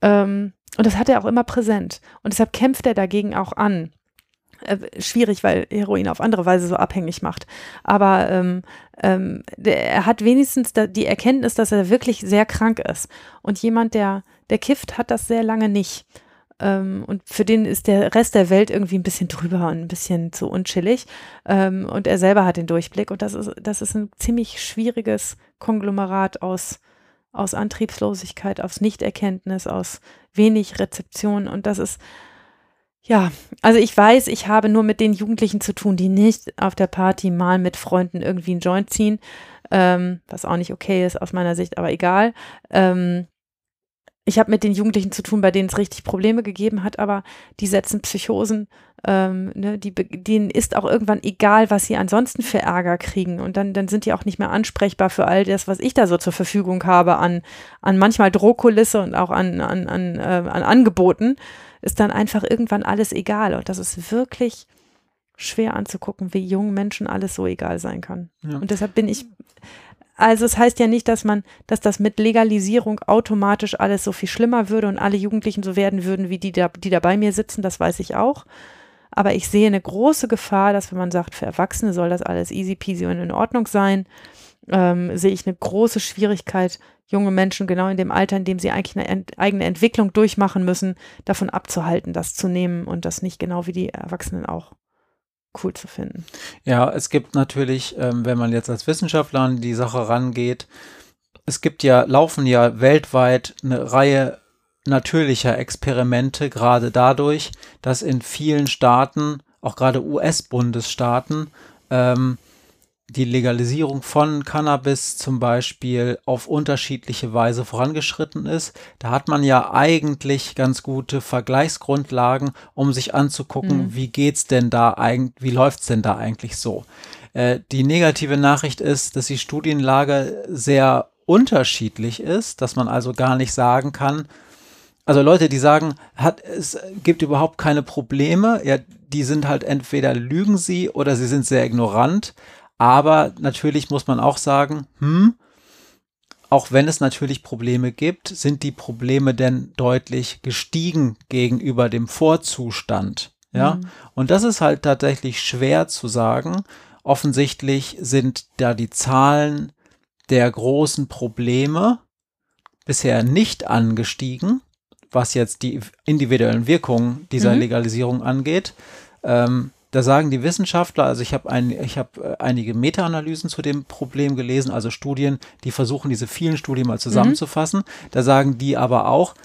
Ähm, und das hat er auch immer präsent. Und deshalb kämpft er dagegen auch an. Äh, schwierig, weil Heroin auf andere Weise so abhängig macht. Aber ähm, ähm, der, er hat wenigstens da, die Erkenntnis, dass er wirklich sehr krank ist. Und jemand, der, der kifft, hat das sehr lange nicht. Ähm, und für den ist der Rest der Welt irgendwie ein bisschen drüber und ein bisschen zu unchillig. Ähm, und er selber hat den Durchblick. Und das ist, das ist ein ziemlich schwieriges Konglomerat aus, aus Antriebslosigkeit, aus Nichterkenntnis, aus wenig Rezeption. Und das ist ja, also ich weiß, ich habe nur mit den Jugendlichen zu tun, die nicht auf der Party mal mit Freunden irgendwie einen Joint ziehen, ähm, was auch nicht okay ist aus meiner Sicht, aber egal. Ähm, ich habe mit den Jugendlichen zu tun, bei denen es richtig Probleme gegeben hat, aber die setzen Psychosen, ähm, ne, die, denen ist auch irgendwann egal, was sie ansonsten für Ärger kriegen. Und dann, dann sind die auch nicht mehr ansprechbar für all das, was ich da so zur Verfügung habe an, an manchmal Drohkulisse und auch an, an, an, äh, an Angeboten ist dann einfach irgendwann alles egal. Und das ist wirklich schwer anzugucken, wie jungen Menschen alles so egal sein kann. Ja. Und deshalb bin ich, also es heißt ja nicht, dass man, dass das mit Legalisierung automatisch alles so viel schlimmer würde und alle Jugendlichen so werden würden, wie die da, die da bei mir sitzen, das weiß ich auch. Aber ich sehe eine große Gefahr, dass wenn man sagt, für Erwachsene soll das alles easy peasy und in Ordnung sein, ähm, sehe ich eine große Schwierigkeit, junge Menschen genau in dem Alter, in dem sie eigentlich eine ent eigene Entwicklung durchmachen müssen, davon abzuhalten, das zu nehmen und das nicht genau wie die Erwachsenen auch cool zu finden. Ja, es gibt natürlich, ähm, wenn man jetzt als Wissenschaftler an die Sache rangeht, es gibt ja, laufen ja weltweit eine Reihe natürlicher Experimente, gerade dadurch, dass in vielen Staaten, auch gerade US-Bundesstaaten, ähm, die Legalisierung von Cannabis zum Beispiel auf unterschiedliche Weise vorangeschritten ist. Da hat man ja eigentlich ganz gute Vergleichsgrundlagen, um sich anzugucken, mhm. wie geht's denn da eigentlich, wie läuft's denn da eigentlich so? Äh, die negative Nachricht ist, dass die Studienlage sehr unterschiedlich ist, dass man also gar nicht sagen kann, also Leute, die sagen, hat, es gibt überhaupt keine Probleme, ja, die sind halt entweder lügen sie oder sie sind sehr ignorant. Aber natürlich muss man auch sagen, hm, auch wenn es natürlich Probleme gibt, sind die Probleme denn deutlich gestiegen gegenüber dem Vorzustand. Ja, mhm. und das ist halt tatsächlich schwer zu sagen. Offensichtlich sind da die Zahlen der großen Probleme bisher nicht angestiegen, was jetzt die individuellen Wirkungen dieser mhm. Legalisierung angeht. Ähm, da sagen die Wissenschaftler, also ich habe ein, hab äh, einige Meta-Analysen zu dem Problem gelesen, also Studien, die versuchen, diese vielen Studien mal zusammenzufassen. Mhm. Da sagen die aber auch,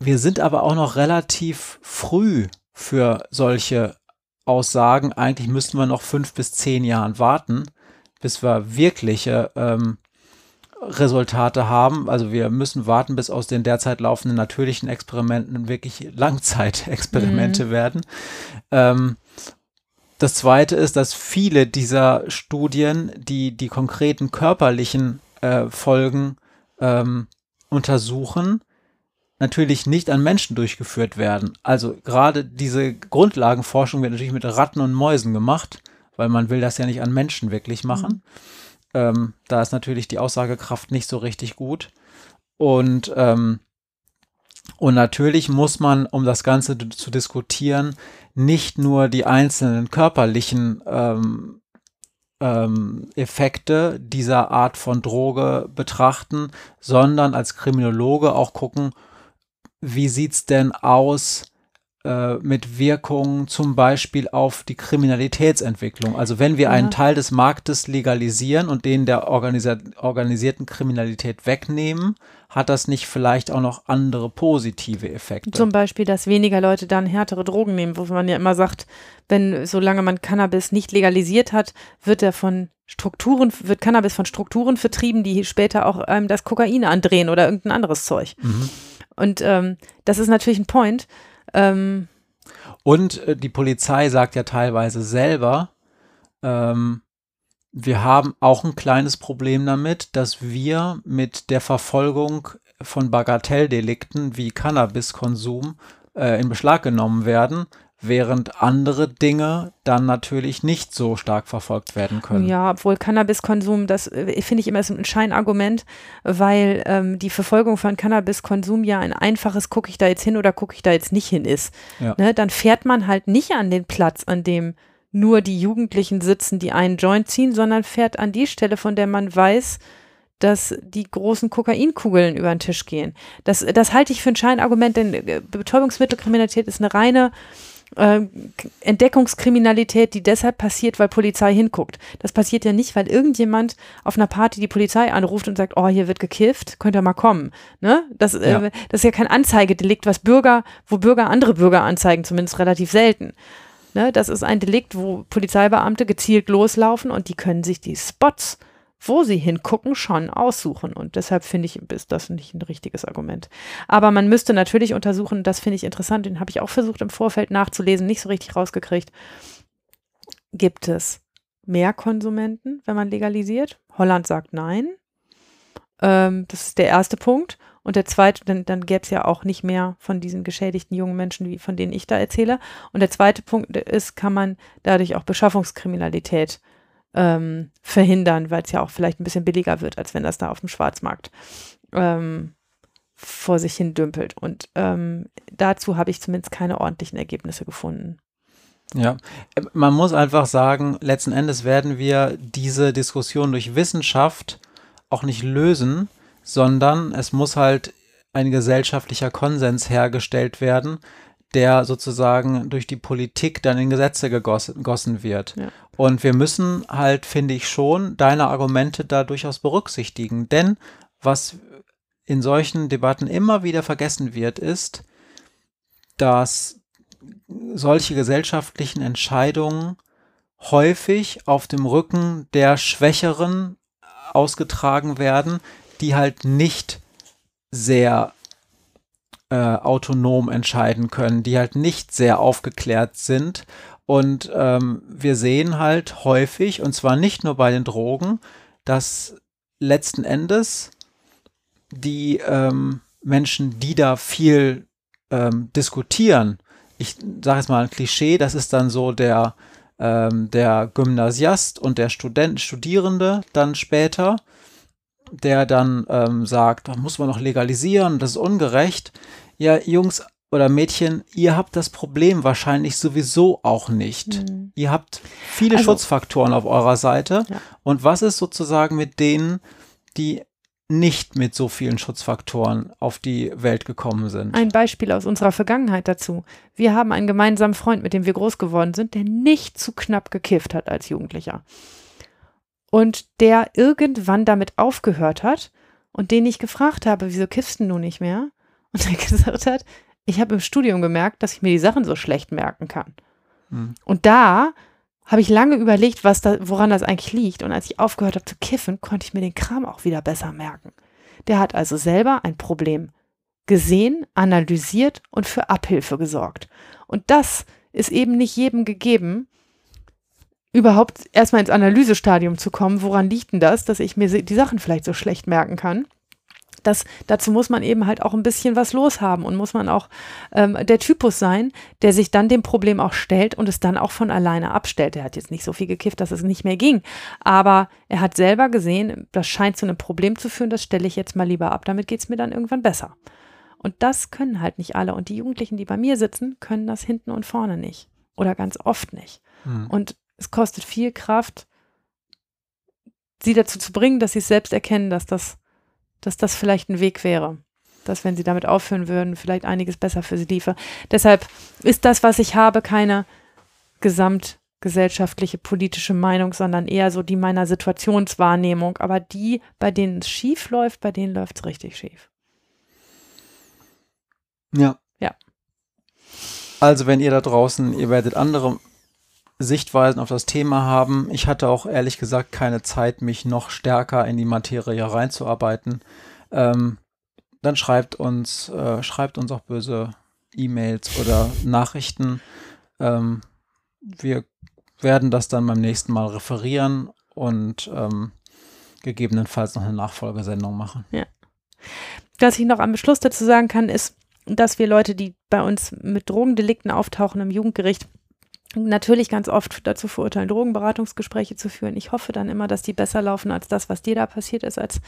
wir sind aber auch noch relativ früh für solche Aussagen. Eigentlich müssten wir noch fünf bis zehn Jahren warten, bis wir wirkliche ähm, Resultate haben. Also wir müssen warten, bis aus den derzeit laufenden natürlichen Experimenten wirklich Langzeitexperimente mhm. werden. Ähm, das zweite ist, dass viele dieser Studien, die die konkreten körperlichen äh, Folgen ähm, untersuchen, natürlich nicht an Menschen durchgeführt werden. Also gerade diese Grundlagenforschung wird natürlich mit Ratten und Mäusen gemacht, weil man will das ja nicht an Menschen wirklich machen. Mhm. Ähm, da ist natürlich die Aussagekraft nicht so richtig gut. Und ähm, Und natürlich muss man, um das Ganze zu diskutieren, nicht nur die einzelnen körperlichen ähm, ähm, Effekte dieser Art von Droge betrachten, sondern als Kriminologe auch gucken, wie sieht es denn aus äh, mit Wirkungen zum Beispiel auf die Kriminalitätsentwicklung. Also wenn wir ja. einen Teil des Marktes legalisieren und den der organisierten Kriminalität wegnehmen, hat das nicht vielleicht auch noch andere positive Effekte? Zum Beispiel, dass weniger Leute dann härtere Drogen nehmen, wo man ja immer sagt, wenn solange man Cannabis nicht legalisiert hat, wird er von Strukturen, wird Cannabis von Strukturen vertrieben, die später auch einem das Kokain andrehen oder irgendein anderes Zeug. Mhm. Und ähm, das ist natürlich ein Point. Ähm, Und äh, die Polizei sagt ja teilweise selber, ähm, wir haben auch ein kleines Problem damit, dass wir mit der Verfolgung von Bagatelldelikten wie Cannabiskonsum äh, in Beschlag genommen werden, während andere Dinge dann natürlich nicht so stark verfolgt werden können. Ja, obwohl Cannabiskonsum, das äh, finde ich immer so ein Scheinargument, weil ähm, die Verfolgung von Cannabiskonsum ja ein einfaches, gucke ich da jetzt hin oder gucke ich da jetzt nicht hin ist. Ja. Ne, dann fährt man halt nicht an den Platz, an dem nur die Jugendlichen sitzen, die einen Joint ziehen, sondern fährt an die Stelle, von der man weiß, dass die großen Kokainkugeln über den Tisch gehen. Das, das halte ich für ein Scheinargument, denn äh, Betäubungsmittelkriminalität ist eine reine äh, Entdeckungskriminalität, die deshalb passiert, weil Polizei hinguckt. Das passiert ja nicht, weil irgendjemand auf einer Party die Polizei anruft und sagt, oh, hier wird gekifft, könnt ihr mal kommen. Ne? Das, äh, ja. äh, das ist ja kein Anzeigedelikt, was Bürger, wo Bürger andere Bürger anzeigen, zumindest relativ selten. Ne? Das ist ein Delikt, wo Polizeibeamte gezielt loslaufen und die können sich die Spots wo sie hingucken, schon aussuchen. Und deshalb finde ich, ist das nicht ein richtiges Argument. Aber man müsste natürlich untersuchen, das finde ich interessant, den habe ich auch versucht im Vorfeld nachzulesen, nicht so richtig rausgekriegt. Gibt es mehr Konsumenten, wenn man legalisiert? Holland sagt nein. Ähm, das ist der erste Punkt. Und der zweite, dann, dann gäbe es ja auch nicht mehr von diesen geschädigten jungen Menschen, wie, von denen ich da erzähle. Und der zweite Punkt ist, kann man dadurch auch Beschaffungskriminalität ähm, verhindern, weil es ja auch vielleicht ein bisschen billiger wird, als wenn das da auf dem Schwarzmarkt ähm, vor sich hin dümpelt. Und ähm, dazu habe ich zumindest keine ordentlichen Ergebnisse gefunden. Ja, man muss einfach sagen, letzten Endes werden wir diese Diskussion durch Wissenschaft auch nicht lösen, sondern es muss halt ein gesellschaftlicher Konsens hergestellt werden, der sozusagen durch die Politik dann in Gesetze gegossen wird. Ja. Und wir müssen halt, finde ich schon, deine Argumente da durchaus berücksichtigen. Denn was in solchen Debatten immer wieder vergessen wird, ist, dass solche gesellschaftlichen Entscheidungen häufig auf dem Rücken der Schwächeren ausgetragen werden, die halt nicht sehr äh, autonom entscheiden können, die halt nicht sehr aufgeklärt sind. Und ähm, wir sehen halt häufig, und zwar nicht nur bei den Drogen, dass letzten Endes die ähm, Menschen, die da viel ähm, diskutieren, ich sage jetzt mal ein Klischee, das ist dann so der, ähm, der Gymnasiast und der Student, Studierende dann später, der dann ähm, sagt, muss man noch legalisieren, das ist ungerecht. Ja, Jungs oder Mädchen, ihr habt das Problem wahrscheinlich sowieso auch nicht. Mhm. Ihr habt viele also, Schutzfaktoren auf eurer Seite. Ja. Und was ist sozusagen mit denen, die nicht mit so vielen Schutzfaktoren auf die Welt gekommen sind. Ein Beispiel aus unserer Vergangenheit dazu. Wir haben einen gemeinsamen Freund, mit dem wir groß geworden sind, der nicht zu knapp gekifft hat als Jugendlicher und der irgendwann damit aufgehört hat und den ich gefragt habe, wieso kiffst du nicht mehr? Und er *laughs* gesagt hat, ich habe im Studium gemerkt, dass ich mir die Sachen so schlecht merken kann. Hm. Und da habe ich lange überlegt, was da, woran das eigentlich liegt. Und als ich aufgehört habe zu kiffen, konnte ich mir den Kram auch wieder besser merken. Der hat also selber ein Problem gesehen, analysiert und für Abhilfe gesorgt. Und das ist eben nicht jedem gegeben, überhaupt erstmal ins Analysestadium zu kommen, woran liegt denn das, dass ich mir die Sachen vielleicht so schlecht merken kann. Das, dazu muss man eben halt auch ein bisschen was loshaben und muss man auch ähm, der Typus sein, der sich dann dem Problem auch stellt und es dann auch von alleine abstellt. Er hat jetzt nicht so viel gekifft, dass es nicht mehr ging, aber er hat selber gesehen, das scheint zu einem Problem zu führen, das stelle ich jetzt mal lieber ab, damit geht es mir dann irgendwann besser. Und das können halt nicht alle. Und die Jugendlichen, die bei mir sitzen, können das hinten und vorne nicht. Oder ganz oft nicht. Mhm. Und es kostet viel Kraft, sie dazu zu bringen, dass sie es selbst erkennen, dass das, dass das vielleicht ein Weg wäre. Dass, wenn sie damit aufhören würden, vielleicht einiges besser für sie liefe. Deshalb ist das, was ich habe, keine gesamtgesellschaftliche politische Meinung, sondern eher so die meiner Situationswahrnehmung. Aber die, bei denen es schief läuft, bei denen läuft es richtig schief. Ja. Ja. Also, wenn ihr da draußen, ihr werdet andere Sichtweisen auf das Thema haben. Ich hatte auch ehrlich gesagt keine Zeit, mich noch stärker in die Materie reinzuarbeiten. Ähm, dann schreibt uns, äh, schreibt uns auch böse E-Mails oder Nachrichten. Ähm, wir werden das dann beim nächsten Mal referieren und ähm, gegebenenfalls noch eine Nachfolgesendung machen. Ja. Was ich noch am Schluss dazu sagen kann, ist, dass wir Leute, die bei uns mit Drogendelikten auftauchen im Jugendgericht, natürlich ganz oft dazu verurteilen, Drogenberatungsgespräche zu führen. Ich hoffe dann immer, dass die besser laufen als das, was dir da passiert ist als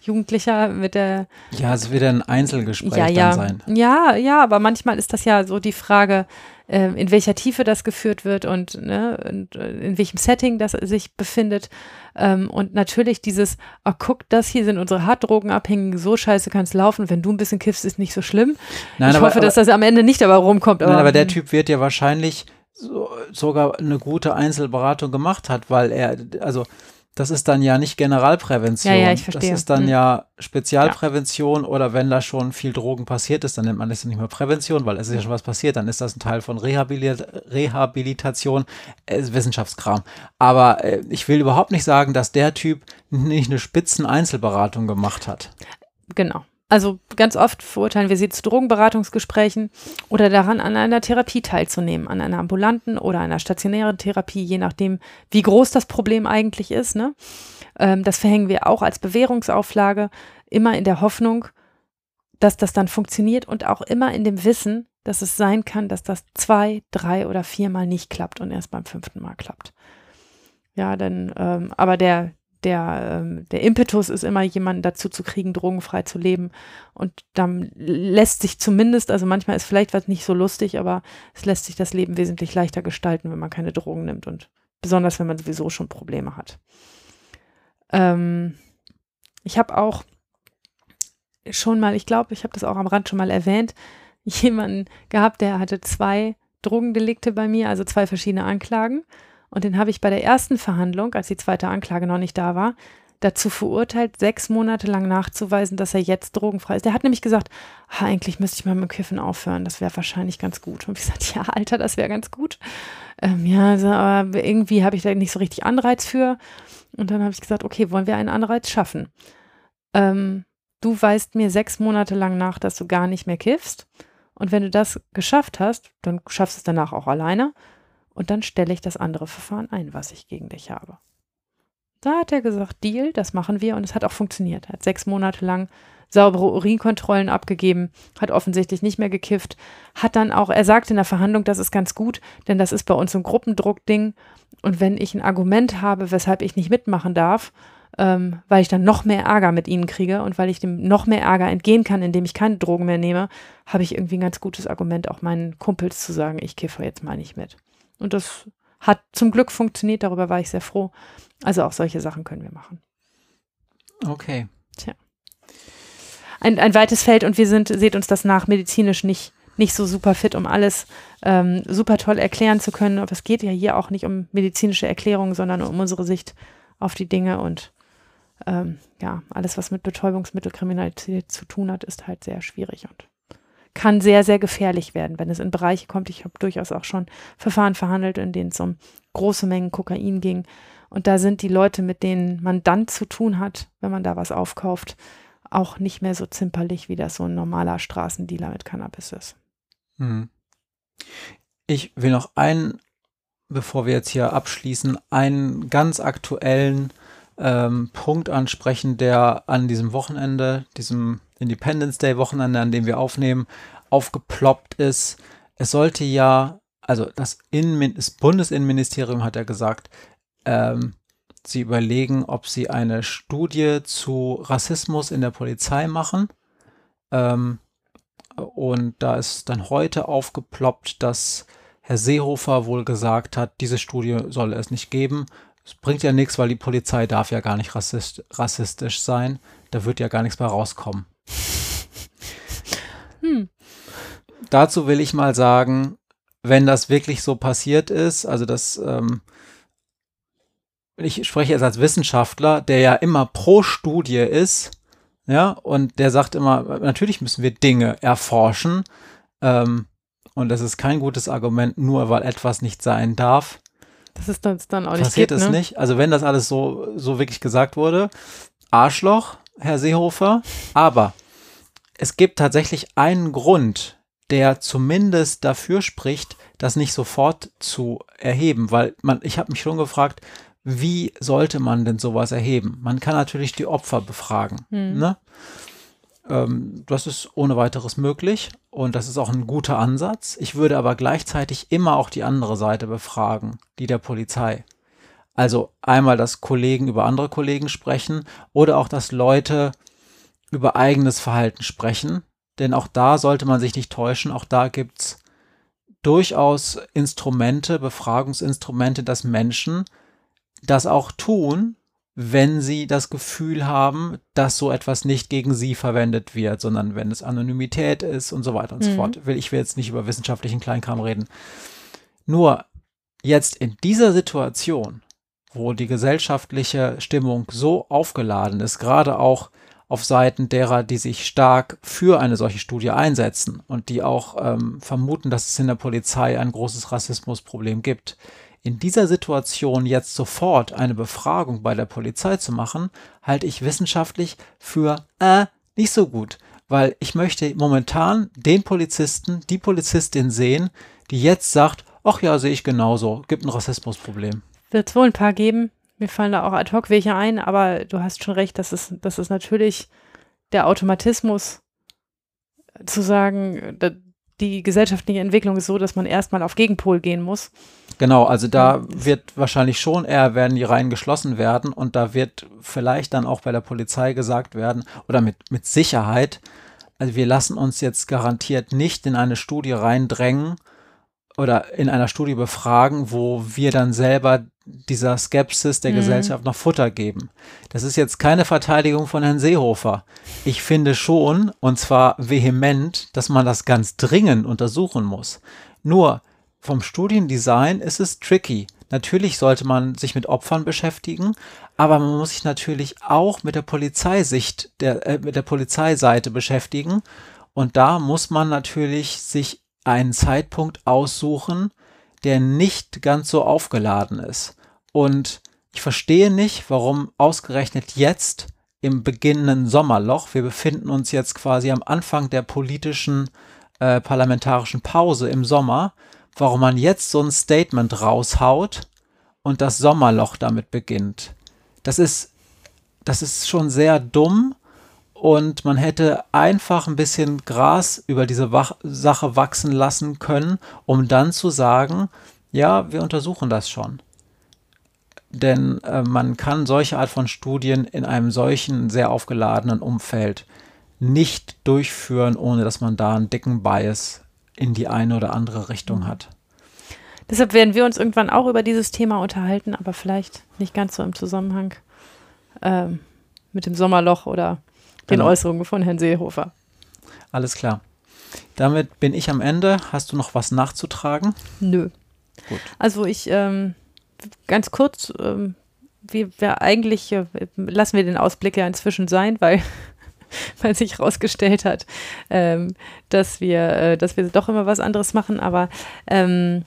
Jugendlicher mit der. Ja, es wird ein Einzelgespräch ja, ja. sein. Ja, ja, aber manchmal ist das ja so die Frage, äh, in welcher Tiefe das geführt wird und, ne, und äh, in welchem Setting das sich befindet. Ähm, und natürlich dieses, oh, guck, das hier sind unsere Hartdrogenabhängigen, so scheiße kann es laufen. Wenn du ein bisschen kiffst, ist nicht so schlimm. Nein, ich aber, hoffe, dass aber, das am Ende nicht dabei rumkommt. Aber, nein, aber der Typ wird ja wahrscheinlich so, sogar eine gute Einzelberatung gemacht hat, weil er, also das ist dann ja nicht Generalprävention. Ja, ja, ich verstehe. Das ist dann hm. ja Spezialprävention ja. oder wenn da schon viel Drogen passiert ist, dann nennt man das nicht mehr Prävention, weil es ist ja schon was passiert, dann ist das ein Teil von Rehabilit Rehabilitation, äh, Wissenschaftskram. Aber äh, ich will überhaupt nicht sagen, dass der Typ nicht eine Spitzen-Einzelberatung gemacht hat. Genau. Also ganz oft verurteilen wir sie zu Drogenberatungsgesprächen oder daran, an einer Therapie teilzunehmen, an einer ambulanten oder einer stationären Therapie, je nachdem, wie groß das Problem eigentlich ist. Ne? Ähm, das verhängen wir auch als Bewährungsauflage, immer in der Hoffnung, dass das dann funktioniert und auch immer in dem Wissen, dass es sein kann, dass das zwei, drei oder viermal nicht klappt und erst beim fünften Mal klappt. Ja, denn, ähm, aber der, der, ähm, der Impetus ist immer, jemanden dazu zu kriegen, drogenfrei zu leben. Und dann lässt sich zumindest, also manchmal ist vielleicht was nicht so lustig, aber es lässt sich das Leben wesentlich leichter gestalten, wenn man keine Drogen nimmt und besonders, wenn man sowieso schon Probleme hat. Ähm, ich habe auch schon mal, ich glaube, ich habe das auch am Rand schon mal erwähnt, *laughs* jemanden gehabt, der hatte zwei Drogendelikte bei mir, also zwei verschiedene Anklagen. Und den habe ich bei der ersten Verhandlung, als die zweite Anklage noch nicht da war, dazu verurteilt, sechs Monate lang nachzuweisen, dass er jetzt drogenfrei ist. Der hat nämlich gesagt, eigentlich müsste ich mal mit dem Kiffen aufhören, das wäre wahrscheinlich ganz gut. Und ich gesagt, ja, Alter, das wäre ganz gut. Ähm, ja, also, aber irgendwie habe ich da nicht so richtig Anreiz für. Und dann habe ich gesagt, okay, wollen wir einen Anreiz schaffen? Ähm, du weißt mir sechs Monate lang nach, dass du gar nicht mehr kiffst. Und wenn du das geschafft hast, dann schaffst du es danach auch alleine und dann stelle ich das andere Verfahren ein, was ich gegen dich habe. Da hat er gesagt, Deal, das machen wir und es hat auch funktioniert. Er hat sechs Monate lang saubere Urinkontrollen abgegeben, hat offensichtlich nicht mehr gekifft, hat dann auch, er sagt in der Verhandlung, das ist ganz gut, denn das ist bei uns ein Gruppendruckding und wenn ich ein Argument habe, weshalb ich nicht mitmachen darf, ähm, weil ich dann noch mehr Ärger mit ihnen kriege und weil ich dem noch mehr Ärger entgehen kann, indem ich keine Drogen mehr nehme, habe ich irgendwie ein ganz gutes Argument, auch meinen Kumpels zu sagen, ich kiffe jetzt mal nicht mit. Und das hat zum Glück funktioniert, darüber war ich sehr froh. Also auch solche Sachen können wir machen. Okay. Tja. Ein, ein weites Feld und wir sind, seht uns das nach, medizinisch nicht, nicht so super fit, um alles ähm, super toll erklären zu können. Aber es geht ja hier auch nicht um medizinische Erklärungen, sondern um unsere Sicht auf die Dinge und ähm, ja, alles, was mit Betäubungsmittelkriminalität zu tun hat, ist halt sehr schwierig und kann sehr, sehr gefährlich werden, wenn es in Bereiche kommt. Ich habe durchaus auch schon Verfahren verhandelt, in denen es um große Mengen Kokain ging. Und da sind die Leute, mit denen man dann zu tun hat, wenn man da was aufkauft, auch nicht mehr so zimperlich, wie das so ein normaler Straßendealer mit Cannabis ist. Hm. Ich will noch einen, bevor wir jetzt hier abschließen, einen ganz aktuellen ähm, Punkt ansprechen, der an diesem Wochenende, diesem Independence Day Wochenende, an dem wir aufnehmen, aufgeploppt ist. Es sollte ja, also das, Innen das Bundesinnenministerium hat ja gesagt, ähm, sie überlegen, ob sie eine Studie zu Rassismus in der Polizei machen. Ähm, Und da ist dann heute aufgeploppt, dass Herr Seehofer wohl gesagt hat, diese Studie solle es nicht geben. Es bringt ja nichts, weil die Polizei darf ja gar nicht rassist, rassistisch sein. Da wird ja gar nichts mehr rauskommen. Hm. Dazu will ich mal sagen, wenn das wirklich so passiert ist, also das, ähm, ich spreche jetzt als Wissenschaftler, der ja immer pro Studie ist, ja, und der sagt immer, natürlich müssen wir Dinge erforschen, ähm, und das ist kein gutes Argument, nur weil etwas nicht sein darf. Das ist dann, dann auch nicht Passiert es ne? nicht. Also wenn das alles so, so wirklich gesagt wurde, Arschloch, Herr Seehofer, aber es gibt tatsächlich einen Grund, der zumindest dafür spricht, das nicht sofort zu erheben, weil man, ich habe mich schon gefragt, wie sollte man denn sowas erheben? Man kann natürlich die Opfer befragen. Hm. Ne? Ähm, das ist ohne weiteres möglich und das ist auch ein guter Ansatz. Ich würde aber gleichzeitig immer auch die andere Seite befragen, die der Polizei. Also einmal, dass Kollegen über andere Kollegen sprechen oder auch, dass Leute über eigenes Verhalten sprechen. Denn auch da sollte man sich nicht täuschen. Auch da gibt es durchaus Instrumente, Befragungsinstrumente, dass Menschen das auch tun, wenn sie das Gefühl haben, dass so etwas nicht gegen sie verwendet wird, sondern wenn es Anonymität ist und so weiter und mhm. so fort. Ich will jetzt nicht über wissenschaftlichen Kleinkram reden. Nur jetzt in dieser Situation, wo die gesellschaftliche Stimmung so aufgeladen ist, gerade auch auf Seiten derer, die sich stark für eine solche Studie einsetzen und die auch ähm, vermuten, dass es in der Polizei ein großes Rassismusproblem gibt, in dieser Situation jetzt sofort eine Befragung bei der Polizei zu machen, halte ich wissenschaftlich für äh, nicht so gut, weil ich möchte momentan den Polizisten, die Polizistin sehen, die jetzt sagt, ach ja, sehe ich genauso, gibt ein Rassismusproblem. Wird es wohl ein paar geben. Mir fallen da auch ad hoc welche ein, aber du hast schon recht, das ist, das ist natürlich der Automatismus zu sagen, die gesellschaftliche Entwicklung ist so, dass man erstmal auf Gegenpol gehen muss. Genau, also da wird wahrscheinlich schon eher werden die Reihen geschlossen werden und da wird vielleicht dann auch bei der Polizei gesagt werden oder mit, mit Sicherheit, also wir lassen uns jetzt garantiert nicht in eine Studie reindrängen oder in einer Studie befragen, wo wir dann selber dieser Skepsis der mhm. Gesellschaft noch Futter geben. Das ist jetzt keine Verteidigung von Herrn Seehofer. Ich finde schon, und zwar vehement, dass man das ganz dringend untersuchen muss. Nur vom Studiendesign ist es tricky. Natürlich sollte man sich mit Opfern beschäftigen, aber man muss sich natürlich auch mit der Polizeisicht, der, äh, mit der Polizeiseite beschäftigen. Und da muss man natürlich sich einen Zeitpunkt aussuchen, der nicht ganz so aufgeladen ist. Und ich verstehe nicht, warum ausgerechnet jetzt im beginnenden Sommerloch, wir befinden uns jetzt quasi am Anfang der politischen äh, parlamentarischen Pause im Sommer, warum man jetzt so ein Statement raushaut und das Sommerloch damit beginnt. Das ist, das ist schon sehr dumm und man hätte einfach ein bisschen Gras über diese Wach Sache wachsen lassen können, um dann zu sagen, ja, wir untersuchen das schon. Denn äh, man kann solche Art von Studien in einem solchen sehr aufgeladenen Umfeld nicht durchführen, ohne dass man da einen dicken Bias in die eine oder andere Richtung hat. Deshalb werden wir uns irgendwann auch über dieses Thema unterhalten, aber vielleicht nicht ganz so im Zusammenhang ähm, mit dem Sommerloch oder den genau. Äußerungen von Herrn Seehofer. Alles klar. Damit bin ich am Ende. Hast du noch was nachzutragen? Nö. Gut. Also ich ähm, ganz kurz, ähm, wie wir eigentlich äh, lassen wir den Ausblick ja inzwischen sein, weil *laughs* weil sich herausgestellt hat, ähm, dass wir, äh, dass wir doch immer was anderes machen. Aber ähm,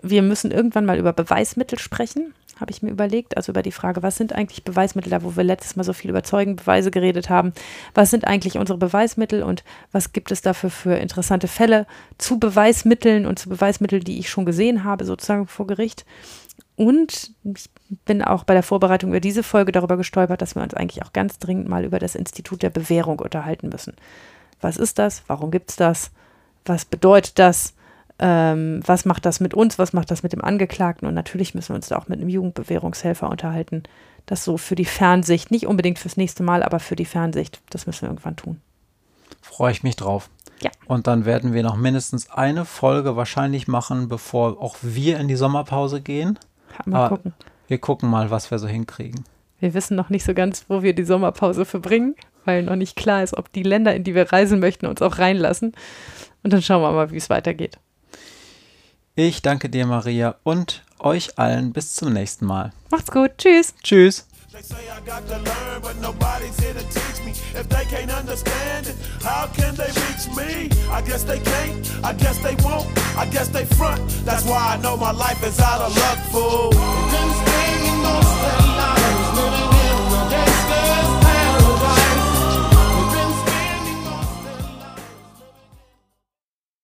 wir müssen irgendwann mal über Beweismittel sprechen habe ich mir überlegt. Also über die Frage, was sind eigentlich Beweismittel, da wo wir letztes Mal so viel über Zeugenbeweise geredet haben. Was sind eigentlich unsere Beweismittel und was gibt es dafür für interessante Fälle zu Beweismitteln und zu Beweismitteln, die ich schon gesehen habe, sozusagen vor Gericht. Und ich bin auch bei der Vorbereitung über diese Folge darüber gestolpert, dass wir uns eigentlich auch ganz dringend mal über das Institut der Bewährung unterhalten müssen. Was ist das? Warum gibt es das? Was bedeutet das? ähm, was macht das mit uns, was macht das mit dem Angeklagten und natürlich müssen wir uns da auch mit einem Jugendbewährungshelfer unterhalten. Das so für die Fernsicht, nicht unbedingt fürs nächste Mal, aber für die Fernsicht, das müssen wir irgendwann tun. Freue ich mich drauf. Ja. Und dann werden wir noch mindestens eine Folge wahrscheinlich machen, bevor auch wir in die Sommerpause gehen. Mal Aber gucken. Wir gucken mal, was wir so hinkriegen. Wir wissen noch nicht so ganz, wo wir die Sommerpause verbringen, weil noch nicht klar ist, ob die Länder, in die wir reisen möchten, uns auch reinlassen. Und dann schauen wir mal, wie es weitergeht. Ich danke dir, Maria, und euch allen bis zum nächsten Mal. Macht's gut. Tschüss. Tschüss. If they can't understand it, how can they reach me? I guess they can't, I guess they won't, I guess they front. That's why I know my life is out of luck, fool.